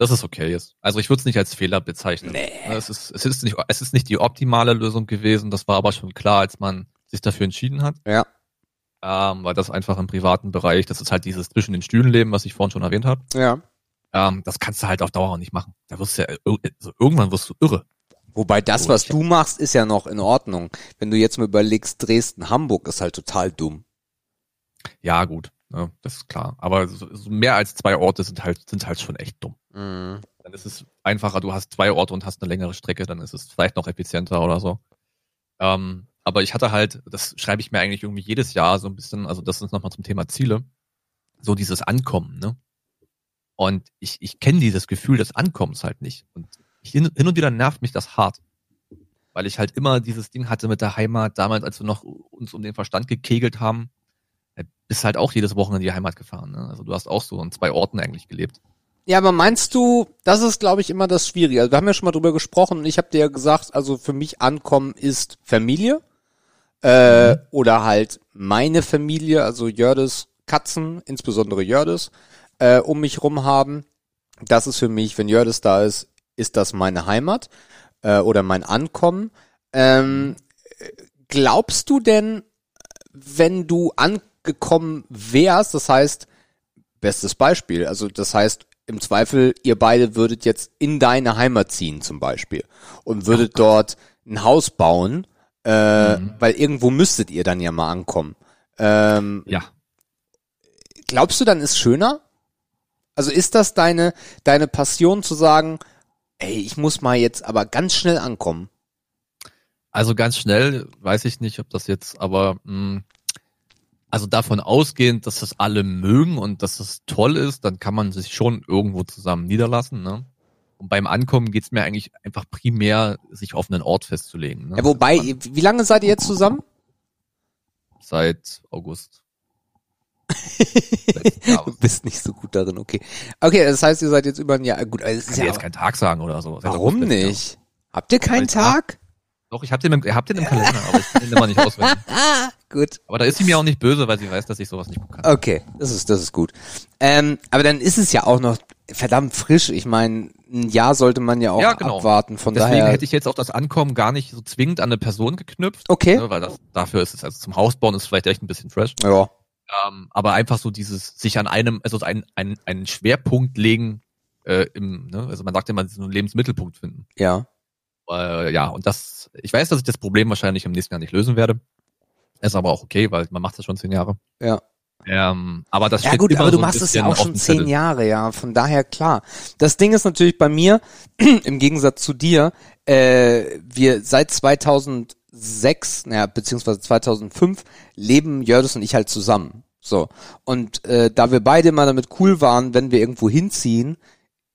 Das ist okay jetzt. Also ich würde es nicht als Fehler bezeichnen. Nee. Es ist, es ist nicht, es ist nicht die optimale Lösung gewesen. Das war aber schon klar, als man sich dafür entschieden hat. Ja. Ähm, weil das einfach im privaten Bereich, das ist halt dieses zwischen den Stühlen leben, was ich vorhin schon erwähnt habe. Ja. Ähm, das kannst du halt auf Dauer nicht machen. Da wirst du ja, ir- also irgendwann wirst du irre. Wobei das, was du machst, ist ja noch in Ordnung. Wenn du jetzt mal überlegst, Dresden, Hamburg ist halt total dumm. Ja, gut, ne, das ist klar. Aber so, so mehr als zwei Orte sind halt, sind halt schon echt dumm. Mhm. Dann ist es einfacher, du hast zwei Orte und hast eine längere Strecke, dann ist es vielleicht noch effizienter oder so. Ähm, aber ich hatte halt, das schreibe ich mir eigentlich irgendwie jedes Jahr so ein bisschen, also das ist nochmal zum Thema Ziele, so dieses Ankommen, ne? Und ich, ich kenne dieses Gefühl des Ankommens halt nicht. Und hin, hin und wieder nervt mich das hart. Weil ich halt immer dieses Ding hatte mit der Heimat, damals, als wir noch uns um den Verstand gekegelt haben, äh, bist halt auch jedes Wochenende in die Heimat gefahren. Ne? Also du hast auch so an zwei Orten eigentlich gelebt. Ja, aber meinst du, das ist, glaube ich, immer das Schwierige. Also wir haben ja schon mal drüber gesprochen und ich habe dir ja gesagt, also für mich Ankommen ist Familie äh, oder halt meine Familie, also Jördes Katzen, insbesondere Jördes, äh, um mich rum haben. Das ist für mich, wenn Jördes da ist, ist das meine Heimat äh, oder mein Ankommen. Ähm, glaubst du denn, wenn du angekommen wärst, das heißt, bestes Beispiel, also das heißt, im Zweifel, ihr beide würdet jetzt in deine Heimat ziehen zum Beispiel und würdet dort ein Haus bauen, äh, Mhm. weil irgendwo müsstet ihr dann ja mal ankommen. Ähm, Ja. glaubst du, dann ist schöner? Also ist das deine, deine Passion zu sagen, ey, ich muss mal jetzt aber ganz schnell ankommen? Also ganz schnell, weiß ich nicht, ob das jetzt, aber mh, also davon ausgehend, dass das alle mögen und dass das toll ist, dann kann man sich schon irgendwo zusammen niederlassen. Ne? Und beim Ankommen geht's mir eigentlich einfach primär, sich auf einen Ort festzulegen. Ne? Ja, wobei, wie lange seid ihr jetzt zusammen? Seit August. [laughs] Du bist nicht so gut darin, okay. Okay, das heißt, ihr seid jetzt über ein Jahr, gut, also Ich ist kann dir ja, jetzt keinen Tag sagen oder so. Seit warum August nicht? Habt ihr keinen mag- Tag? Doch, ich hab den, im- ich hab den im Kalender, aber ich kann den immer nicht auswendig. Ah, [laughs] gut. Aber da ist sie mir auch nicht böse, weil sie weiß, dass ich sowas nicht gut kann. Okay, das ist, das ist gut. Ähm, aber dann ist es ja auch noch verdammt frisch. Ich meine, ein Jahr sollte man ja auch Ja, genau. abwarten. Von Deswegen daher. hätte ich jetzt auch das Ankommen gar nicht so zwingend an eine Person geknüpft. okay. Ne, weil das, dafür ist es, also zum Hausbauen ist es vielleicht echt ein bisschen fresh. Ja. Ähm, aber einfach so dieses, sich an einem, also ein, ein, einen Schwerpunkt legen, äh, im, ne, also man sagt immer, so einen Lebensmittelpunkt finden. Ja. Äh, ja, und das, ich weiß, dass ich das Problem wahrscheinlich im nächsten Jahr nicht lösen werde. Ist aber auch okay, weil man macht das schon zehn Jahre. Ja. Ähm, aber das Ja gut, aber du so machst es ja auch schon zehn. Jahre, ja. Von daher klar. Das Ding ist natürlich bei mir, [clears throat] im Gegensatz zu dir, äh, wir seit 2006, naja, beziehungsweise 2005 leben Jördis und ich halt zusammen. So. Und äh, da wir beide mal damit cool waren, wenn wir irgendwo hinziehen,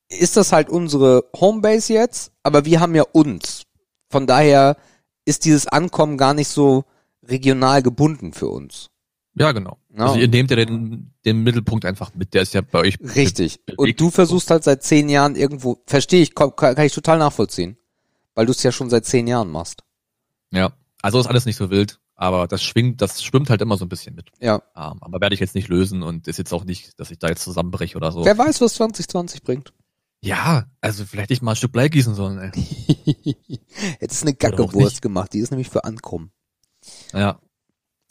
ist das halt unsere Homebase jetzt, aber wir haben ja uns. Von daher ist dieses Ankommen gar nicht so regional gebunden für uns. Ja, genau. Ja. Also ihr nehmt ja den, den Mittelpunkt einfach mit, der ist ja bei euch. Richtig. Und du versuchst halt seit zehn Jahren irgendwo, verstehe ich, kann, kann ich total nachvollziehen. Weil du es ja schon seit zehn Jahren machst. Ja. Also ist alles nicht so wild, aber das schwingt, das schwimmt halt immer so ein bisschen mit. Ja. Ähm, aber werde ich jetzt nicht lösen und ist jetzt auch nicht, dass ich da jetzt zusammenbreche oder so. Wer weiß, was 2020 bringt. Ja, also vielleicht ich mal ein Stück Blei gießen sollen, ey. [laughs] Jetzt ist eine Gackewurst nicht. gemacht, die ist nämlich für Ankommen. Ja.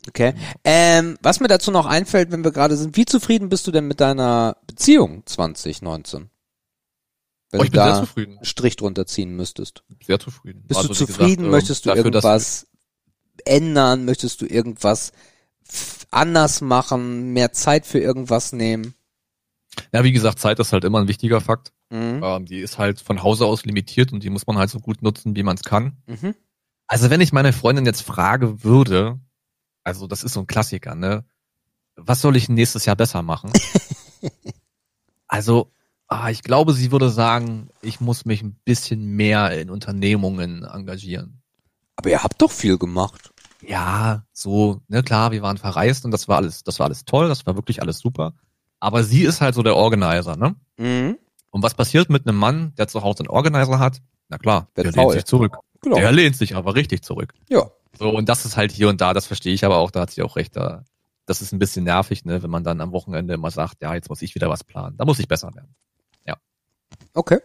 Okay. Ähm, was mir dazu noch einfällt, wenn wir gerade sind, wie zufrieden bist du denn mit deiner Beziehung 2019? Wenn Oh, ich du bin sehr da zufrieden. einen Strich drunter ziehen müsstest. Sehr zufrieden. Bist Also, du zufrieden? gesagt, ähm, Möchtest du dafür, irgendwas ändern? Möchtest du irgendwas anders machen? Mehr Zeit für irgendwas nehmen? Ja, wie gesagt, Zeit ist halt immer ein wichtiger Fakt. Mhm. Ähm, die ist halt von Hause aus limitiert und die muss man halt so gut nutzen, wie man es kann. Mhm. Also wenn ich meine Freundin jetzt frage würde, also das ist so ein Klassiker, ne? Was soll ich nächstes Jahr besser machen? [laughs] also, ah, ich glaube, sie würde sagen, ich muss mich ein bisschen mehr in Unternehmungen engagieren. Aber ihr habt doch viel gemacht. Ja, so, ne, klar, wir waren verreist und das war alles, das war alles toll, das war wirklich alles super. Aber sie ist halt so der Organizer, ne? Mhm. Und was passiert mit einem Mann, der zu Hause einen Organizer hat? Na klar, der faul. lehnt sich zurück. Genau. Der lehnt sich aber richtig zurück. Ja. So, und das ist halt hier und da, das verstehe ich aber auch, da hat sie auch recht. Da, das ist ein bisschen nervig, ne, wenn man dann am Wochenende immer sagt, ja, jetzt muss ich wieder was planen. Da muss ich besser werden. Okay.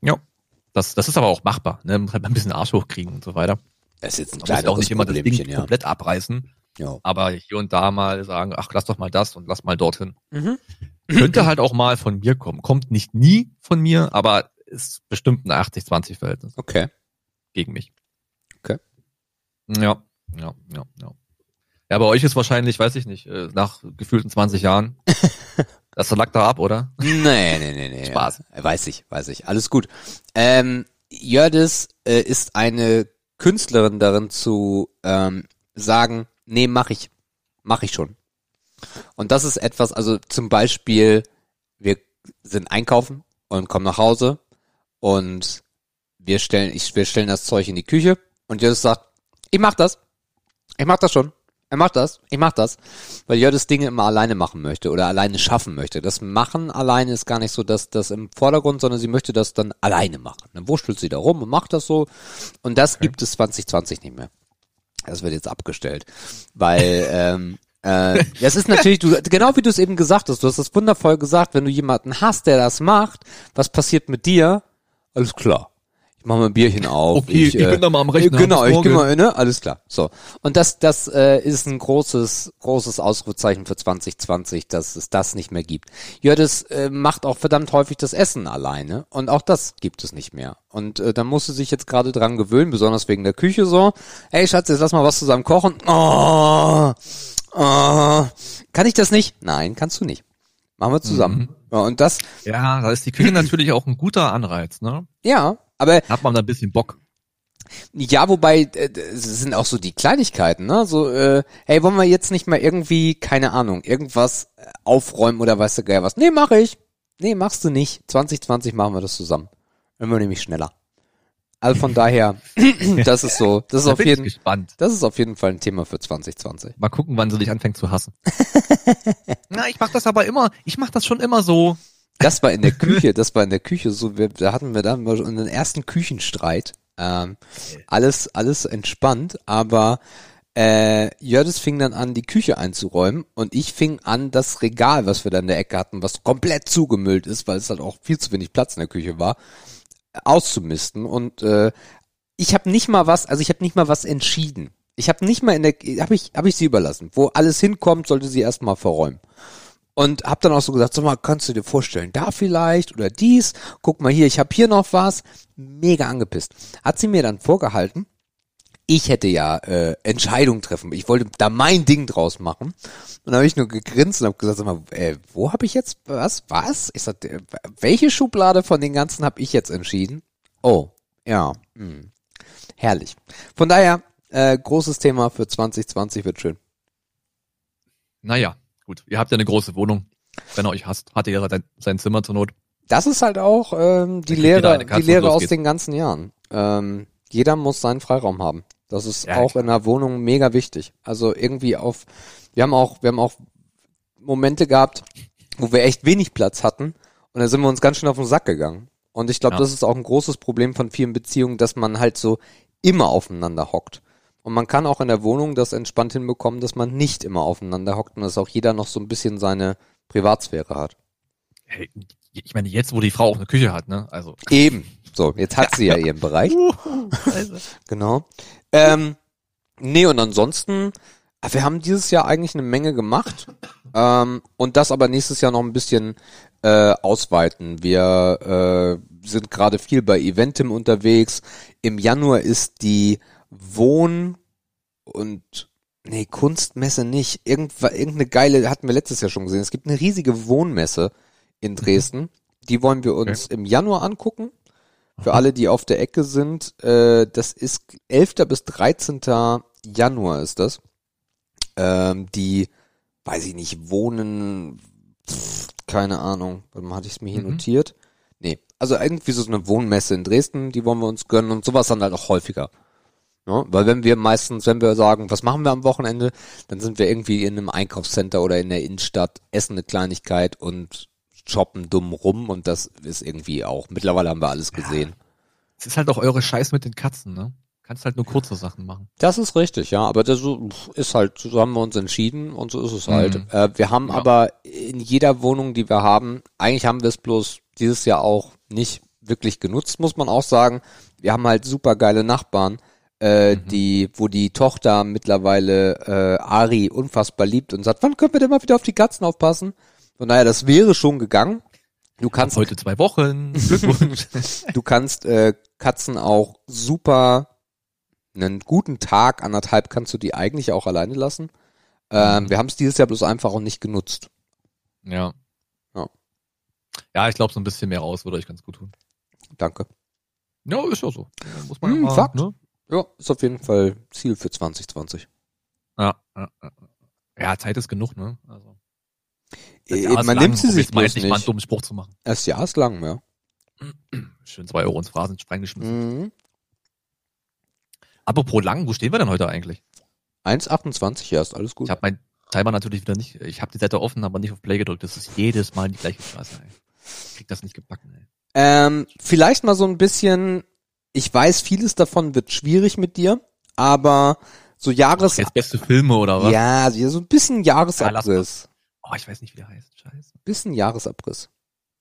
Ja. Das, das ist aber auch machbar. Ne? Man muss halt mal ein bisschen Arsch hochkriegen und so weiter. Das ist jetzt ein ja auch nicht immer das Ding ja. komplett abreißen, ja. aber hier und da mal sagen, ach, lass doch mal das und lass mal dorthin. Mhm. [clears throat] Könnte halt auch mal von mir kommen. Kommt nicht nie von mir, aber ist bestimmt ein 80-20-Verhältnis Okay. gegen mich. Okay. Ja, ja, ja, ja. Ja, bei euch ist wahrscheinlich, weiß ich nicht, äh, nach gefühlten 20 Jahren. [laughs] das lag da ab, oder? Nee, nee, nee, nee. Spaß. Weiß ich, weiß ich. Alles gut. Ähm, Jördis äh, ist eine Künstlerin darin zu ähm, sagen, nee, mach ich. Mach ich schon. Und das ist etwas, also zum Beispiel, wir sind einkaufen und kommen nach Hause und wir stellen, ich, wir stellen das Zeug in die Küche und Jördis sagt, ich mach das. Ich mach das schon. Er macht das, ich mach das, weil Jördis Dinge immer alleine machen möchte oder alleine schaffen möchte. Das Machen alleine ist gar nicht so das, das im Vordergrund, sondern sie möchte das dann alleine machen. Dann wurschtelt sie da rum und macht das so. Und das gibt es 2020 nicht mehr. Das wird jetzt abgestellt. Weil, ähm, äh, das ist natürlich, du, genau wie du es eben gesagt hast, du hast es wundervoll gesagt, wenn du jemanden hast, der das macht, was passiert mit dir? Alles klar. Ich mache mal ein Bierchen auf. Okay, ich bin da mal am Rechner, Genau, ich gehe mal, ne? Alles klar. So. Und das, das äh, ist ein großes, großes Ausrufezeichen für 2020, dass es das nicht mehr gibt. Jördis äh, macht auch verdammt häufig das Essen alleine und auch das gibt es nicht mehr. Und äh, da musst du sich jetzt gerade dran gewöhnen, besonders wegen der Küche so. Ey Schatz, jetzt lass mal was zusammen kochen. Oh, oh. Kann ich das nicht? Nein, kannst du nicht. Machen wir zusammen. Ja, und das, Ja, da ist die Küche [clears throat] natürlich auch ein guter Anreiz, ne? ja, aber Hat man da ein bisschen Bock. Ja, wobei äh, sind auch so die Kleinigkeiten, ne? So, äh, hey, wollen wir jetzt nicht mal irgendwie, keine Ahnung, irgendwas äh, aufräumen oder weißt du geil was? Nee, mach ich. Nee, machst du nicht. 2020 machen wir das zusammen. Wir nämlich schneller. Also von [laughs] daher, [clears throat] das ist so, das ist Da auf jeden, gespannt. das ist auf jeden Fall ein Thema für 2020. Mal gucken, wann sie dich anfängt zu hassen. [laughs] Na, ich mach das aber immer, ich mach das schon immer so. Das war in der Küche, das war in der Küche so, wir, da hatten wir dann mal so einen ersten Küchenstreit. Ähm, alles, alles entspannt, aber äh, Jördis fing dann an, die Küche einzuräumen und ich fing an, das Regal, was wir da in der Ecke hatten, was komplett zugemüllt ist, weil es halt auch viel zu wenig Platz in der Küche war, auszumisten und äh, ich habe nicht mal was, also ich habe nicht mal was entschieden. Ich habe nicht mal in der, habe ich, habe ich sie überlassen. Wo alles hinkommt, sollte sie erstmal verräumen. Und hab dann auch so gesagt, sag mal, kannst du dir vorstellen, da vielleicht oder dies, guck mal hier, ich habe hier noch was. Mega angepisst. Hat sie mir dann vorgehalten, ich hätte ja äh, Entscheidung treffen. Ich wollte da mein Ding draus machen. Und habe ich nur gegrinst und habe gesagt, sag mal, äh, wo habe ich jetzt was? Was? Ich sagte, äh, welche Schublade von den ganzen habe ich jetzt entschieden? Oh, ja. Hm. Herrlich. Von daher, äh, großes Thema für 2020 wird schön. Naja, gut. Ihr habt ja eine große Wohnung. Wenn er euch hasst, hat er sein, sein Zimmer zur Not. Das ist halt auch ähm, die Lehre, die Lehre aus den ganzen Jahren. Ähm, jeder muss seinen Freiraum haben. Das ist Ja, auch klar. in einer Wohnung mega wichtig. Also irgendwie auf, wir haben auch, wir haben auch Momente gehabt, wo wir echt wenig Platz hatten und da sind wir uns ganz schön auf den Sack gegangen. Und ich glaube, Ja. das ist auch ein großes Problem von vielen Beziehungen, dass man halt so immer aufeinander hockt. Und man kann auch in der Wohnung das entspannt hinbekommen, dass man nicht immer aufeinander hockt und dass auch jeder noch so ein bisschen seine Privatsphäre hat. Hey, ich meine, jetzt, wo die Frau auch eine Küche hat, ne? Also. Eben. So, jetzt hat sie ja [laughs] ihren Bereich. Also, [laughs] Genau. Ähm, nee, und ansonsten, ah, wir haben dieses Jahr eigentlich eine Menge gemacht ähm, und das aber nächstes Jahr noch ein bisschen äh, ausweiten. Wir äh, sind gerade viel bei Eventim unterwegs. Im Januar ist die Wohn- und nee, Kunstmesse nicht. Irgendwa, irgendeine geile, hatten wir letztes Jahr schon gesehen. Es gibt eine riesige Wohnmesse in Dresden. Die wollen wir uns im Januar angucken. Für alle, die auf der Ecke sind, äh, das ist 11. bis 13. Januar ist das. Ähm, die, weiß ich nicht, wohnen, pff, keine Ahnung, warte mal, hatte ich es mir hier Mhm. notiert? Nee, also irgendwie so eine Wohnmesse in Dresden, die wollen wir uns gönnen und sowas dann halt auch häufiger. Ja, weil wenn wir meistens, wenn wir sagen, was machen wir am Wochenende, dann sind wir irgendwie in einem Einkaufscenter oder in der Innenstadt, essen eine Kleinigkeit und shoppen dumm rum und das ist irgendwie auch, mittlerweile haben wir alles gesehen. es ist halt auch eure Scheiß mit den Katzen, ne? Kannst halt nur kurze Sachen machen. Das ist richtig, ja, aber das ist halt, so haben wir uns entschieden und so ist es halt. Mhm. Äh, wir haben Ja. aber in jeder Wohnung, die wir haben, eigentlich haben wir es bloß dieses Jahr auch nicht wirklich genutzt, muss man auch sagen. Wir haben halt super geile Nachbarn, äh, Mhm. die, wo die Tochter mittlerweile äh, Ari unfassbar liebt und sagt, wann können wir denn mal wieder auf die Katzen aufpassen? Von daher, das wäre schon gegangen. Du kannst, Heute zwei Wochen. [laughs] Glückwunsch. du kannst äh, Katzen auch super einen guten Tag, anderthalb kannst du die eigentlich auch alleine lassen. Ähm, Mhm. Wir haben es dieses Jahr bloß einfach auch nicht genutzt. ja. Ja. Ja, ich glaube, so ein bisschen mehr raus würde euch ganz gut tun. Danke. Ja, ist ja so. Muss man Hm, ja mal, Fakt. Ne? Ja, ist auf jeden Fall Ziel für 2020. Ja, ja, ja. Zeit ist genug, ne? Also, Äh, man lang, nimmt sie um sich jetzt mal bloß endlich mal einen nicht. dummen Spruch zu machen. Das Jahr ist lang, ja. [clears throat] Schön zwei Euro ins Phrasen reingeschmissen. Mhm. Apropos lang, wo stehen wir denn heute eigentlich? 1,28, ja, ist alles gut. Ich habe mein Timer natürlich wieder nicht, ich habe die Seite offen, aber nicht auf Play gedrückt. Das ist jedes Mal die gleiche Scheiße, ey. Ich krieg das nicht gebacken, ey. Ähm, vielleicht mal so ein bisschen, ich weiß, vieles davon wird schwierig mit dir, aber so Jahres... Jetzt beste Filme oder was? Ja, also so ein bisschen Jahresabriss. Oh, ich weiß nicht, wie der heißt. Scheiße. Bisschen Jahresabriss.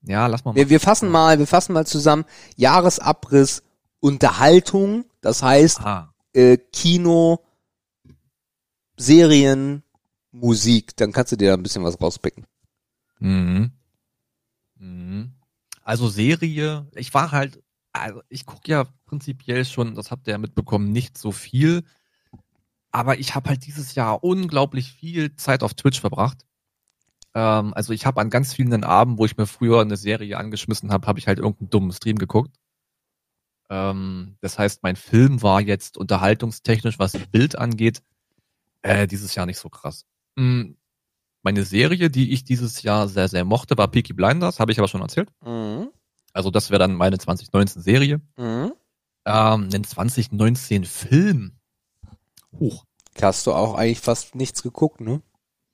Ja, lass mal. Wir, wir fassen mal, wir fassen mal zusammen Jahresabriss Unterhaltung, das heißt äh, Kino, Serien, Musik. Dann kannst du dir da ein bisschen was rauspicken. Mhm. Mhm. Also Serie, ich war halt, also ich gucke ja prinzipiell schon, das habt ihr ja mitbekommen, nicht so viel. Aber ich habe halt dieses Jahr unglaublich viel Zeit auf Twitch verbracht. Ähm, also ich habe an ganz vielen Abenden, wo ich mir früher eine Serie angeschmissen habe, habe ich halt irgendeinen dummen Stream geguckt. Ähm, das heißt, mein Film war jetzt unterhaltungstechnisch, was Bild angeht, äh, dieses Jahr nicht so krass. Mm, meine Serie, die ich dieses Jahr sehr, sehr mochte, war Peaky Blinders, habe ich aber schon erzählt. Mhm. Also das wäre dann meine 2019 Serie. Mhm. Ähm, einen 2019 Film. Huch. Hast du auch eigentlich fast nichts geguckt, ne?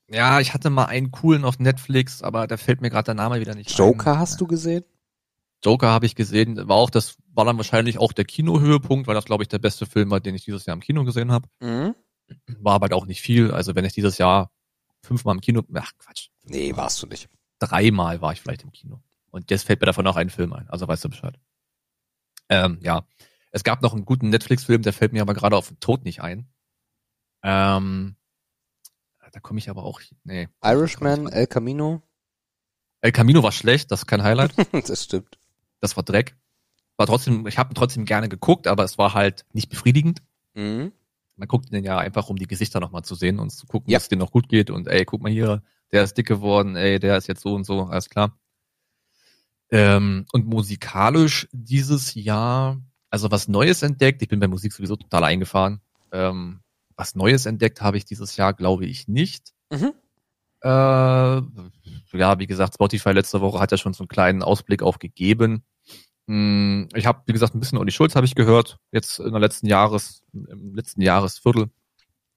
Ja, ich hatte mal einen coolen auf Netflix, aber da fällt mir gerade der Name wieder nicht Joker ein. hast du gesehen? Joker habe ich gesehen, war auch das war dann wahrscheinlich auch der Kinohöhepunkt, weil das glaube ich der beste Film war, den ich dieses Jahr im Kino gesehen habe. Mhm. War aber auch nicht viel, also wenn ich dieses Jahr fünfmal im Kino, ach Quatsch, Nee, warst du nicht. dreimal war ich vielleicht im Kino. Und jetzt fällt mir davon auch ein Film ein, also weißt du Bescheid. Ähm, ja. Es gab noch einen guten Netflix-Film, der fällt mir aber gerade auf den Tod nicht ein. Ähm, da komme ich aber auch, nee. Irishman, El Camino. El Camino war schlecht, das ist kein Highlight. [laughs] das stimmt. Das war Dreck. War trotzdem, ich habe trotzdem gerne geguckt, aber es war halt nicht befriedigend. Mhm. Man guckt den ja einfach, um die Gesichter nochmal zu sehen und zu gucken, Ja. dass es denen noch gut geht. Und ey, guck mal hier, der ist dick geworden, ey, der ist jetzt so und so, alles klar. Ähm, und musikalisch dieses Jahr, also was Neues entdeckt, ich bin bei Musik sowieso total eingefahren. Ähm, was Neues entdeckt habe ich dieses Jahr, glaube ich, nicht. Mhm. Äh, ja, wie gesagt, Spotify letzte Woche hat ja schon so einen kleinen Ausblick auch gegeben. Hm, Ich habe, wie gesagt, ein bisschen Olli Schulz habe ich gehört, jetzt in der letzten Jahres, im letzten Jahresviertel.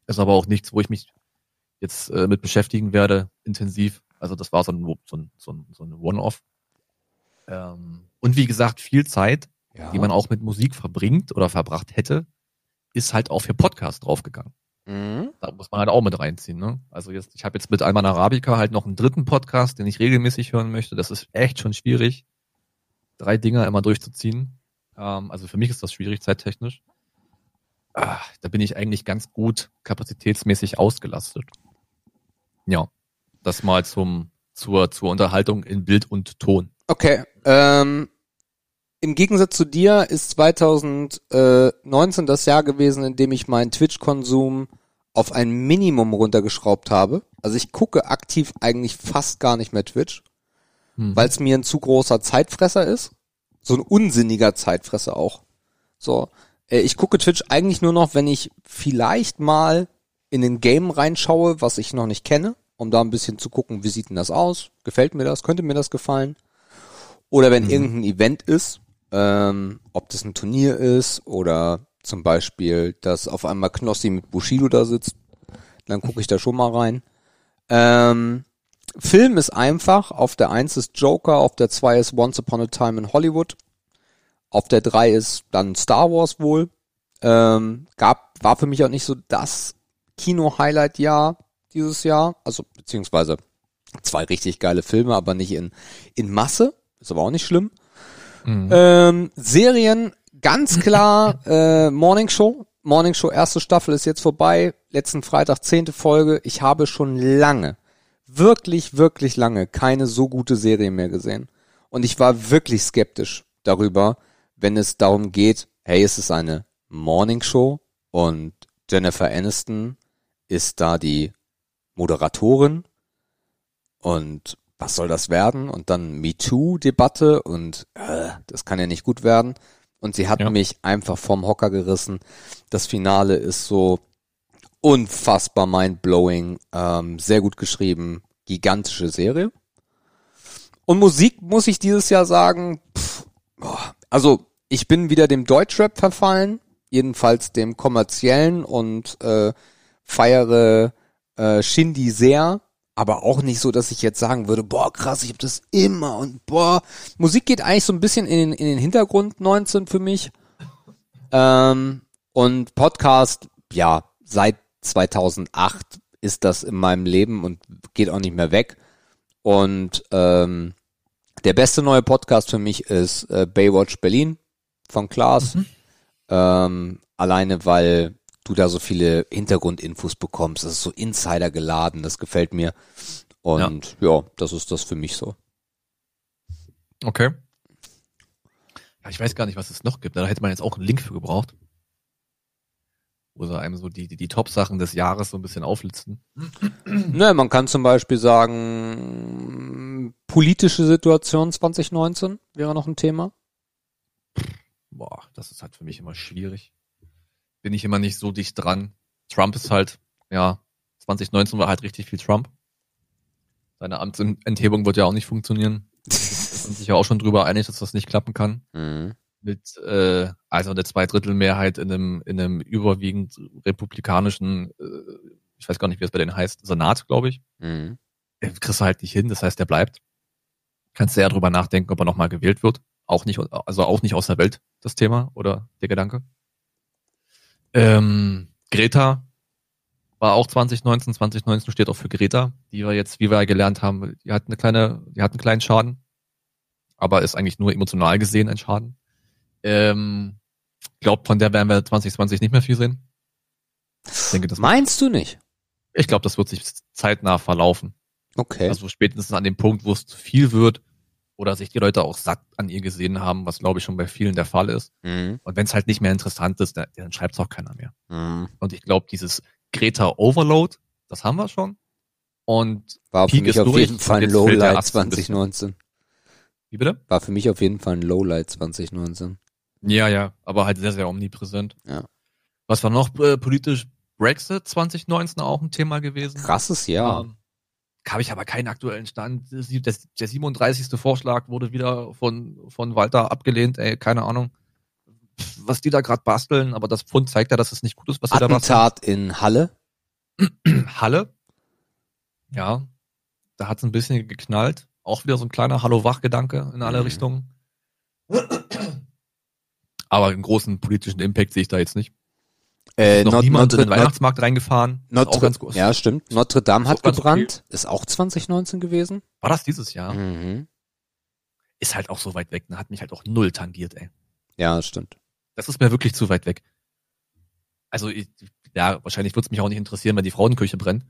Ist aber auch nichts, wo ich mich jetzt äh, mit beschäftigen werde, intensiv. Also das war so ein, so ein, so ein, so ein One-Off. Ähm, und wie gesagt, viel Zeit, Ja. die man auch mit Musik verbringt oder verbracht hätte, ist halt auch für Podcast draufgegangen. Mhm. Da muss man halt auch mit reinziehen. Ne? Also jetzt, ich habe jetzt mit Alman Arabica halt noch einen dritten Podcast, den ich regelmäßig hören möchte. Das ist echt schon schwierig, drei Dinger immer durchzuziehen. Ähm, also für mich ist das schwierig, zeittechnisch. Ah, da bin ich eigentlich ganz gut kapazitätsmäßig ausgelastet. Ja, das mal zum zur zur Unterhaltung in Bild und Ton. Okay. Ähm, Im Gegensatz zu dir ist 2019 das Jahr gewesen, in dem ich meinen Twitch-Konsum auf ein Minimum runtergeschraubt habe. Also ich gucke aktiv eigentlich fast gar nicht mehr Twitch, Hm. weil es mir ein zu großer Zeitfresser ist. So ein unsinniger Zeitfresser auch. So, äh, ich gucke Twitch eigentlich nur noch, wenn ich vielleicht mal in ein Game reinschaue, was ich noch nicht kenne, um da ein bisschen zu gucken, wie sieht denn das aus? Gefällt mir das? Könnte mir das gefallen? Oder wenn irgendein Event ist, ähm, ob das ein Turnier ist oder zum Beispiel, dass auf einmal Knossi mit Bushido da sitzt, dann gucke ich da schon mal rein. Ähm, Film ist einfach. Auf der 1 ist Joker, auf der 2 ist Once Upon a Time in Hollywood. Auf der 3 ist dann Star Wars wohl. Ähm, gab, war für mich auch nicht so das Kino-Highlight-Jahr dieses Jahr. Also, beziehungsweise zwei richtig geile Filme, aber nicht in, in Masse. Ist aber auch nicht schlimm. Mhm. Ähm, Serien, ganz klar, [laughs] äh, Morning Show. Morning Show, erste Staffel ist jetzt vorbei. Letzten Freitag, zehnte Folge. Ich habe schon lange, wirklich, wirklich lange keine so gute Serie mehr gesehen. Und ich war wirklich skeptisch darüber, wenn es darum geht, hey, es ist eine Morning Show und Jennifer Aniston ist da die Moderatorin und was soll das werden? Und dann MeToo-Debatte und äh, das kann ja nicht gut werden. Und sie hat Ja. mich einfach vom Hocker gerissen. Das Finale ist so unfassbar mindblowing, ähm, sehr gut geschrieben, gigantische Serie. Und Musik muss ich dieses Jahr sagen, pff, boah, also ich bin wieder dem Deutschrap verfallen, jedenfalls dem kommerziellen und äh, feiere äh, Shindy sehr, aber auch nicht so, dass ich jetzt sagen würde, boah krass, ich habe das immer und boah, Musik geht eigentlich so ein bisschen in, den- in den Hintergrund 19 für mich. Ähm, und Podcast, ja, seit 2008 ist das in meinem Leben und geht auch nicht mehr weg. Und ähm, der beste neue Podcast für mich ist äh, Baywatch Berlin von Klaas. Ähm, alleine weil du da so viele Hintergrundinfos bekommst. Das ist so Insider geladen, das gefällt mir. Und ja, das ist das für mich so. Okay. Ja, ich weiß gar nicht, was es noch gibt. Da hätte man jetzt auch einen Link für gebraucht. Wo sie einem so die, die, die Top-Sachen des Jahres so ein bisschen auflisten. Ne, man kann zum Beispiel sagen, politische Situation 2019 wäre noch ein Thema. Boah, das ist halt für mich immer schwierig. Bin ich immer nicht so dicht dran. Trump ist halt, ja, 2019 war halt richtig viel Trump. Seine Amtsenthebung wird ja auch nicht funktionieren. [laughs] Wir sind sich ja auch schon drüber einig, dass das nicht klappen kann. Mhm. mit äh, also der Zweidrittelmehrheit in einem in einem überwiegend republikanischen, äh, ich weiß gar nicht, wie es bei denen heißt, Senat, glaube ich. Mhm. Äh, Kriegst du halt nicht hin, das heißt, der bleibt. Kannst du ja drüber nachdenken, ob er nochmal gewählt wird. Auch nicht, also auch nicht aus der Welt, das Thema oder der Gedanke. Ähm, Greta war auch 2019, 2019 steht auch für Greta, die wir jetzt, wie wir ja gelernt haben, die hat eine kleine, die hat einen kleinen Schaden, aber ist eigentlich nur emotional gesehen ein Schaden. Ähm, glaubt, von der werden wir 2020 nicht mehr viel sehen. Ich denke, das, Meinst du nicht? ich glaube, das wird sich zeitnah verlaufen. Okay. Also spätestens an dem Punkt, wo es zu viel wird oder sich die Leute auch satt an ihr gesehen haben, was glaube ich schon bei vielen der Fall ist. mhm. Und wenn es halt nicht mehr interessant ist, dann, dann schreibt es auch keiner mehr. Mhm. Und ich glaube, dieses Greta Overload, das haben wir schon. Und War für Peak mich ist auf durch jeden Fall ein Lowlight Ast ein bisschen. 2019. wie bitte? War für mich auf jeden Fall ein Lowlight 2019. Ja, ja, aber halt sehr, sehr omnipräsent. Ja. Was war noch äh, politisch? Brexit 2019 auch ein Thema gewesen. Krasses Jahr. Ähm, habe ich aber keinen aktuellen Stand. Der 37. Vorschlag wurde wieder von, von Walter abgelehnt. Ey, keine Ahnung, was die da gerade basteln, aber das Pfund zeigt ja, dass es nicht gut ist, was sie da basteln. Attentat in Halle. [clears throat] Halle. Ja, da hat es ein bisschen geknallt. Auch wieder so ein kleiner Hallo-Wach-Gedanke in alle Mhm. Richtungen. Aber einen großen politischen Impact sehe ich da jetzt nicht. Äh, noch Not- niemand in Notre, den Weihnachtsmarkt reingefahren. Ist auch Notre, ganz groß. ja, stimmt. Notre Dame hat gebrannt. Ist auch 2019 gewesen. War das dieses Jahr? Mhm. Ist halt auch so weit weg. Ne? Hat mich halt auch null tangiert, ey. Ja, das stimmt. Das ist mir wirklich zu weit weg. Also, ich, ja, wahrscheinlich würde es mich auch nicht interessieren, wenn die Frauenküche brennt.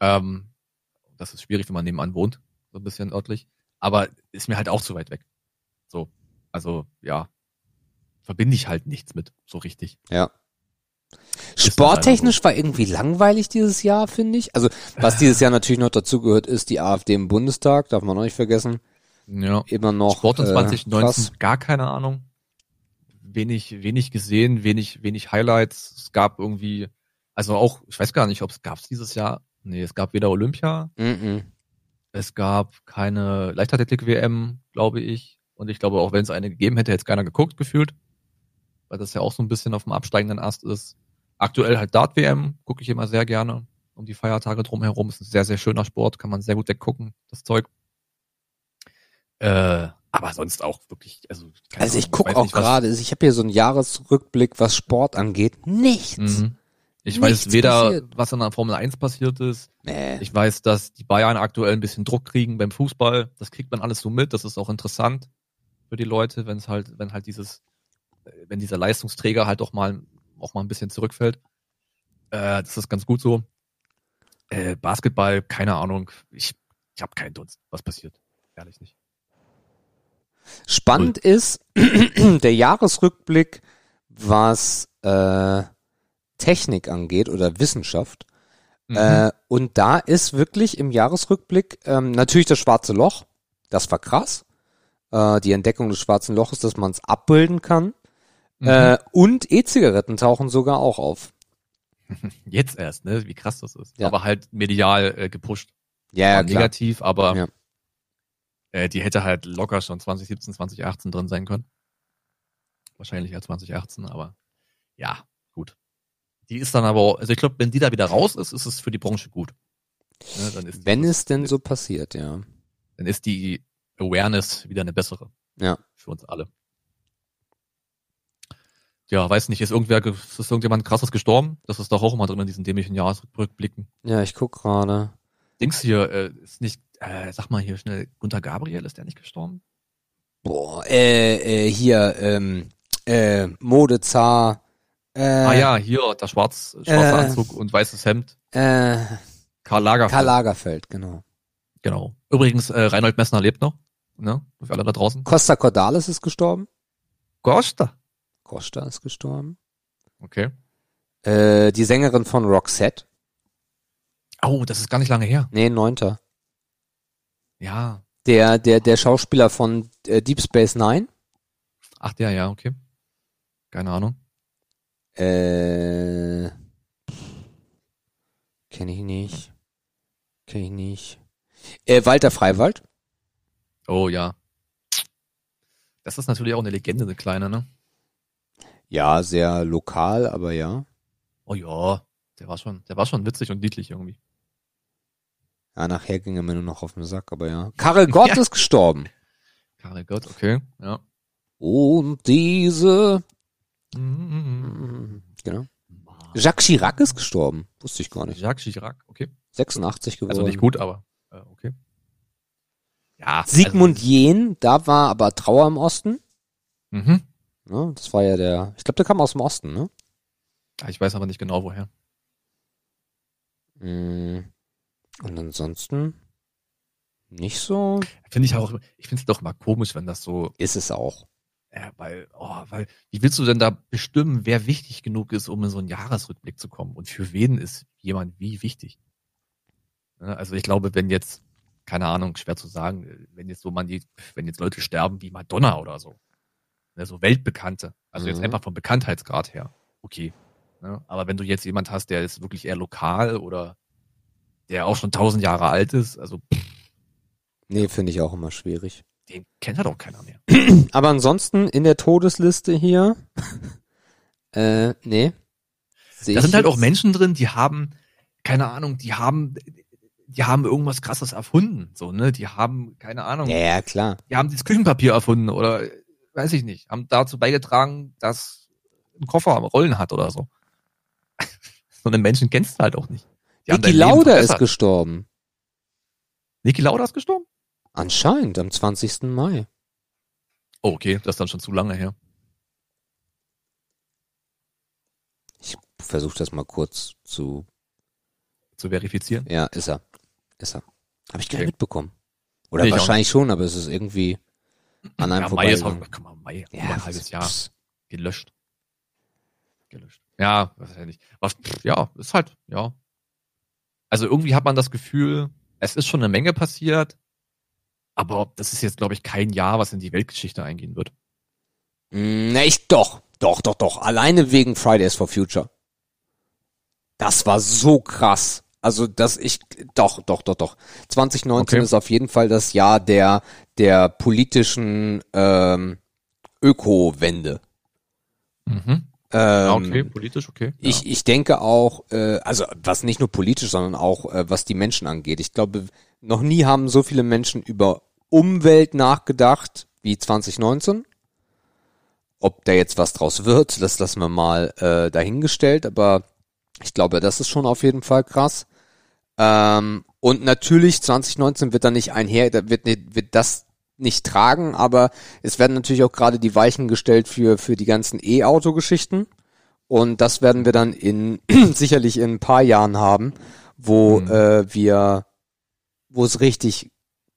Ähm, das ist schwierig, wenn man nebenan wohnt, so ein bisschen örtlich. Aber ist mir halt auch zu weit weg. So, also ja, verbinde ich halt nichts mit, so richtig. Ja. Sporttechnisch war irgendwie langweilig dieses Jahr, finde ich. Also, was dieses Jahr natürlich noch dazu gehört, ist die AfD im Bundestag, darf man noch nicht vergessen. Ja. Immer noch. Sport in äh, 2019, krass. gar keine Ahnung. Wenig, wenig gesehen, wenig, wenig Highlights. Es gab irgendwie, also auch, ich weiß gar nicht, ob es gab es dieses Jahr. Nee, es gab weder Olympia, Mhm. Es gab keine Leichtathletik-WM, glaube ich. Und ich glaube, auch wenn es eine gegeben hätte, hätte es keiner geguckt, gefühlt. Weil das ja auch so ein bisschen auf dem absteigenden Ast ist. Aktuell halt Dart-WM, gucke ich immer sehr gerne. Um die Feiertage drumherum. Ist ein sehr, sehr schöner Sport, kann man sehr gut weggucken, das Zeug. Äh, aber sonst auch wirklich, also. keine Also ich gucke auch gerade, also ich habe hier so einen Jahresrückblick, was Sport angeht. Nichts. Mhm. Ich Nichts weiß weder, passiert. was in der Formel 1 passiert ist, Nee. Ich weiß, dass die Bayern aktuell ein bisschen Druck kriegen beim Fußball. Das kriegt man alles so mit. Das ist auch interessant. für die Leute, wenn es halt, wenn halt dieses, wenn dieser Leistungsträger halt auch mal auch mal ein bisschen zurückfällt. Äh, das ist ganz gut so. Äh, Basketball, keine Ahnung. Ich, ich habe keinen Dunst, was passiert. Ehrlich nicht. Spannend ist [clears throat] der Jahresrückblick, was äh, Technik angeht oder Wissenschaft. Mhm. Äh, und da ist wirklich im Jahresrückblick ähm, natürlich das schwarze Loch. Das war krass. Äh, die Entdeckung des schwarzen Loches, dass man es abbilden kann. Mhm. Äh, und E-Zigaretten tauchen sogar auch auf. [laughs] Jetzt erst, ne? Wie krass das ist. Ja. Aber halt medial äh, gepusht. Ja, War negativ, aber Ja. äh, die hätte halt locker schon 2017, 2018 drin sein können. Wahrscheinlich ja 2018, aber ja, gut. Die ist dann aber, auch- also ich glaube, wenn die da wieder raus ist, ist es für die Branche gut. Ne, dann, ist Wenn es denn so passiert, ja. dann ist die Awareness wieder eine bessere. Ja. Für uns alle. Ja, weiß nicht, ist irgendwer, ge- ist irgendjemand krasses gestorben? Das ist doch auch immer drin in diesen dämlichen Jahresrückblicken. Ja, ich guck gerade. Dings hier, äh, ist nicht, äh, sag mal hier schnell, Gunter Gabriel, ist der nicht gestorben? Boah, äh, äh, hier, ähm, äh, Modezar, äh, ah ja, hier, der schwarz, schwarze äh, Anzug und weißes Hemd. äh, Karl Lagerfeld. Karl Lagerfeld, genau. Genau. Übrigens, äh, Reinhold Messner lebt noch. Ne? Für alle da draußen. Costa Cordalis ist gestorben. Costa. Costa ist gestorben. Okay. Äh, die Sängerin von Roxette. Oh, das ist gar nicht lange her. Nee, neunter. Ja. Der, der, der Schauspieler von äh, Deep Space Nine. Ach, der, ja, okay. Keine Ahnung. Äh, kenne ich nicht. Kenne ich nicht. Äh, Walter Freiwald. Oh, ja. Das ist natürlich auch eine Legende, eine kleine, ne? Ja, sehr lokal, aber ja. Oh ja, der war schon, der war schon witzig und niedlich irgendwie. Ja, nachher ging er mir nur noch auf den Sack, aber ja. Karel [laughs] Gott Ja. ist gestorben. Karel Gott, okay, ja. Und diese. Mhm. Genau. Jacques Chirac ist gestorben. Wusste ich gar nicht. Jacques Chirac, okay. 86 geworden. Also nicht gut, aber äh, okay. Ja. Sigmund Also, Jähn, da war aber Trauer im Osten. mhm. Ne? Das war ja der, ich glaube, der kam aus dem Osten, ne? Ja, Ich weiß aber nicht genau woher. Mm. Und ansonsten nicht so. Finde ich auch, ich finde es doch mal komisch, wenn das so, Ist es auch. äh, weil, oh, weil, wie willst du denn da bestimmen, wer wichtig genug ist, um in so einen Jahresrückblick zu kommen? Und für wen ist jemand wie wichtig? Ne, Also ich glaube, wenn jetzt, keine Ahnung, schwer zu sagen, wenn jetzt so man die, wenn jetzt Leute sterben wie Madonna oder so, ne, so Weltbekannte, also jetzt Mhm. einfach vom Bekanntheitsgrad her, okay. Ne? Aber wenn du jetzt jemand hast, der ist wirklich eher lokal oder der auch schon tausend Jahre alt ist, also pff, Nee, finde ich auch immer schwierig. den kennt ja doch keiner mehr. [clears throat] Aber ansonsten in der Todesliste hier, [laughs] äh, nee. Seh Da sind halt auch jetzt- Menschen drin, die haben, keine Ahnung, die haben, die haben irgendwas krasses erfunden, so, ne? Die haben, keine Ahnung, Ja, ja, klar. die haben das Küchenpapier erfunden oder, weiß ich nicht, haben dazu beigetragen, dass ein Koffer Rollen hat oder so. [laughs] so einen Menschen kennst du halt auch nicht. Die Niki Lauda ist gestorben. Niki Lauda ist gestorben? Anscheinend am 20. Mai. Oh, okay, das ist dann schon zu lange her. Ich versuche das mal kurz zu. Zu verifizieren. Ja, ist er. Ist er. Habe ich gar nicht Okay. mitbekommen. Oder Nee, wahrscheinlich schon, aber es ist irgendwie an einem Ja, Mai ist auch, guck mal, Mai, Ja, ein halbes Jahr. pss. gelöscht. Gelöscht. Ja, weiß ich nicht. Was, ja, ist halt, ja. Also irgendwie hat man das Gefühl, es ist schon eine Menge passiert, aber das ist jetzt, glaube ich, kein Jahr, was in die Weltgeschichte eingehen wird. Mm, Na, ich doch. Doch, doch, doch. Alleine wegen Fridays for Future. Das war so krass. Also, dass ich, doch, doch, doch, doch. 2019 Okay. ist auf jeden Fall das Jahr der, der politischen, ähm, Ökowende. Mhm. Ähm, Ja, okay, politisch, okay. Ich, ich denke auch, äh, also was nicht nur politisch, sondern auch äh, was die Menschen angeht. Ich glaube, noch nie haben so viele Menschen über Umwelt nachgedacht wie 2019. Ob da jetzt was draus wird, das lassen wir mal äh, dahingestellt, aber ich glaube, das ist schon auf jeden Fall krass. Ähm, und natürlich 2019 wird da nicht einher, wird, wird das nicht tragen, aber es werden natürlich auch gerade die Weichen gestellt für, für die ganzen E-Auto-Geschichten. Und das werden wir dann in [clears throat] sicherlich in ein paar Jahren haben, wo Mhm. äh, wir, wo es richtig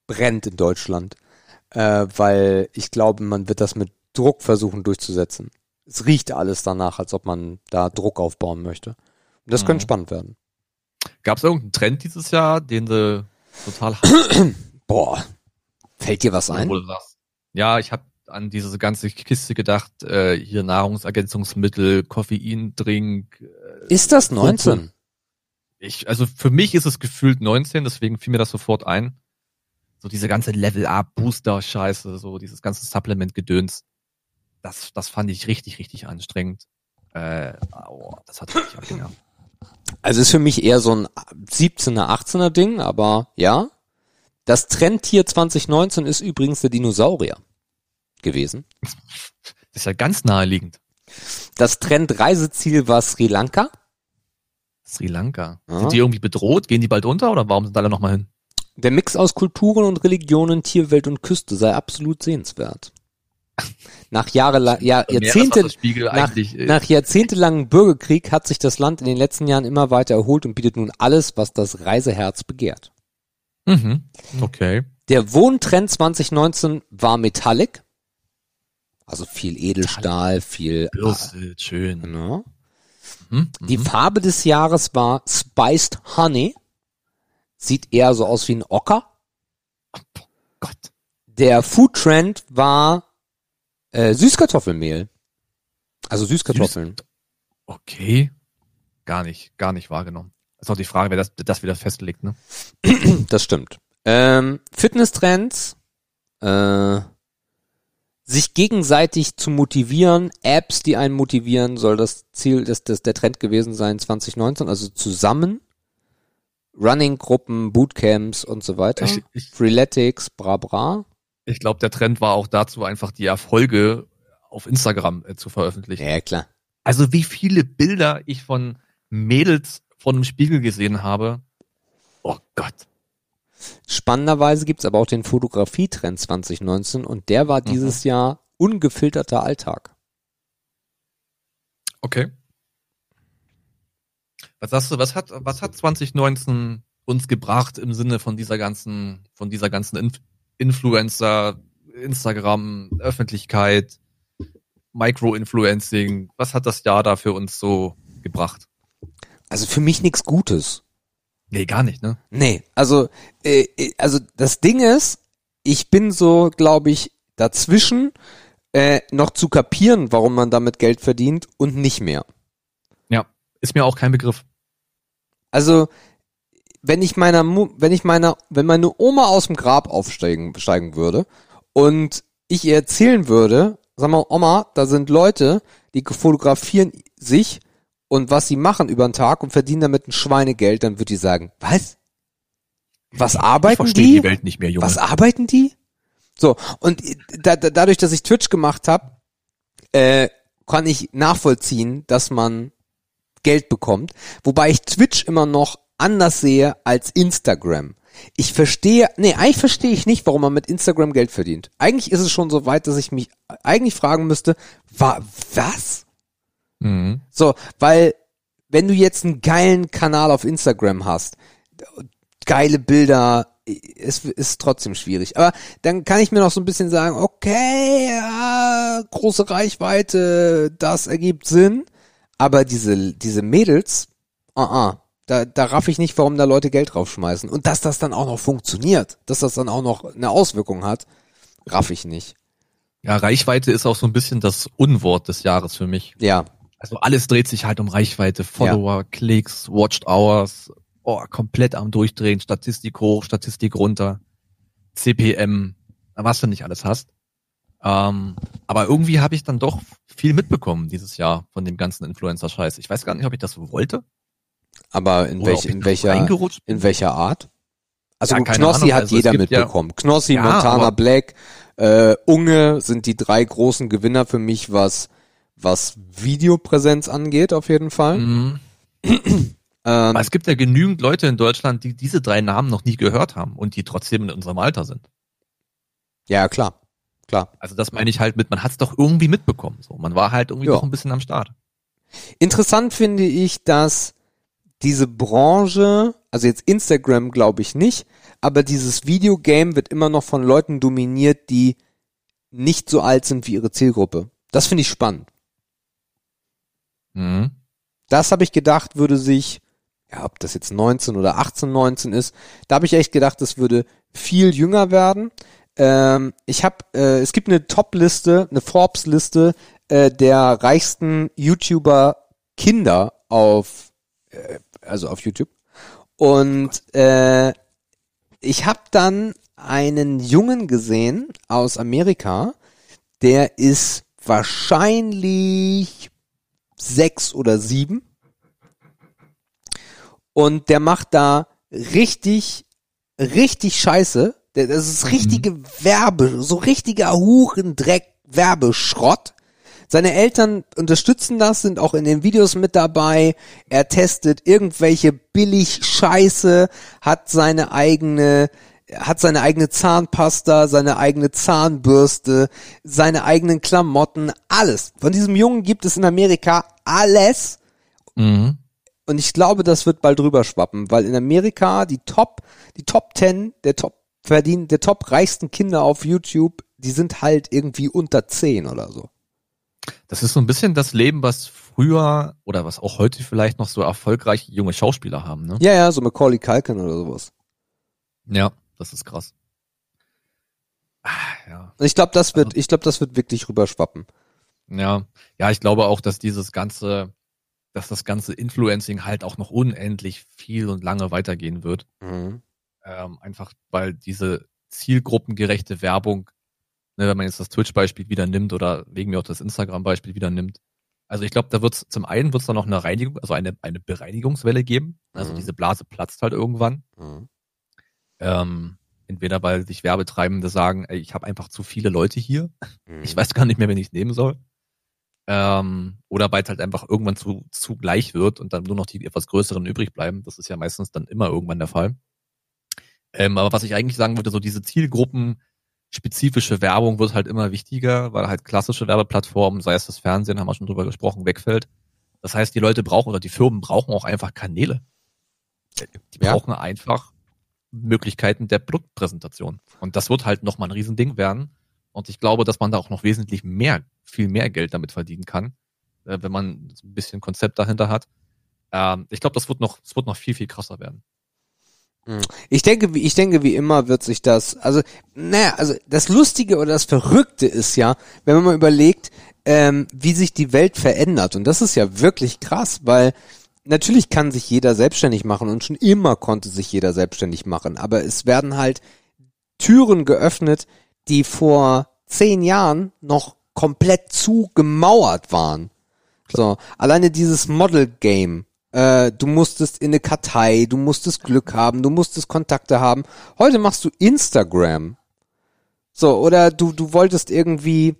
brennt in Deutschland. Äh, weil ich glaube, man wird das mit Druck versuchen durchzusetzen. Es riecht alles danach, als ob man da Druck aufbauen möchte. Das Mhm. könnte spannend werden. Gab es irgendeinen Trend dieses Jahr, den du total [clears throat] Boah, fällt dir was ein? Ja, ich habe an diese ganze Kiste gedacht, äh, hier Nahrungsergänzungsmittel, Koffeindrink. Äh, Ist das 19? ich, also für mich ist es gefühlt 19, deswegen fiel mir das sofort ein. So diese ganze Level-Up-Booster-Scheiße, so dieses ganze Supplement-Gedöns. Das, das fand ich richtig, richtig anstrengend. Äh, oh, das hat mich abgenervt. Also ist für mich eher so ein 17er, 18er Ding, aber ja. Das Trendtier 2019 ist übrigens der Dinosaurier gewesen. Das [laughs] ist ja ganz naheliegend. Das Trendreiseziel war Sri Lanka. Sri Lanka. Ja. Sind die irgendwie bedroht? Gehen die bald unter oder warum sind alle nochmal hin? Der Mix aus Kulturen und Religionen, Tierwelt und Küste sei absolut sehenswert. Nach Jahrelang, ja, Jahrzehnte, nach, äh, nach jahrzehntelangem Bürgerkrieg hat sich das Land in den letzten Jahren immer weiter erholt und bietet nun alles, was das Reiseherz begehrt. Mhm. Okay. Der Wohntrend 2019 war Metallic. Also viel Edelstahl, viel, Bürste, schön. genau. Mhm. Die Mhm. Farbe des Jahres war Spiced Honey. Sieht eher so aus wie ein Ocker. Gott. Der Food Trend war äh, Süßkartoffelmehl. Also Süßkartoffeln. Okay. Gar nicht, gar nicht wahrgenommen. Ist auch die Frage, wer das, das wieder festlegt, ne? [clears throat] Das stimmt. Ähm, Fitnesstrends. Äh, sich gegenseitig zu motivieren, Apps, die einen motivieren, soll das Ziel, das, das der Trend gewesen sein 2019, also zusammen. Running-Gruppen, Bootcamps und so weiter. Ich, ich, Freeletics, bra bra. Ich glaube, der Trend war auch dazu, einfach die Erfolge auf Instagram äh, zu veröffentlichen. Ja, klar. Also wie viele Bilder ich von Mädels vor einem Spiegel gesehen habe. Oh Gott. Spannenderweise gibt's aber auch den Fotografietrend 2019 und der war dieses Jahr ungefilterter Alltag. Okay. Was sagst du, was hat, was hat 2019 uns gebracht im Sinne von dieser ganzen, von dieser ganzen Inf Influencer, Instagram, Öffentlichkeit, Micro-Influencing? Was hat das Jahr da für uns so gebracht? Also für mich nichts Gutes. Nee, gar nicht, ne? Nee, also, äh, äh, also das Ding ist, ich bin so, glaube ich, dazwischen äh, noch zu kapieren, warum man damit Geld verdient und nicht mehr. Ja. Ist mir auch kein Begriff. Also, wenn ich meiner, Mu wenn ich meiner, wenn meine Oma aus dem Grab aufsteigen steigen würde und ich ihr erzählen würde, sag mal, Oma, da sind Leute, die fotografieren sich und was sie machen über den Tag und verdienen damit ein Schweinegeld, dann wird die sagen, was? Was Ich arbeiten verstehe die? die Welt nicht mehr, Junge. Was arbeiten die? So, und da, da, dadurch, dass ich Twitch gemacht habe, äh, kann ich nachvollziehen, dass man Geld bekommt. Wobei ich Twitch immer noch anders sehe als Instagram. Ich verstehe, nee, eigentlich verstehe ich nicht, warum man mit Instagram Geld verdient. Eigentlich ist es schon so weit, dass ich mich eigentlich fragen müsste, wa, was? Mhm. So, weil wenn du jetzt einen geilen Kanal auf Instagram hast, geile Bilder, es ist trotzdem schwierig. Aber dann kann ich mir noch so ein bisschen sagen, okay, ja, große Reichweite, das ergibt Sinn. Aber diese, diese Mädels, ah, ah, da, da raff ich nicht, warum da Leute Geld draufschmeißen. Und dass das dann auch noch funktioniert, dass das dann auch noch eine Auswirkung hat, raff ich nicht. Ja, Reichweite ist auch so ein bisschen das Unwort des Jahres für mich. Ja, Also alles dreht sich halt um Reichweite, Follower, Klicks, Watched Hours, oh, komplett am Durchdrehen, Statistik hoch, Statistik runter, CPM, was du nicht alles hast. Ähm, aber irgendwie habe ich dann doch viel mitbekommen dieses Jahr von dem ganzen Influencer-Scheiß. Ich weiß gar nicht, ob ich das wollte. Aber in, welch, in welcher, in welcher Art? Also Ja, Knossi Ahnung. hat Also jeder gibt ja- mitbekommen. Knossi, Ja, Montana Black, äh, Unge sind die drei großen Gewinner für mich, was was Videopräsenz angeht, auf jeden Fall. Mhm. [clears throat] Ähm, Aber es gibt ja genügend Leute in Deutschland, die diese drei Namen noch nie gehört haben und die trotzdem in unserem Alter sind. Ja, klar. Klar. Also das meine ich halt mit, man hat es doch irgendwie mitbekommen. So, man war halt irgendwie Ja. doch ein bisschen am Start. Interessant finde ich, dass diese Branche, also jetzt Instagram glaube ich nicht, aber dieses Videogame wird immer noch von Leuten dominiert, die nicht so alt sind wie ihre Zielgruppe. Das finde ich spannend. Mhm. Das habe ich gedacht, würde sich, ja, ob das jetzt 19 oder 18, 19 ist, da habe ich echt gedacht, das würde viel jünger werden. Ähm, ich habe, äh, es gibt eine Top-Liste, eine Forbes-Liste äh, der reichsten YouTuber Kinder auf, äh, also auf YouTube. Und äh, ich habe dann einen Jungen gesehen aus Amerika, der ist wahrscheinlich sechs oder sieben. Und der macht da richtig, richtig Scheiße. Das ist richtige Werbe, so richtiger Hurendreck Werbeschrott. Seine Eltern unterstützen das, sind auch in den Videos mit dabei. Er testet irgendwelche billig Scheiße, hat seine eigene, hat seine eigene Zahnpasta, seine eigene Zahnbürste, seine eigenen Klamotten, alles. Von diesem Jungen gibt es in Amerika alles. Mhm. Und ich glaube, das wird bald rüberschwappen, weil in Amerika die Top, die Top 10 der Top verdienen, der Top reichsten Kinder auf YouTube, die sind halt irgendwie unter 10 oder so. Das ist so ein bisschen das Leben, was früher oder was auch heute vielleicht noch so erfolgreiche junge Schauspieler haben, ne? Ja, ja, so Macaulay Culkin oder sowas. Ja, das ist krass. Ah, Ja, ich glaube, das wird, ich glaube, das wird wirklich rüberschwappen. ja, ja, ich glaube auch, dass dieses ganze, dass das ganze Influencing halt auch noch unendlich viel und lange weitergehen wird. Mhm. Ähm, einfach weil diese zielgruppengerechte Werbung, ne, wenn man jetzt das Twitch-Beispiel wieder nimmt oder wegen mir auch das Instagram-Beispiel wieder nimmt. Also ich glaube, da wird es zum einen wird es da noch eine Reinigung, also eine, eine Bereinigungswelle geben. Also Mhm. diese Blase platzt halt irgendwann. Mhm. Ähm, entweder weil sich Werbetreibende sagen, ey, ich habe einfach zu viele Leute hier, Mhm. ich weiß gar nicht mehr, wen ich nehmen soll. Ähm, oder weil es halt einfach irgendwann zu, zu gleich wird und dann nur noch die etwas größeren übrig bleiben. Das ist ja meistens dann immer irgendwann der Fall. Ähm, aber was ich eigentlich sagen würde, so diese Zielgruppenspezifische Werbung wird halt immer wichtiger, weil halt klassische Werbeplattformen, sei es das Fernsehen, haben wir schon drüber gesprochen, wegfällt. Das heißt, die Leute brauchen oder die Firmen brauchen auch einfach Kanäle. Die Ja. brauchen einfach Möglichkeiten der Produktpräsentation. Und das wird halt nochmal ein Riesending werden. Und ich glaube, dass man da auch noch wesentlich mehr, viel mehr Geld damit verdienen kann, äh, wenn man ein bisschen Konzept dahinter hat. Ähm, ich glaube, das wird noch, es wird noch viel, viel krasser werden. Ich denke, wie, ich denke, wie immer wird sich das, also, naja, also das Lustige oder das Verrückte ist ja, wenn man mal überlegt, ähm, wie sich die Welt verändert. Und das ist ja wirklich krass, weil natürlich kann sich jeder selbstständig machen und schon immer konnte sich jeder selbstständig machen. Aber es werden halt Türen geöffnet, die vor zehn Jahren noch komplett zugemauert waren. So, alleine dieses Model Game. Äh, du musstest in eine Kartei, du musstest Glück haben, du musstest Kontakte haben. Heute machst du Instagram. So, oder du, du wolltest irgendwie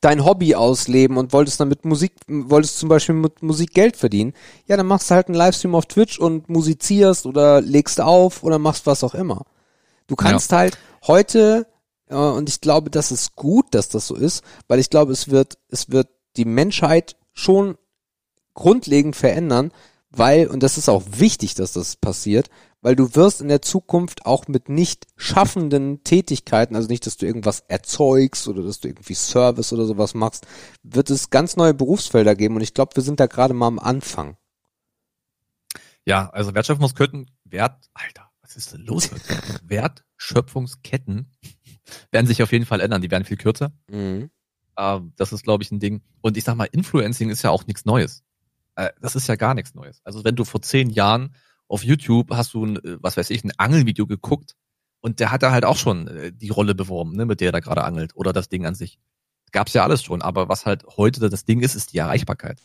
dein Hobby ausleben und wolltest damit Musik, wolltest zum Beispiel mit Musik Geld verdienen. Ja, dann machst du halt einen Livestream auf Twitch und musizierst oder legst auf oder machst was auch immer. Du kannst halt heute, äh, und ich glaube, das ist gut, dass das so ist, weil ich glaube, es wird, es wird die Menschheit schon grundlegend verändern, weil, und das ist auch wichtig, dass das passiert, weil du wirst in der Zukunft auch mit nicht schaffenden Tätigkeiten, also nicht, dass du irgendwas erzeugst oder dass du irgendwie Service oder sowas machst, wird es ganz neue Berufsfelder geben und ich glaube, wir sind da gerade mal am Anfang. Ja, also Wertschöpfungsketten, Wert, Alter, was ist denn los? [laughs] Wertschöpfungsketten werden sich auf jeden Fall ändern, die werden viel kürzer. Mhm. Ähm, das ist, glaube ich, ein Ding. Und ich sag mal, Influencing ist ja auch nichts Neues. Äh, das ist ja gar nichts Neues. Also wenn du vor zehn Jahren auf YouTube hast du ein, äh, was weiß ich, ein Angelvideo geguckt und der hat da halt auch schon äh, die Rolle beworben, ne, mit der er da gerade angelt oder das Ding an sich. Gab's ja alles schon, aber was halt heute das Ding ist, ist die Erreichbarkeit.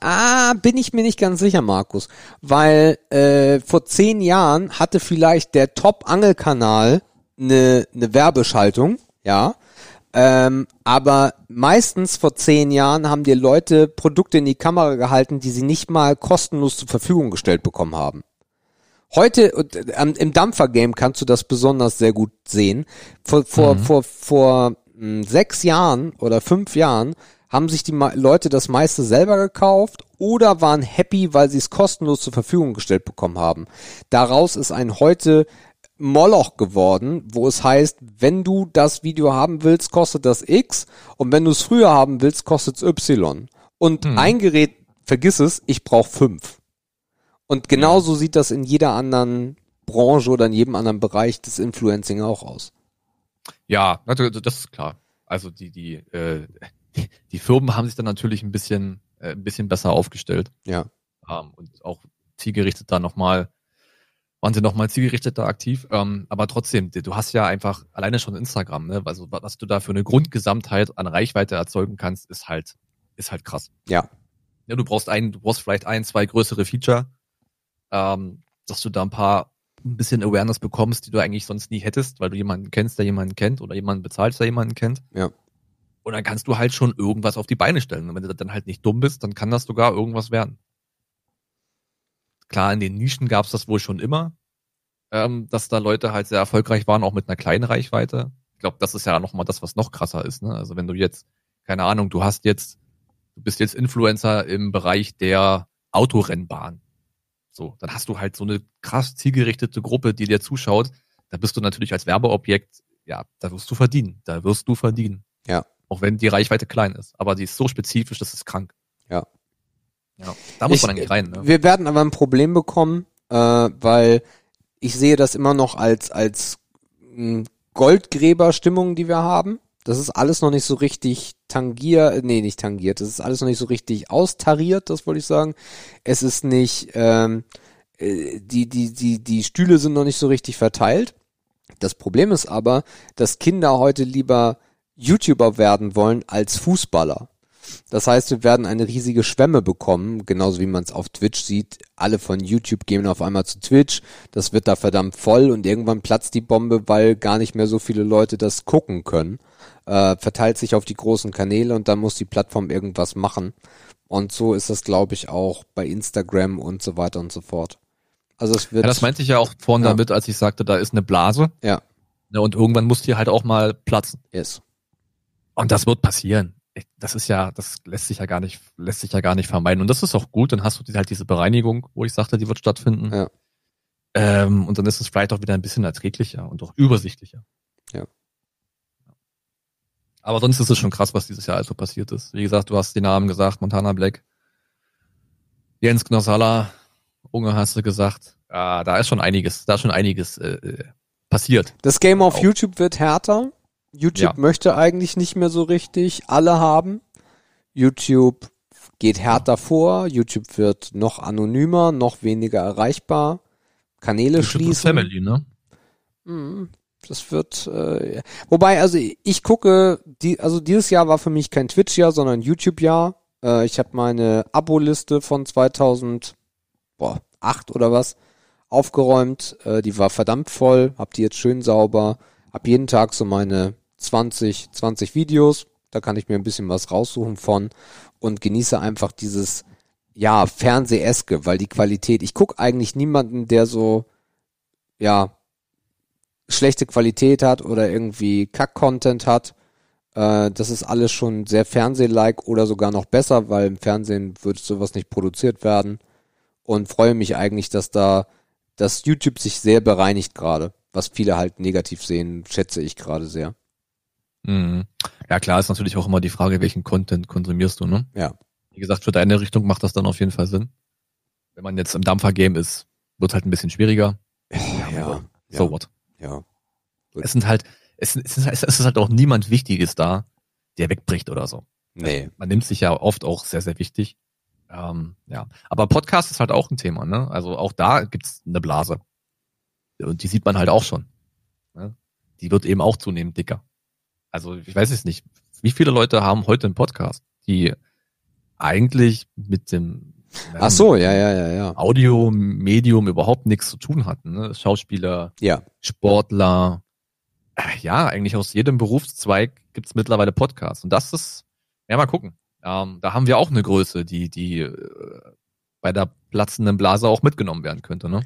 Ah, bin ich mir nicht ganz sicher, Markus. Weil äh, vor zehn Jahren hatte vielleicht der Top-Angelkanal eine ne Werbeschaltung, ja. Ähm, aber meistens vor zehn Jahren haben dir Leute Produkte in die Kamera gehalten, die sie nicht mal kostenlos zur Verfügung gestellt bekommen haben. Heute ähm, im Dampfer-Game kannst du das besonders sehr gut sehen. Vor, vor, Mhm. vor, vor mh, sechs Jahren oder fünf Jahren haben sich die Leute das meiste selber gekauft oder waren happy, weil sie es kostenlos zur Verfügung gestellt bekommen haben. Daraus ist ein heute Moloch geworden, wo es heißt, wenn du das Video haben willst, kostet das X und wenn du es früher haben willst, kostet es Y. Und Hm. ein Gerät, vergiss es, ich brauche fünf. Und genauso sieht das in jeder anderen Branche oder in jedem anderen Bereich des Influencing auch aus. Ja, das ist klar. Also die, die, äh, die, [laughs] die Firmen haben sich dann natürlich ein bisschen, äh, ein bisschen besser aufgestellt. Ja. Ähm, und auch zielgerichtet da nochmal, waren sie nochmal zielgerichteter aktiv. Ähm, aber trotzdem, du hast ja einfach alleine schon Instagram, ne? Also was du da für eine Grundgesamtheit an Reichweite erzeugen kannst, ist halt, ist halt krass. Ja. Ja, du brauchst ein, du brauchst vielleicht ein, zwei größere Feature, ähm, dass du da ein paar ein bisschen Awareness bekommst, die du eigentlich sonst nie hättest, weil du jemanden kennst, der jemanden kennt oder jemanden bezahlst, der jemanden kennt. Ja. Und dann kannst du halt schon irgendwas auf die Beine stellen. Und wenn du dann halt nicht dumm bist, dann kann das sogar irgendwas werden. Klar, in den Nischen gab es das wohl schon immer, ähm, dass da Leute halt sehr erfolgreich waren, auch mit einer kleinen Reichweite. Ich glaube, das ist ja nochmal das, was noch krasser ist. Ne? Also wenn du jetzt, keine Ahnung, du hast jetzt, du bist jetzt Influencer im Bereich der Autorennbahn. So, dann hast du halt so eine krass zielgerichtete Gruppe, die dir zuschaut. Da bist du natürlich als Werbeobjekt, ja, da wirst du verdienen. Da wirst du verdienen. Ja. Auch wenn die Reichweite klein ist. Aber die ist so spezifisch, das ist krank. Ja. Ja. Da muss Ich- man eigentlich rein, ne? Wir werden aber ein Problem bekommen, äh, weil ich sehe das immer noch als, als mh, Goldgräberstimmung, die wir haben. Das ist alles noch nicht so richtig tangiert, nee, nicht tangiert. Das ist alles noch nicht so richtig austariert, das wollte ich sagen. Es ist nicht, ähm, äh, die, die, die, die Stühle sind noch nicht so richtig verteilt. Das Problem ist aber, dass Kinder heute lieber YouTuber werden wollen als Fußballer. Das heißt, wir werden eine riesige Schwemme bekommen, genauso wie man es auf Twitch sieht. Alle von YouTube gehen auf einmal zu Twitch. Das wird da verdammt voll und irgendwann platzt die Bombe, weil gar nicht mehr so viele Leute das gucken können. Äh, verteilt sich auf die großen Kanäle und dann muss die Plattform irgendwas machen. Und so ist das, glaube ich, auch bei Instagram und so weiter und so fort. Also es wird. Ja, das meinte ich ja auch vorhin Ja. damit, als ich sagte, da ist eine Blase. Ja. Ne, und irgendwann muss die halt auch mal platzen. yes. Und das wird passieren. Das ist ja, das lässt sich ja gar nicht, lässt sich ja gar nicht vermeiden. Und das ist auch gut. Dann hast du halt diese Bereinigung, wo ich sagte, die wird stattfinden. Ja. Ähm, und dann ist es vielleicht auch wieder ein bisschen erträglicher und auch übersichtlicher. Ja. Aber sonst ist es schon krass, was dieses Jahr also passiert ist. Wie gesagt, du hast die Namen gesagt, Montana Black, Jens Knossalla, Unge hast du gesagt. Ah, da ist schon einiges, da ist schon einiges äh, äh, passiert. Das Game auf Auch. YouTube wird härter. YouTube Ja. möchte eigentlich nicht mehr so richtig alle haben. YouTube geht härter vor. YouTube wird noch anonymer, noch weniger erreichbar. Kanäle YouTube schließen. Family, ne? Mhm. Das wird, äh, wobei, also ich gucke, die, also dieses Jahr war für mich kein Twitch-Jahr, sondern YouTube-Jahr. Äh, ich habe meine Abo-Liste von 2008 oder was aufgeräumt. Äh, die war verdammt voll, hab die jetzt schön sauber. Hab jeden Tag so meine 20, 20 Videos. Da kann ich mir ein bisschen was raussuchen von und genieße einfach dieses, ja, Fernseheske, weil die Qualität, ich guck eigentlich niemanden, der so, ja, schlechte Qualität hat oder irgendwie Kack-Content hat. Äh, das ist alles schon sehr Fernseh-like oder sogar noch besser, weil im Fernsehen würde sowas nicht produziert werden. Und freue mich eigentlich, dass da, dass YouTube sich sehr bereinigt gerade. Was viele halt negativ sehen, schätze ich gerade sehr. Mhm. Ja, klar, ist natürlich auch immer die Frage, welchen Content konsumierst du, ne? Ja. Wie gesagt, für deine Richtung macht das dann auf jeden Fall Sinn. Wenn man jetzt im Dampfer-Game ist, wird halt ein bisschen schwieriger. Ja, So ja, what? ja. Es sind halt, es, es, ist, es ist halt auch niemand Wichtiges da, der wegbricht oder so. Nee. Man nimmt sich ja oft auch sehr, sehr wichtig. Ähm, ja. Aber Podcast ist halt auch ein Thema, ne? Also auch da gibt's eine Blase. Und die sieht man halt auch schon. Ne? Die wird eben auch zunehmend dicker. Also ich weiß es nicht. Wie viele Leute haben heute einen Podcast, die eigentlich mit dem Ach so, ja, ja, ja, ja. Audio-Medium überhaupt nichts zu tun hatten. Ne? Schauspieler, Ja, Sportler, äh, ja, eigentlich aus jedem Berufszweig gibt's mittlerweile Podcasts. Und das ist, ja, mal gucken. Ähm, da haben wir auch eine Größe, die, die äh, bei der platzenden Blase auch mitgenommen werden könnte, ne?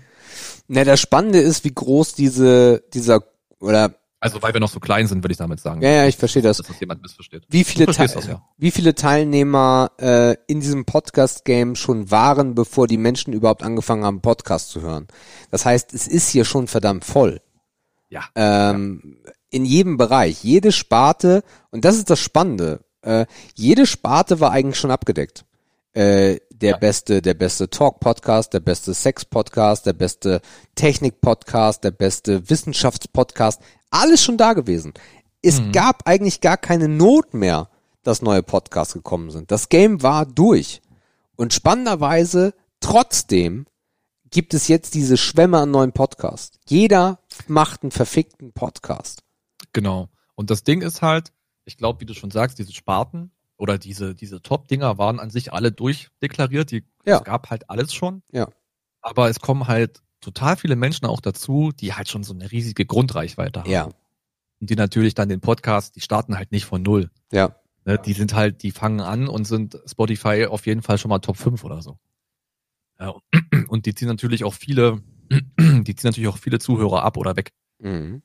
Na, das Spannende ist, wie groß diese, dieser, oder, Also weil wir noch so klein sind, würde ich damit sagen. ja, ja, ich verstehe das. Dass das jemand missversteht. Wie viele, Teil- das, ja. wie viele Teilnehmer äh, in diesem Podcast-Game schon waren, bevor die Menschen überhaupt angefangen haben, Podcast zu hören. Das heißt, es ist hier schon verdammt voll. Ja. Ähm, In jedem Bereich, jede Sparte, und das ist das Spannende, äh, jede Sparte war eigentlich schon abgedeckt. Äh, der Ja. beste, der beste Talk-Podcast, der beste Sex-Podcast, der beste Technik-Podcast, der beste Wissenschaftspodcast, alles schon da gewesen. Es gab eigentlich gar keine Not mehr, dass neue Podcasts gekommen sind. Das Game war durch. Und spannenderweise, trotzdem gibt es jetzt diese Schwämme an neuen Podcasts. Jeder macht einen verfickten Podcast. Genau. Und das Ding ist halt, ich glaube, wie du schon sagst, diese Sparten oder diese, diese Top-Dinger waren an sich alle durchdeklariert. Die, Ja. Es gab halt alles schon. Ja. Aber es kommen halt total viele Menschen auch dazu, die halt schon so eine riesige Grundreichweite haben. Ja, Und die natürlich dann den Podcast, die starten halt nicht von null. ja, Ne? Die sind halt, die fangen an und sind Spotify auf jeden Fall schon mal Top 5 oder so. Ja, und die ziehen natürlich auch viele, [clears throat] die ziehen natürlich auch viele Zuhörer ab oder weg. mhm.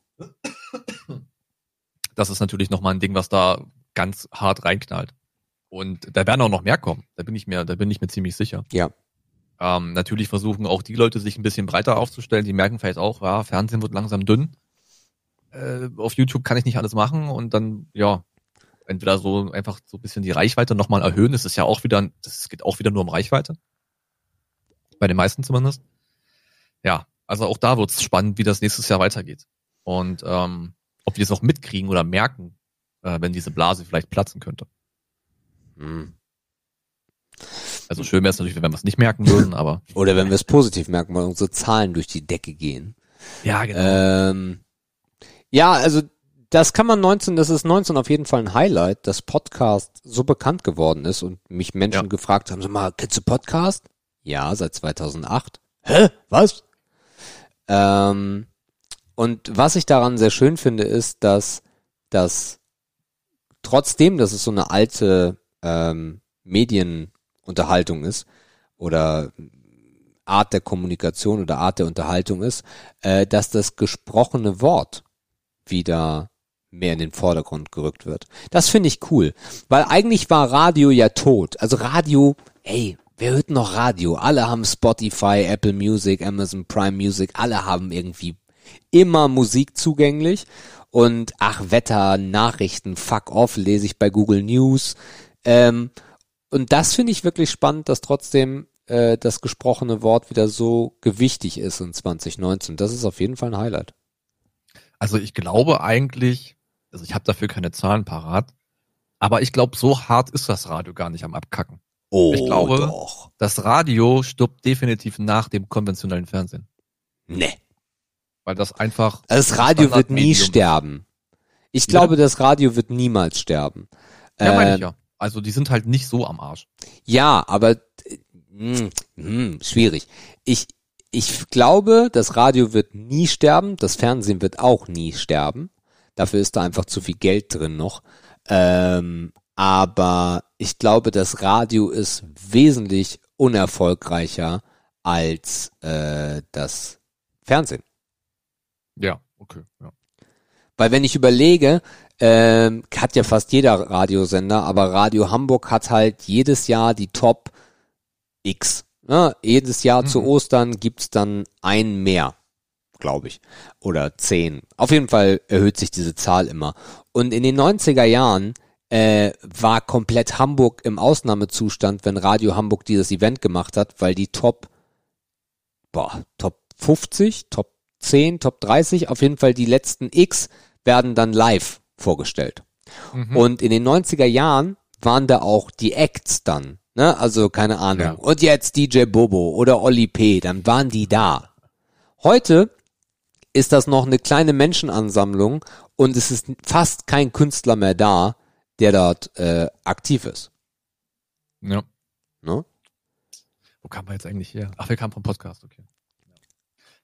Das ist natürlich nochmal ein Ding, was da ganz hart reinknallt. Und da werden auch noch mehr kommen. Da bin ich mir, da bin ich mir ziemlich sicher. Ja. Ähm, natürlich versuchen auch die Leute, sich ein bisschen breiter aufzustellen. Die merken vielleicht auch, ja, Fernsehen wird langsam dünn. Äh, auf YouTube kann ich nicht alles machen und dann, ja, entweder so einfach so ein bisschen die Reichweite nochmal erhöhen. Das ist ja auch wieder, das geht auch wieder nur um Reichweite. Bei den meisten zumindest. Ja, also auch da wird's spannend, wie das nächstes Jahr weitergeht. Und ähm, ob wir es auch mitkriegen oder merken, äh, wenn diese Blase vielleicht platzen könnte. Mhm. Also schön wäre es natürlich, wenn wir es nicht merken würden, aber [laughs] Oder wenn wir es positiv merken, weil unsere Zahlen durch die Decke gehen. ja, genau. Ähm, ja, also das kann man 19, das ist 19 auf jeden Fall ein Highlight, dass Podcast so bekannt geworden ist und mich Menschen Ja. gefragt haben, sag mal, kennst du Podcast? Ja, seit 2008. Hä? Was? Ähm, und was ich daran sehr schön finde, ist, dass dass trotzdem, dass es so eine alte ähm, Medienunterhaltung ist oder Art der Kommunikation oder Art der Unterhaltung ist, äh, dass das gesprochene Wort wieder mehr in den Vordergrund gerückt wird. Das finde ich cool, weil eigentlich war Radio ja tot. Also Radio, ey, wer hört noch Radio? Alle haben Spotify, Apple Music, Amazon Prime Music, alle haben irgendwie immer Musik zugänglich und ach Wetter, Nachrichten, fuck off, lese ich bei Google News. Ähm, und das finde ich wirklich spannend, dass trotzdem äh, das gesprochene Wort wieder so gewichtig ist in 2019. Das ist auf jeden Fall ein Highlight. Also ich glaube eigentlich, also ich habe dafür keine Zahlen parat, aber ich glaube, so hart ist das Radio gar nicht am Abkacken. Oh, Ich glaube- doch. Das Radio stirbt definitiv nach dem konventionellen Fernsehen, Nee. weil das einfach Also das Radio wird nie sterben. Ich glaube, das Radio wird niemals sterben. Ja, meine Ähm, ich ja. Also die sind halt nicht so am Arsch. Ja, aber äh, mh, mh, schwierig. Ich ich glaube, das Radio wird nie sterben, das Fernsehen wird auch nie sterben. Dafür ist da einfach zu viel Geld drin noch. Ähm, aber ich glaube, das Radio ist wesentlich unerfolgreicher als äh, das Fernsehen. Ja, okay. Ja. Weil wenn ich überlege, ähm, hat ja fast jeder Radiosender, aber Radio Hamburg hat halt jedes Jahr die Top X. Ne? Jedes Jahr zu Mhm. Ostern gibt's dann ein mehr, glaube ich. Oder zehn. Auf jeden Fall erhöht sich diese Zahl immer. Und in den 90er Jahren äh, war komplett Hamburg im Ausnahmezustand, wenn Radio Hamburg dieses Event gemacht hat, weil die Top, boah, Top 50, Top 10, Top 30, auf jeden Fall die letzten X werden dann live vorgestellt. Mhm. Und in den 90er Jahren waren da auch die Acts dann. Ne? Also keine Ahnung. Ja. Und jetzt DJ Bobo oder Oli P., dann waren die da. Heute ist das noch eine kleine Menschenansammlung und es ist fast kein Künstler mehr da, der dort äh, aktiv ist. ja. Ne? Wo kam wir jetzt eigentlich her? Ach, wir kamen vom Podcast, okay.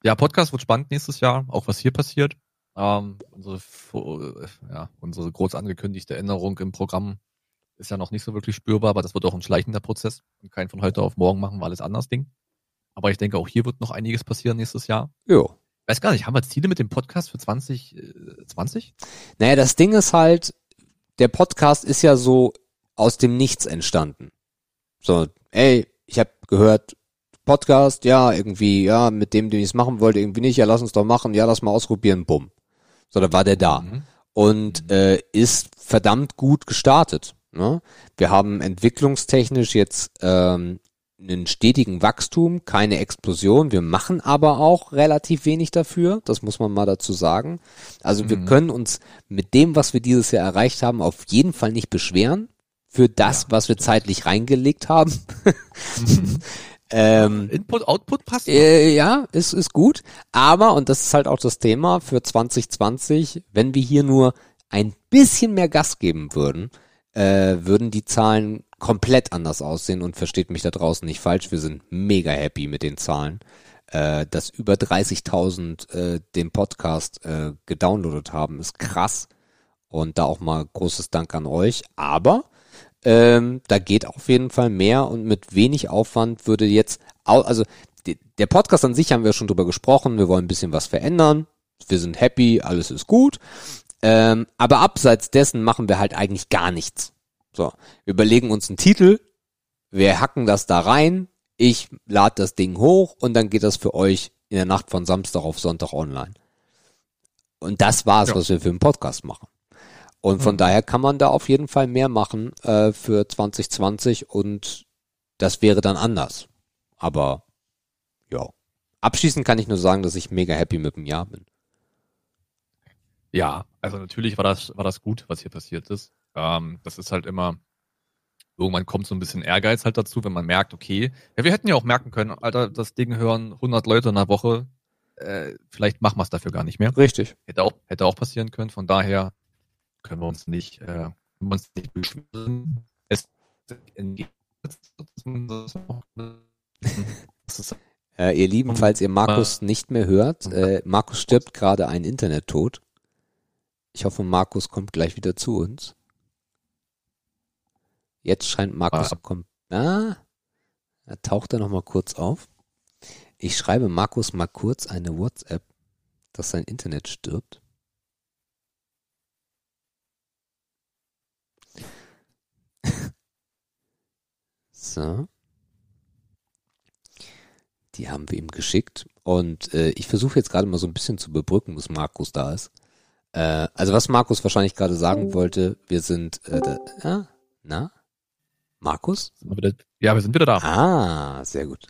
Ja, Podcast wird spannend nächstes Jahr, auch was hier passiert. Ähm, unsere, vo- ja, unsere groß angekündigte Änderung im Programm ist ja noch nicht so wirklich spürbar, aber das wird auch ein schleichender Prozess und kein von heute auf morgen machen wir alles anders Ding. Aber ich denke, auch hier wird noch einiges passieren nächstes Jahr. Jo. Weiß gar nicht, haben wir Ziele mit dem Podcast für 2020? Naja, das Ding ist halt, der Podcast ist ja so aus dem Nichts entstanden. So, ey, ich habe gehört, Podcast, ja, irgendwie, ja, mit dem, den ich es machen wollte, irgendwie nicht, ja, lass uns doch machen, ja, lass mal ausprobieren, bumm. So, da war der da. Mhm. Und äh, ist verdammt gut gestartet. Ne? Wir haben entwicklungstechnisch jetzt ähm, einen stetigen Wachstum, keine Explosion. Wir machen aber auch relativ wenig dafür. Das muss man mal dazu sagen. Also wir Mhm. können uns mit dem, was wir dieses Jahr erreicht haben, auf jeden Fall nicht beschweren für das, was wir zeitlich reingelegt haben. [laughs] ähm, Input, Output passt. äh, ja, ist, ist gut. Aber, und das ist halt auch das Thema für 2020, wenn wir hier nur ein bisschen mehr Gas geben würden, äh, würden die Zahlen komplett anders aussehen und versteht mich da draußen nicht falsch. Wir sind mega happy mit den Zahlen. Äh, dass über 30.000 äh, den Podcast äh, gedownloadet haben, ist krass. Und da auch mal großes Dank an euch. Aber ähm, da geht auf jeden Fall mehr und mit wenig Aufwand würde jetzt, also der Podcast an sich haben wir schon drüber gesprochen, wir wollen ein bisschen was verändern, wir sind happy, alles ist gut, ähm, aber abseits dessen machen wir halt eigentlich gar nichts. So, wir überlegen uns einen Titel, wir hacken das da rein, ich lade das Ding hoch und dann geht das für euch in der Nacht von Samstag auf Sonntag online. Und das war's, Ja. was wir für den Podcast machen. Und von Mhm. daher kann man da auf jeden Fall mehr machen äh, für 2020 und das wäre dann anders. Aber ja. Abschließend kann ich nur sagen, dass ich mega happy mit dem Jahr bin. Ja, also natürlich war das, war das gut, was hier passiert ist. Ähm, das ist halt immer, irgendwann kommt so ein bisschen Ehrgeiz halt dazu, wenn man merkt, okay, ja, wir hätten ja auch merken können, Alter, das Ding hören 100 Leute in der Woche, äh, vielleicht machen wir es dafür gar nicht mehr. Richtig. Hätte auch, hätte auch passieren können, von daher können wir uns nicht, äh, wir uns nicht beschweren. Es ist [laughs] Äh, ihr Lieben, falls ihr Markus nicht mehr hört, äh, Markus stirbt gerade einen Internettod. Ich hoffe, Markus kommt gleich wieder zu uns. Jetzt scheint Markus Ah. kommt. Ah, da taucht er noch mal kurz auf. Ich schreibe Markus mal kurz eine WhatsApp, dass sein Internet stirbt. So. Die haben wir ihm geschickt. Und äh, ich versuche jetzt gerade mal so ein bisschen zu überbrücken, bis Markus da ist. Äh, also was Markus wahrscheinlich gerade sagen wollte, wir sind äh, da, ja, na? Markus? ja, wir sind wieder da. Ah, sehr gut.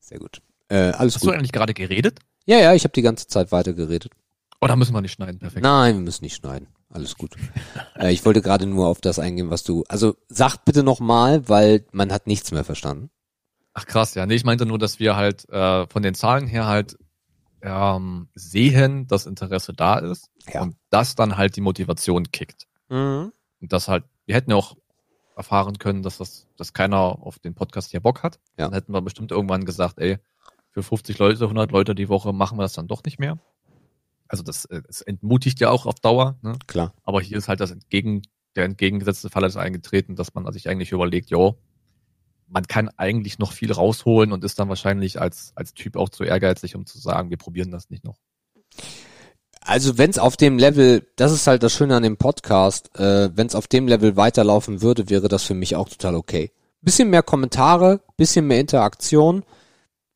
Sehr gut. Äh, alles Hast du gut. eigentlich gerade geredet? Ja, ja, ich habe die ganze Zeit weitergeredet. Oh, da müssen wir nicht schneiden, perfekt. Nein, wir müssen nicht schneiden. Alles gut. äh, ich wollte gerade nur auf das eingehen, was du. Also sag bitte nochmal, weil man hat nichts mehr verstanden. Ach krass, ja. Nee, ich meinte nur, dass wir halt äh, von den Zahlen her halt ähm, sehen, dass Interesse da ist Ja. und das dann halt die Motivation kickt. Und das halt, wir hätten ja auch erfahren können, dass das, dass keiner auf den Podcast hier Bock hat. Ja. Dann hätten wir bestimmt irgendwann gesagt, ey, für 50 Leute, 100 Leute die Woche machen wir das dann doch nicht mehr. Also das, äh, das entmutigt ja auch auf Dauer, ne? Klar. Aber hier ist halt das entgegen, der entgegengesetzte Fall ist eingetreten, dass man sich eigentlich überlegt, jo, man kann eigentlich noch viel rausholen und ist dann wahrscheinlich als, als Typ auch zu ehrgeizig, um zu sagen, wir probieren das nicht noch. Also wenn es auf dem Level, das ist halt das Schöne an dem Podcast, äh, wenn es auf dem Level weiterlaufen würde, wäre das für mich auch total okay. Bisschen mehr Kommentare, bisschen mehr Interaktion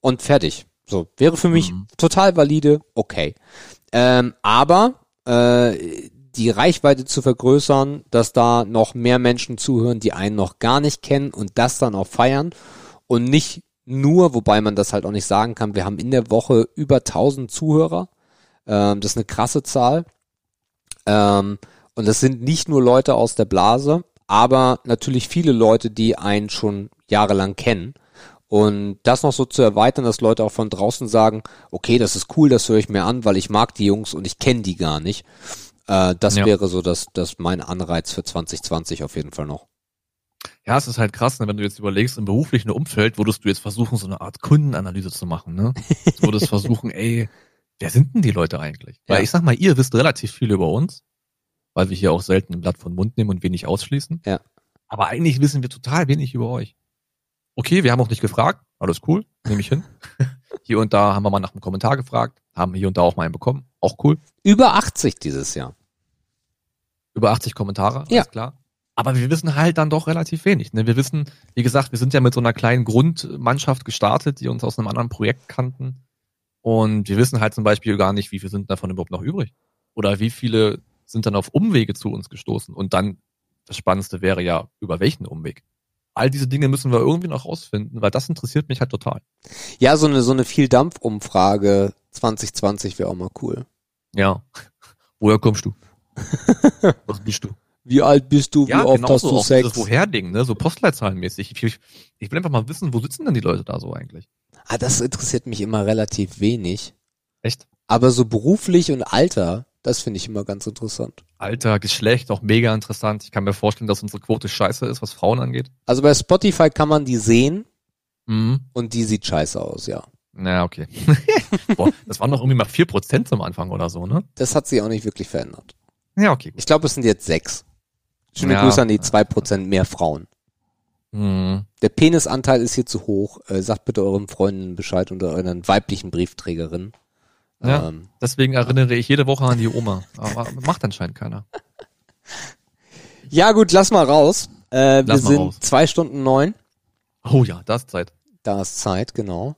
und fertig. So, wäre für mich Mhm. total valide, okay. Ähm, aber äh, die Reichweite zu vergrößern, dass da noch mehr Menschen zuhören, die einen noch gar nicht kennen und das dann auch feiern und nicht nur, wobei man das halt auch nicht sagen kann, wir haben in der Woche über 1000 Zuhörer. Ähm, das ist eine krasse Zahl. Ähm, und das sind nicht nur Leute aus der Blase, aber natürlich viele Leute, die einen schon jahrelang kennen. Und das noch so zu erweitern, dass Leute auch von draußen sagen, okay, das ist cool, das höre ich mir an, weil ich mag die Jungs und ich kenne die gar nicht. Äh, das Ja. wäre so das, das mein Anreiz für 2020 auf jeden Fall noch. Ja, es ist halt krass, ne, wenn du jetzt überlegst, im beruflichen Umfeld würdest du jetzt versuchen, so eine Art Kundenanalyse zu machen, ne? Du würdest [laughs] versuchen, ey, wer sind denn die Leute eigentlich? Weil Ja. ich sag mal, ihr wisst relativ viel über uns, weil wir hier auch selten ein Blatt von Mund nehmen und wenig ausschließen. Ja. Aber eigentlich wissen wir total wenig über euch. Okay, wir haben auch nicht gefragt. Alles cool, nehme ich hin. [laughs] hier und da haben wir mal nach einem Kommentar gefragt, haben hier und da auch mal einen bekommen. Auch cool. Über 80 dieses Jahr. Über 80 Kommentare, alles Ja. klar. Aber wir wissen halt dann doch relativ wenig. Ne? Wir wissen, wie gesagt, wir sind ja mit so einer kleinen Grundmannschaft gestartet, die uns aus einem anderen Projekt kannten. Und wir wissen halt zum Beispiel gar nicht, wie viele sind davon überhaupt noch übrig. Oder wie viele sind dann auf Umwege zu uns gestoßen. Und dann, das Spannendste wäre ja, über welchen Umweg. All diese Dinge müssen wir irgendwie noch rausfinden, weil das interessiert mich halt total. Ja, so eine, so eine Viel-Dampf-Umfrage 2020 wäre auch mal cool. Ja. [laughs] Woher kommst du? [laughs] Was bist du? Wie alt bist du? Wie Ja, oft genau hast so du Sex? dieses Woher-Ding, ne? So Postleitzahlenmäßig. Ich, ich, ich will einfach mal wissen, wo sitzen denn die Leute da so eigentlich? Ah, das interessiert mich immer relativ wenig. Echt? Aber so beruflich und Alter, das finde ich immer ganz interessant. Alter, Geschlecht, auch mega interessant. Ich kann mir vorstellen, dass unsere Quote scheiße ist, was Frauen angeht. Also bei Spotify kann man die sehen Mhm. und die sieht scheiße aus, ja. Na, okay. [laughs] Boah, das waren doch irgendwie mal 4% zum Anfang oder so, ne? Das hat sich auch nicht wirklich verändert. Ja, okay, gut. Ich glaube, es sind jetzt sechs. Schöne Ja. Grüße an die zwei Prozent mehr Frauen. Mhm. Der Penisanteil ist hier zu hoch. Äh, sagt bitte euren Freunden Bescheid und euren weiblichen Briefträgerinnen. Ja. Ähm, Deswegen erinnere ich jede Woche an die Oma. Aber macht anscheinend keiner. ja gut, lass mal raus. Äh, wir Lass mal sind raus. zwei Stunden neun. Oh ja, das ist Zeit. Da ist Zeit, genau.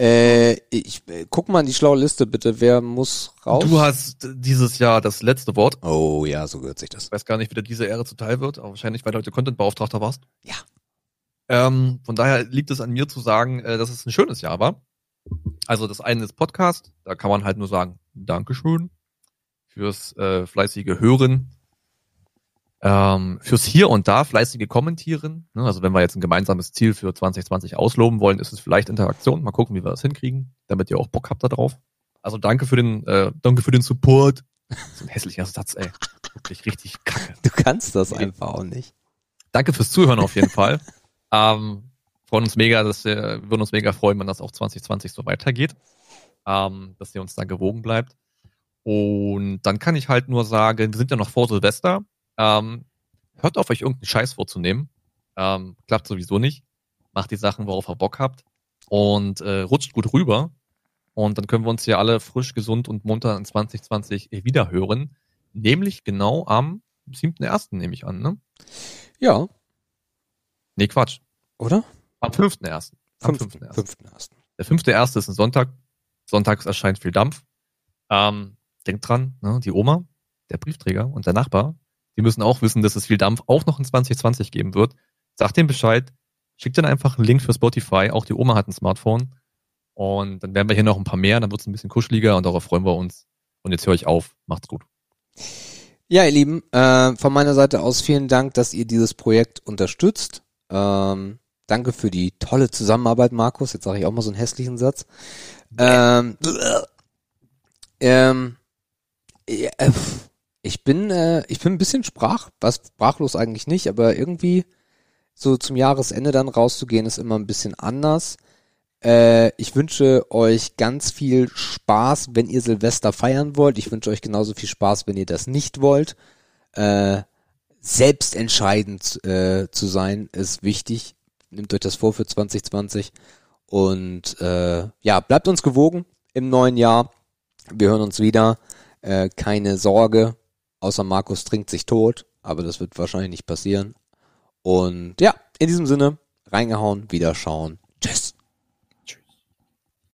Äh, ich äh, guck mal in die schlaue Liste bitte. Wer muss raus? Du hast dieses Jahr das letzte Wort. oh ja, so gehört sich das. Ich weiß gar nicht, wie dir diese Ehre zuteil wird, aber wahrscheinlich, weil du heute Content-Beauftragter warst. Ja. Ähm, von daher liegt es an mir zu sagen, äh, dass es ein schönes Jahr war. Also das eine ist Podcast, da kann man halt nur sagen, Dankeschön fürs äh, fleißige Hören, ähm, fürs hier und da fleißige Kommentieren. Ne? Also wenn wir jetzt ein gemeinsames Ziel für 2020 ausloben wollen, ist es vielleicht Interaktion. Mal gucken, wie wir das hinkriegen, damit ihr auch Bock habt da drauf. Also danke für den, äh, danke für den Support. So ein hässlicher Satz, ey. Wirklich richtig kacke. Du kannst das einfach auch nicht. Danke fürs Zuhören auf jeden Fall. [laughs] Ähm, freuen uns mega, dass wir, würden uns mega freuen, wenn das auch 2020 so weitergeht. Ähm, dass ihr uns da gewogen bleibt. Und dann kann ich halt nur sagen, wir sind ja noch vor Silvester. Ähm, hört auf, euch irgendeinen Scheiß vorzunehmen. Ähm, klappt sowieso nicht. Macht die Sachen, worauf ihr Bock habt. Und äh, rutscht gut rüber. Und dann können wir uns hier alle frisch, gesund und munter in 2020 wieder hören. Nämlich genau am 7.1. nehme ich an, ne? Ja, Nee, Quatsch. oder? Am 5.1. Am Fünften, 5.1. fünften ersten. Der 5.1. ist ein Sonntag. Sonntags erscheint viel Dampf. Ähm, denkt dran, ne, die Oma, der Briefträger und der Nachbar, die müssen auch wissen, dass es viel Dampf auch noch in 2020 geben wird. Sagt denen Bescheid. Schickt dann einfach einen Link für Spotify. Auch die Oma hat ein Smartphone. Und dann werden wir hier noch ein paar mehr. Dann wird es ein bisschen kuscheliger und darauf freuen wir uns. Und jetzt höre ich auf. Macht's gut. Ja, ihr Lieben, äh, von meiner Seite aus vielen Dank, dass ihr dieses Projekt unterstützt. Ähm, danke für die tolle Zusammenarbeit, Markus. Jetzt sage ich auch mal so einen hässlichen Satz. Ähm, ähm, äh, ich bin, äh, ich bin ein bisschen sprach, was sprachlos eigentlich nicht, aber irgendwie so zum Jahresende dann rauszugehen ist immer ein bisschen anders. Äh, ich wünsche euch ganz viel Spaß, wenn ihr Silvester feiern wollt. Ich wünsche euch genauso viel Spaß, wenn ihr das nicht wollt. Äh, selbst entscheidend äh, zu sein ist wichtig. Nehmt euch das vor für 2020 und äh, ja, bleibt uns gewogen im neuen Jahr. Wir hören uns wieder. Äh, keine Sorge, außer Markus trinkt sich tot, aber das wird wahrscheinlich nicht passieren. Und ja, in diesem Sinne, reingehauen, wieder schauen.